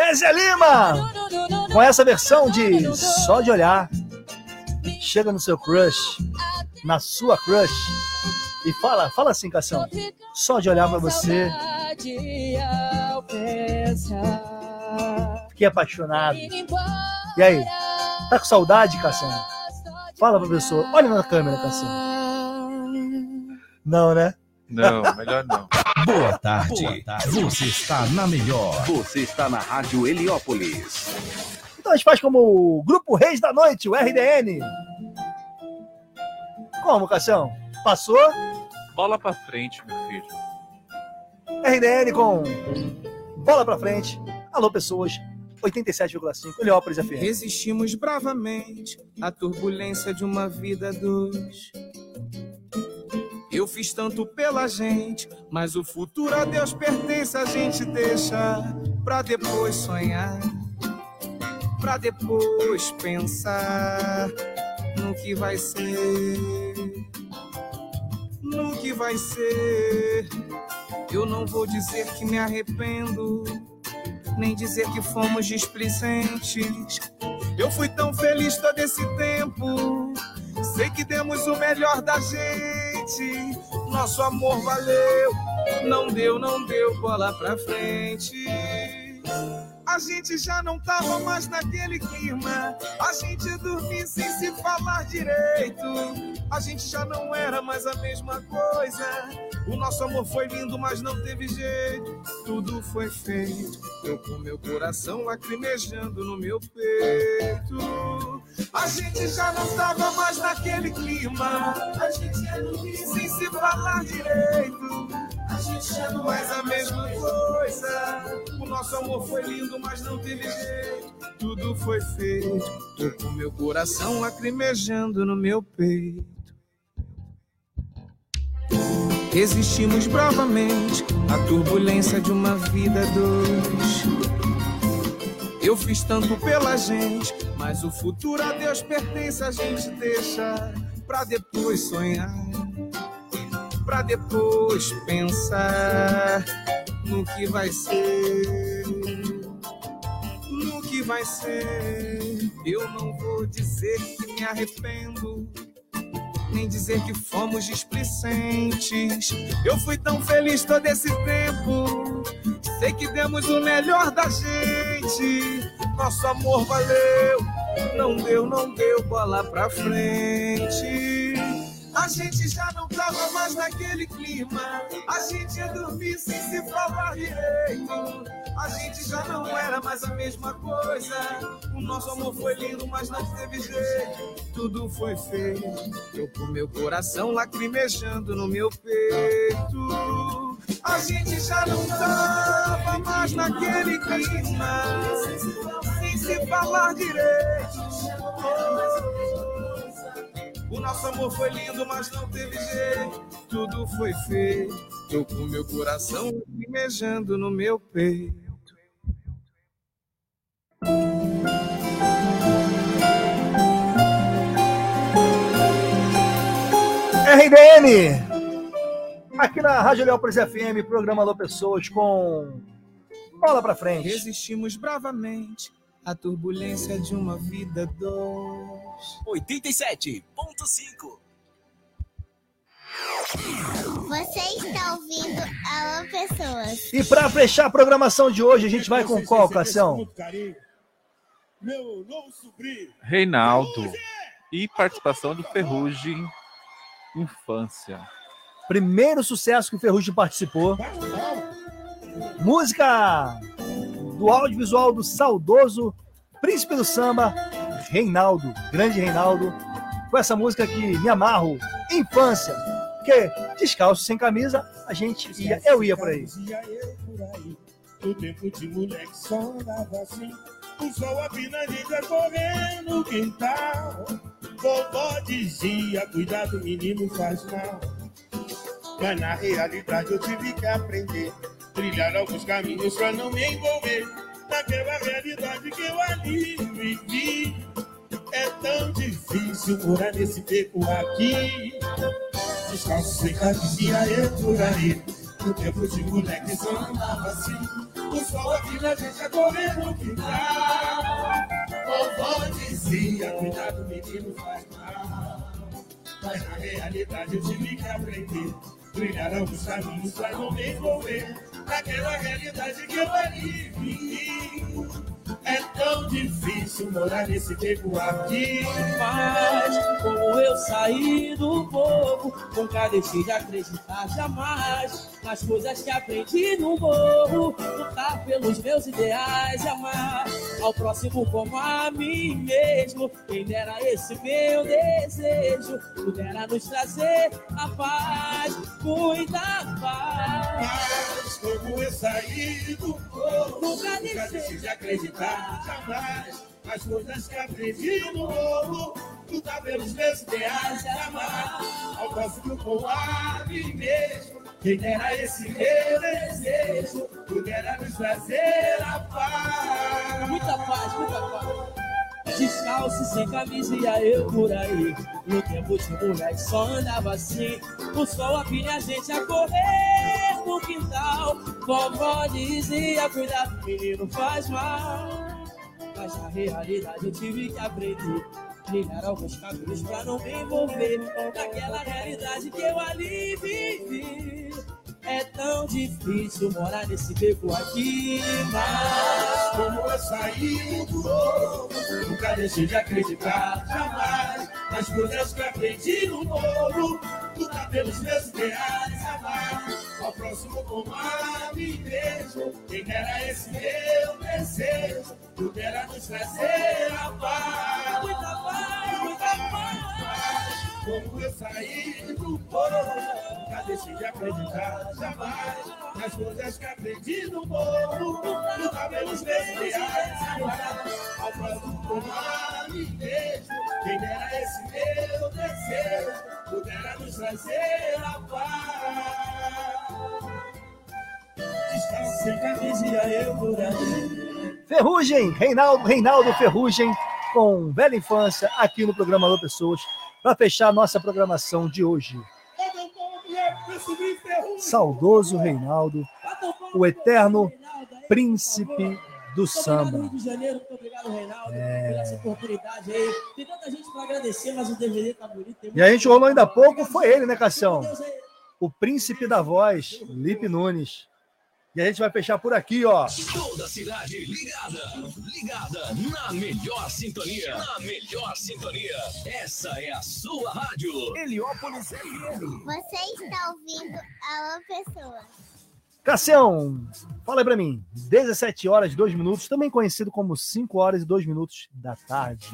Kézia Lima! Com essa versão de Só de Olhar. Chega no seu crush, na sua crush, e fala, fala assim, Cação. Só de olhar pra você, fiquei apaixonado. E aí? Tá com saudade, Cação? Fala pra pessoa. Olha na câmera, Cação. Não, né? Não, melhor não. Boa tarde. Você está na melhor. Você está na Rádio Heliópolis. Então a gente faz como o Grupo Reis da Noite, o RDN. Como, Cação? Passou? Bola pra frente, meu filho. RDN com bola pra frente. Alô, pessoas. 87,5 Heliópolis FM. Resistimos bravamente à turbulência de uma vida a dois. Eu fiz tanto pela gente, mas o futuro a Deus pertence, a gente deixa pra depois sonhar, pra depois pensar no que vai ser, no que vai ser. Eu não vou dizer que me arrependo, nem dizer que fomos displicentes. Eu fui tão feliz todo esse tempo. Sei que demos o melhor da gente. Nosso amor valeu. Não deu, não deu bola pra frente. A gente já não tava mais naquele clima. A gente dormia sem se falar direito. A gente já não era mais a mesma coisa. O nosso amor foi lindo, mas não teve jeito. Tudo foi feito. Eu com meu coração lacrimejando no meu peito. A gente já não tava mais naquele clima. A gente já dormia sem se falar direito. A gente já não é mais a mesma coisa. O nosso amor foi lindo, mas não teve jeito. Tudo foi feito. Tô com meu coração lacrimejando no meu peito. Resistimos bravamente à turbulência de uma vida dois. Eu fiz tanto pela gente, mas o futuro a Deus pertence, a gente deixa pra depois sonhar, pra depois pensar no que vai ser, vai ser. Eu não vou dizer que me arrependo, nem dizer que fomos displicentes. Eu fui tão feliz todo esse tempo. Sei que demos o melhor da gente. Nosso amor valeu. Não deu, não deu bola pra frente. A gente já não tava mais naquele clima. A gente ia dormir sem se falar direito. A gente já não era mais a mesma coisa. O nosso amor foi lindo, mas não teve jeito. Tudo foi feito. Eu com meu coração lacrimejando no meu peito. A gente já não tava mais naquele clima. Sem se falar direito. O nosso amor foi lindo, mas não teve jeito. Tudo foi feito. Tô com meu coração lacrimejando no meu peito. RDN! Aqui na Rádio Leópolis FM, programa Alô Pessoas com bola pra frente. Resistimos bravamente à turbulência de uma vida a dois. 87.5. Você está ouvindo Alô Pessoas. E pra fechar a programação de hoje, a gente vai com qual, Cação? Meu novo sobrinho. Reinaldo. E participação do Ferrugem Infância. Primeiro sucesso que o Ferrugem participou. Música do audiovisual do saudoso Príncipe do Samba, Reinaldo, grande Reinaldo, com essa música que me amarro, Infância, porque descalço, sem camisa, a gente ia, eu ia por aí. Tempo de moleque só andava assim. O sol correndo no quintal. Vovó dizia, cuidado menino faz mal. Mas na realidade eu tive que aprender. Trilhar alguns caminhos pra não me envolver naquela realidade que eu ali vivi. É tão difícil morar nesse beco aqui. Descalço sem camisa eu por aí. No tempo de moleque só andava assim. O sol aqui na gente a correr no quintal. Vovó dizia, cuidado menino faz mal. Mas na realidade eu tive que aprender. Trilhar alguns caminhos pra não me envolver naquela realidade que eu ali vi. É tão difícil morar nesse beco aqui. Mas como eu saí do povo, nunca deixei de acreditar jamais nas coisas que aprendi no morro. Lutar pelos meus ideais e amar ao próximo como a mim mesmo. Quem dera esse meu desejo pudera nos trazer a paz, muita paz. Mas como eu saí do povo, Nunca nunca deixei de acreditar jamais nas coisas que aprendi no morro. Lutar pelos meus ideais e amar ao próximo com a mim mesmo. Dera esse meu desejo pudera nos trazer a paz. Muita paz, muita paz. Descalço, sem camisa, ia eu por aí. No tempo de moleque só andava assim. O sol apilha a gente a correr no quintal. Vovó dizia, cuidado, menino faz mal. Mas na realidade eu tive que aprender. Trilhar alguns caminhos pra não me envolver naquela realidade que eu ali vivi. É tão difícil morar nesse beco aqui, mas Como eu saí do morro, nunca deixei de acreditar jamais nas coisas que aprendi no morro. Lutar pelos meus ideais, amar ao próximo a mim mesmo. Quem dera esse meu desejo, pudera nos trazer a paz, muita paz. Como eu saí do morro, nunca deixei de acreditar jamais nas coisas que aprendi no morro. Lutar pelos meus amar ao próximo como a mim. Quem dera esse meu desejo, pudera nos trazer a paz. Descanso sem camisa eu por aí. Ferrugem, Reinaldo, Reinaldo Ferrugem, com Velha Infância, aqui no programa Alô Pessoas, para fechar a nossa programação de hoje. Saudoso Reinaldo, o eterno príncipe do samba. Rio de Janeiro, muito obrigado, Reinaldo, por essa oportunidade aí. Tem tanta gente para agradecer, mas o DVD tá bonito. E a gente rolou ainda há pouco, foi ele, né, Cassião? O príncipe da voz, Lipe Nunes. E a gente vai fechar por aqui, ó. Toda a cidade ligada, ligada na melhor sintonia, na melhor sintonia. Essa é a sua rádio. Heliópolis FM. Você está ouvindo Alô Pessoas. Cassião, fala aí pra mim. 17 horas e 2 minutos, também conhecido como 5 horas e 2 minutos da tarde.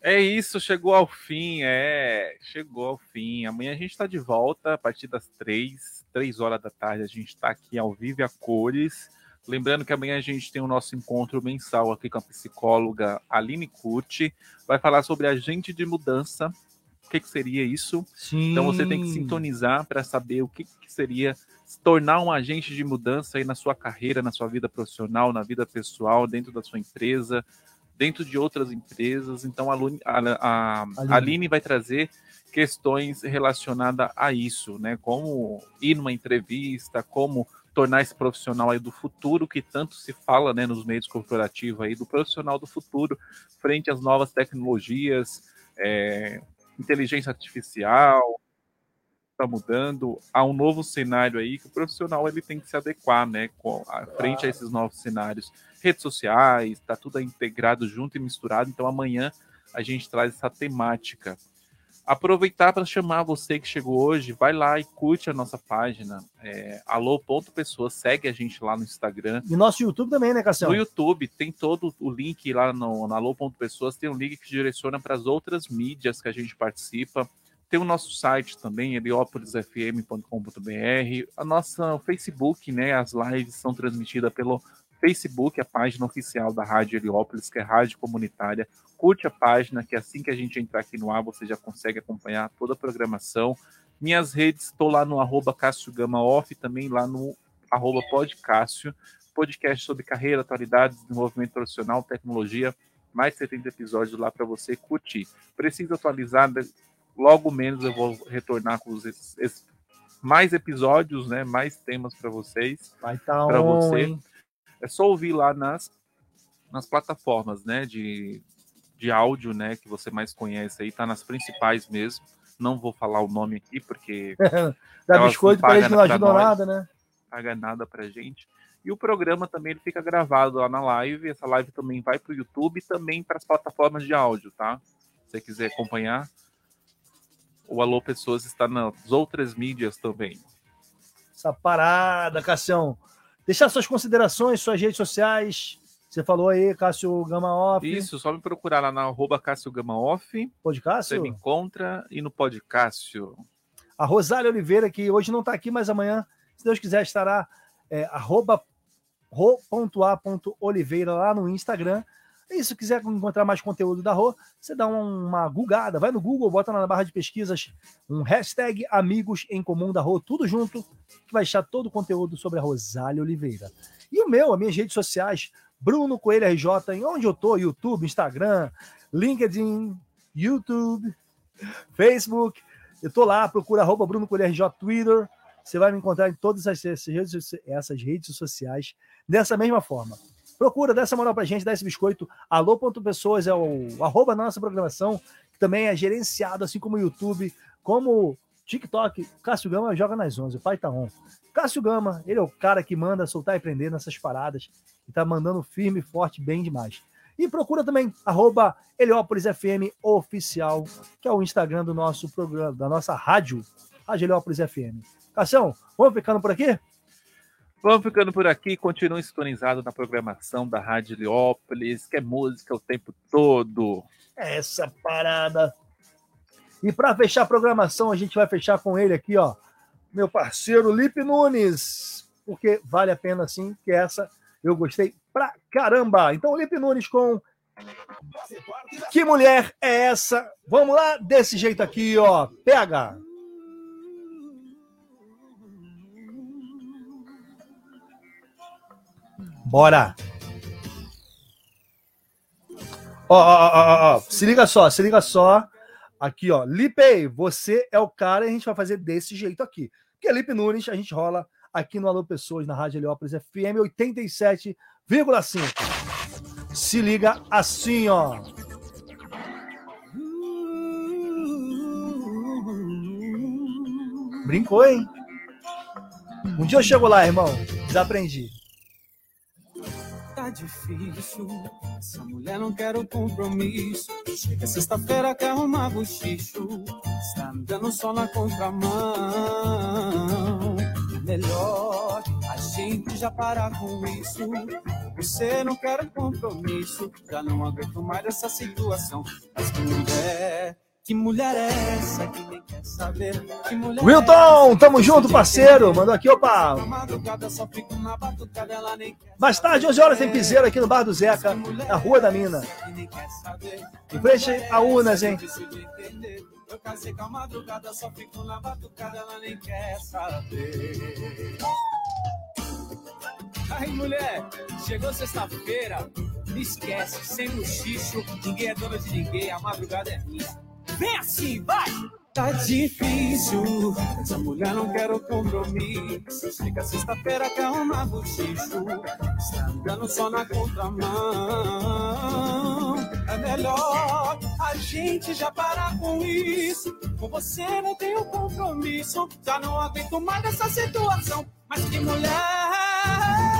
É isso, chegou ao fim, é. Chegou ao fim. Amanhã a gente está de volta a partir das três, três horas da tarde. A gente está aqui ao vivo a cores. Lembrando que amanhã a gente tem o nosso encontro mensal aqui com a psicóloga Aline Curti. Vai falar sobre agente de mudança. O que, que seria isso? Sim. Então você tem que sintonizar para saber o que, que seria se tornar um agente de mudança aí na sua carreira, na sua vida profissional, na vida pessoal, dentro da sua empresa, dentro de outras empresas. Então a, a, a Aline. Aline vai trazer questões relacionadas a isso, né? Como ir numa entrevista, como tornar esse profissional aí do futuro que tanto se fala, né, nos meios corporativos aí do profissional do futuro frente às novas tecnologias, é, inteligência artificial, está mudando, há um novo cenário aí que o profissional ele tem que se adequar, né, com, a, frente a esses novos cenários, redes sociais, está tudo integrado junto e misturado. Então amanhã a gente traz essa temática. Aproveitar para chamar você que chegou hoje, vai lá e curte a nossa página, é, alô.pessoas, segue a gente lá no Instagram. E nosso YouTube também, né, Cassião? No YouTube tem todo o link lá no, na Alô.pessoas, tem um link que direciona para as outras mídias que a gente participa. Tem o nosso site também, heliopolisfm.com.br, a nossa Facebook, né? As lives são transmitidas pelo Facebook, a página oficial da Rádio Heliópolis, que é Rádio Comunitária. Curte a página, que assim que a gente entrar aqui no ar, você já consegue acompanhar toda a programação. Minhas redes, estou lá no arroba Cássio Gama Off, também lá no arroba podcássio, podcast sobre carreira, atualidades, desenvolvimento profissional, tecnologia, mais de 70 episódios lá para você curtir. Precisa atualizar, né? logo menos eu vou retornar com os, mais episódios, né? Mais temas para vocês. Vai tá para on, você. hein? É só ouvir lá nas, nas plataformas, né? De, de áudio, né? Que você mais conhece aí, tá nas principais mesmo. Não vou falar o nome aqui porque Dá biscoito pagam eles não ajudam nada, né? Paga nada pra gente. E o programa também ele fica gravado lá na live. Essa live também vai para o YouTube e também para as plataformas de áudio, tá? Se você quiser acompanhar, o Alô Pessoas está nas outras mídias também. Essa parada, Cassião. Deixar suas considerações, suas redes sociais. Você falou aí, Cássio Gama Off. Isso, só me procurar lá na arroba Cássio Gama Off. Podcássio? Você me encontra e no Podcássio. A Rosália Oliveira, que hoje não está aqui, mas amanhã, se Deus quiser, estará é, arroba ro.a.oliveira lá no Instagram. E se quiser encontrar mais conteúdo da Rô, você dá um- uma googada, vai no Google, bota na barra de pesquisas um hashtag Amigos em Comum da Rô, tudo junto, que vai achar todo o conteúdo sobre a Rosália Oliveira. E o meu, as minhas redes sociais, Bruno Coelho RJ, em onde eu tô, YouTube, Instagram, LinkedIn, YouTube, Facebook. Eu tô lá, procura arroba Bruno Coelho RJ, Twitter. Você vai me encontrar em todas essas redes, essas redes sociais dessa mesma forma. Procura, dá essa moral pra gente, dá esse biscoito. Alô.pessoas é o arroba da nossa programação, que também é gerenciado, assim como o YouTube, como o TikTok. Cássio Gama joga nas 11, o pai tá on. Cássio Gama, ele é o cara que manda soltar e prender nessas paradas e tá mandando firme e forte bem demais. E procura também arroba Heliópolis FM Oficial, que é o Instagram do nosso programa, da nossa rádio, Rádio Heliópolis FM. Cassião, vamos ficando por aqui? Vamos ficando por aqui. Continue sintonizado na programação da Rádio Heliópolis, que é música o tempo todo. Essa parada. E para fechar a programação, a gente vai fechar com ele aqui, ó. Meu parceiro Lipe Nunes. Porque vale a pena sim, que essa eu gostei pra caramba. Então, Lipe Nunes com. Que mulher é essa? Vamos lá, desse jeito aqui, ó. Pega! Bora! Ó, ó, ó, ó, se liga só, se liga só. Aqui, ó. Lipe, você é o cara e a gente vai fazer desse jeito aqui. Porque Lipe Nunes, a gente rola aqui no Alô Pessoas, na Rádio Heliópolis FM 87,5. Se liga assim, ó. Brincou, hein? Um dia eu chego lá, irmão. Desaprendi. Tá difícil, essa mulher não quer o compromisso. Chega sexta-feira, quer arrumar bochicho. Está andando só na contramão. Melhor a gente já parar com isso. Você não quer compromisso, já não aguento mais essa situação. Mas que mulher, que mulher é essa que nem quer saber? Que mulher é Wilton, essa tamo junto, parceiro. Mandou aqui, opa. Mais tarde, 11 horas, tem piseiro aqui no Bar do Zeca, na Rua da Mina. Em frente a Unas, hein? Eu casei com a madrugada, só fico na batucada, ela nem quer saber. Aí, mulher, chegou sexta-feira, me esquece, sem bochicho, ninguém é dono de ninguém, a madrugada é minha. Vem assim, vai! Tá difícil, essa mulher não quer o compromisso. Chega sexta-feira, quer arrumar bochicho. Está andando só na contramão. É melhor a gente já parar com isso. Com você não tenho compromisso. Já não aguento mais essa situação. Mas que mulher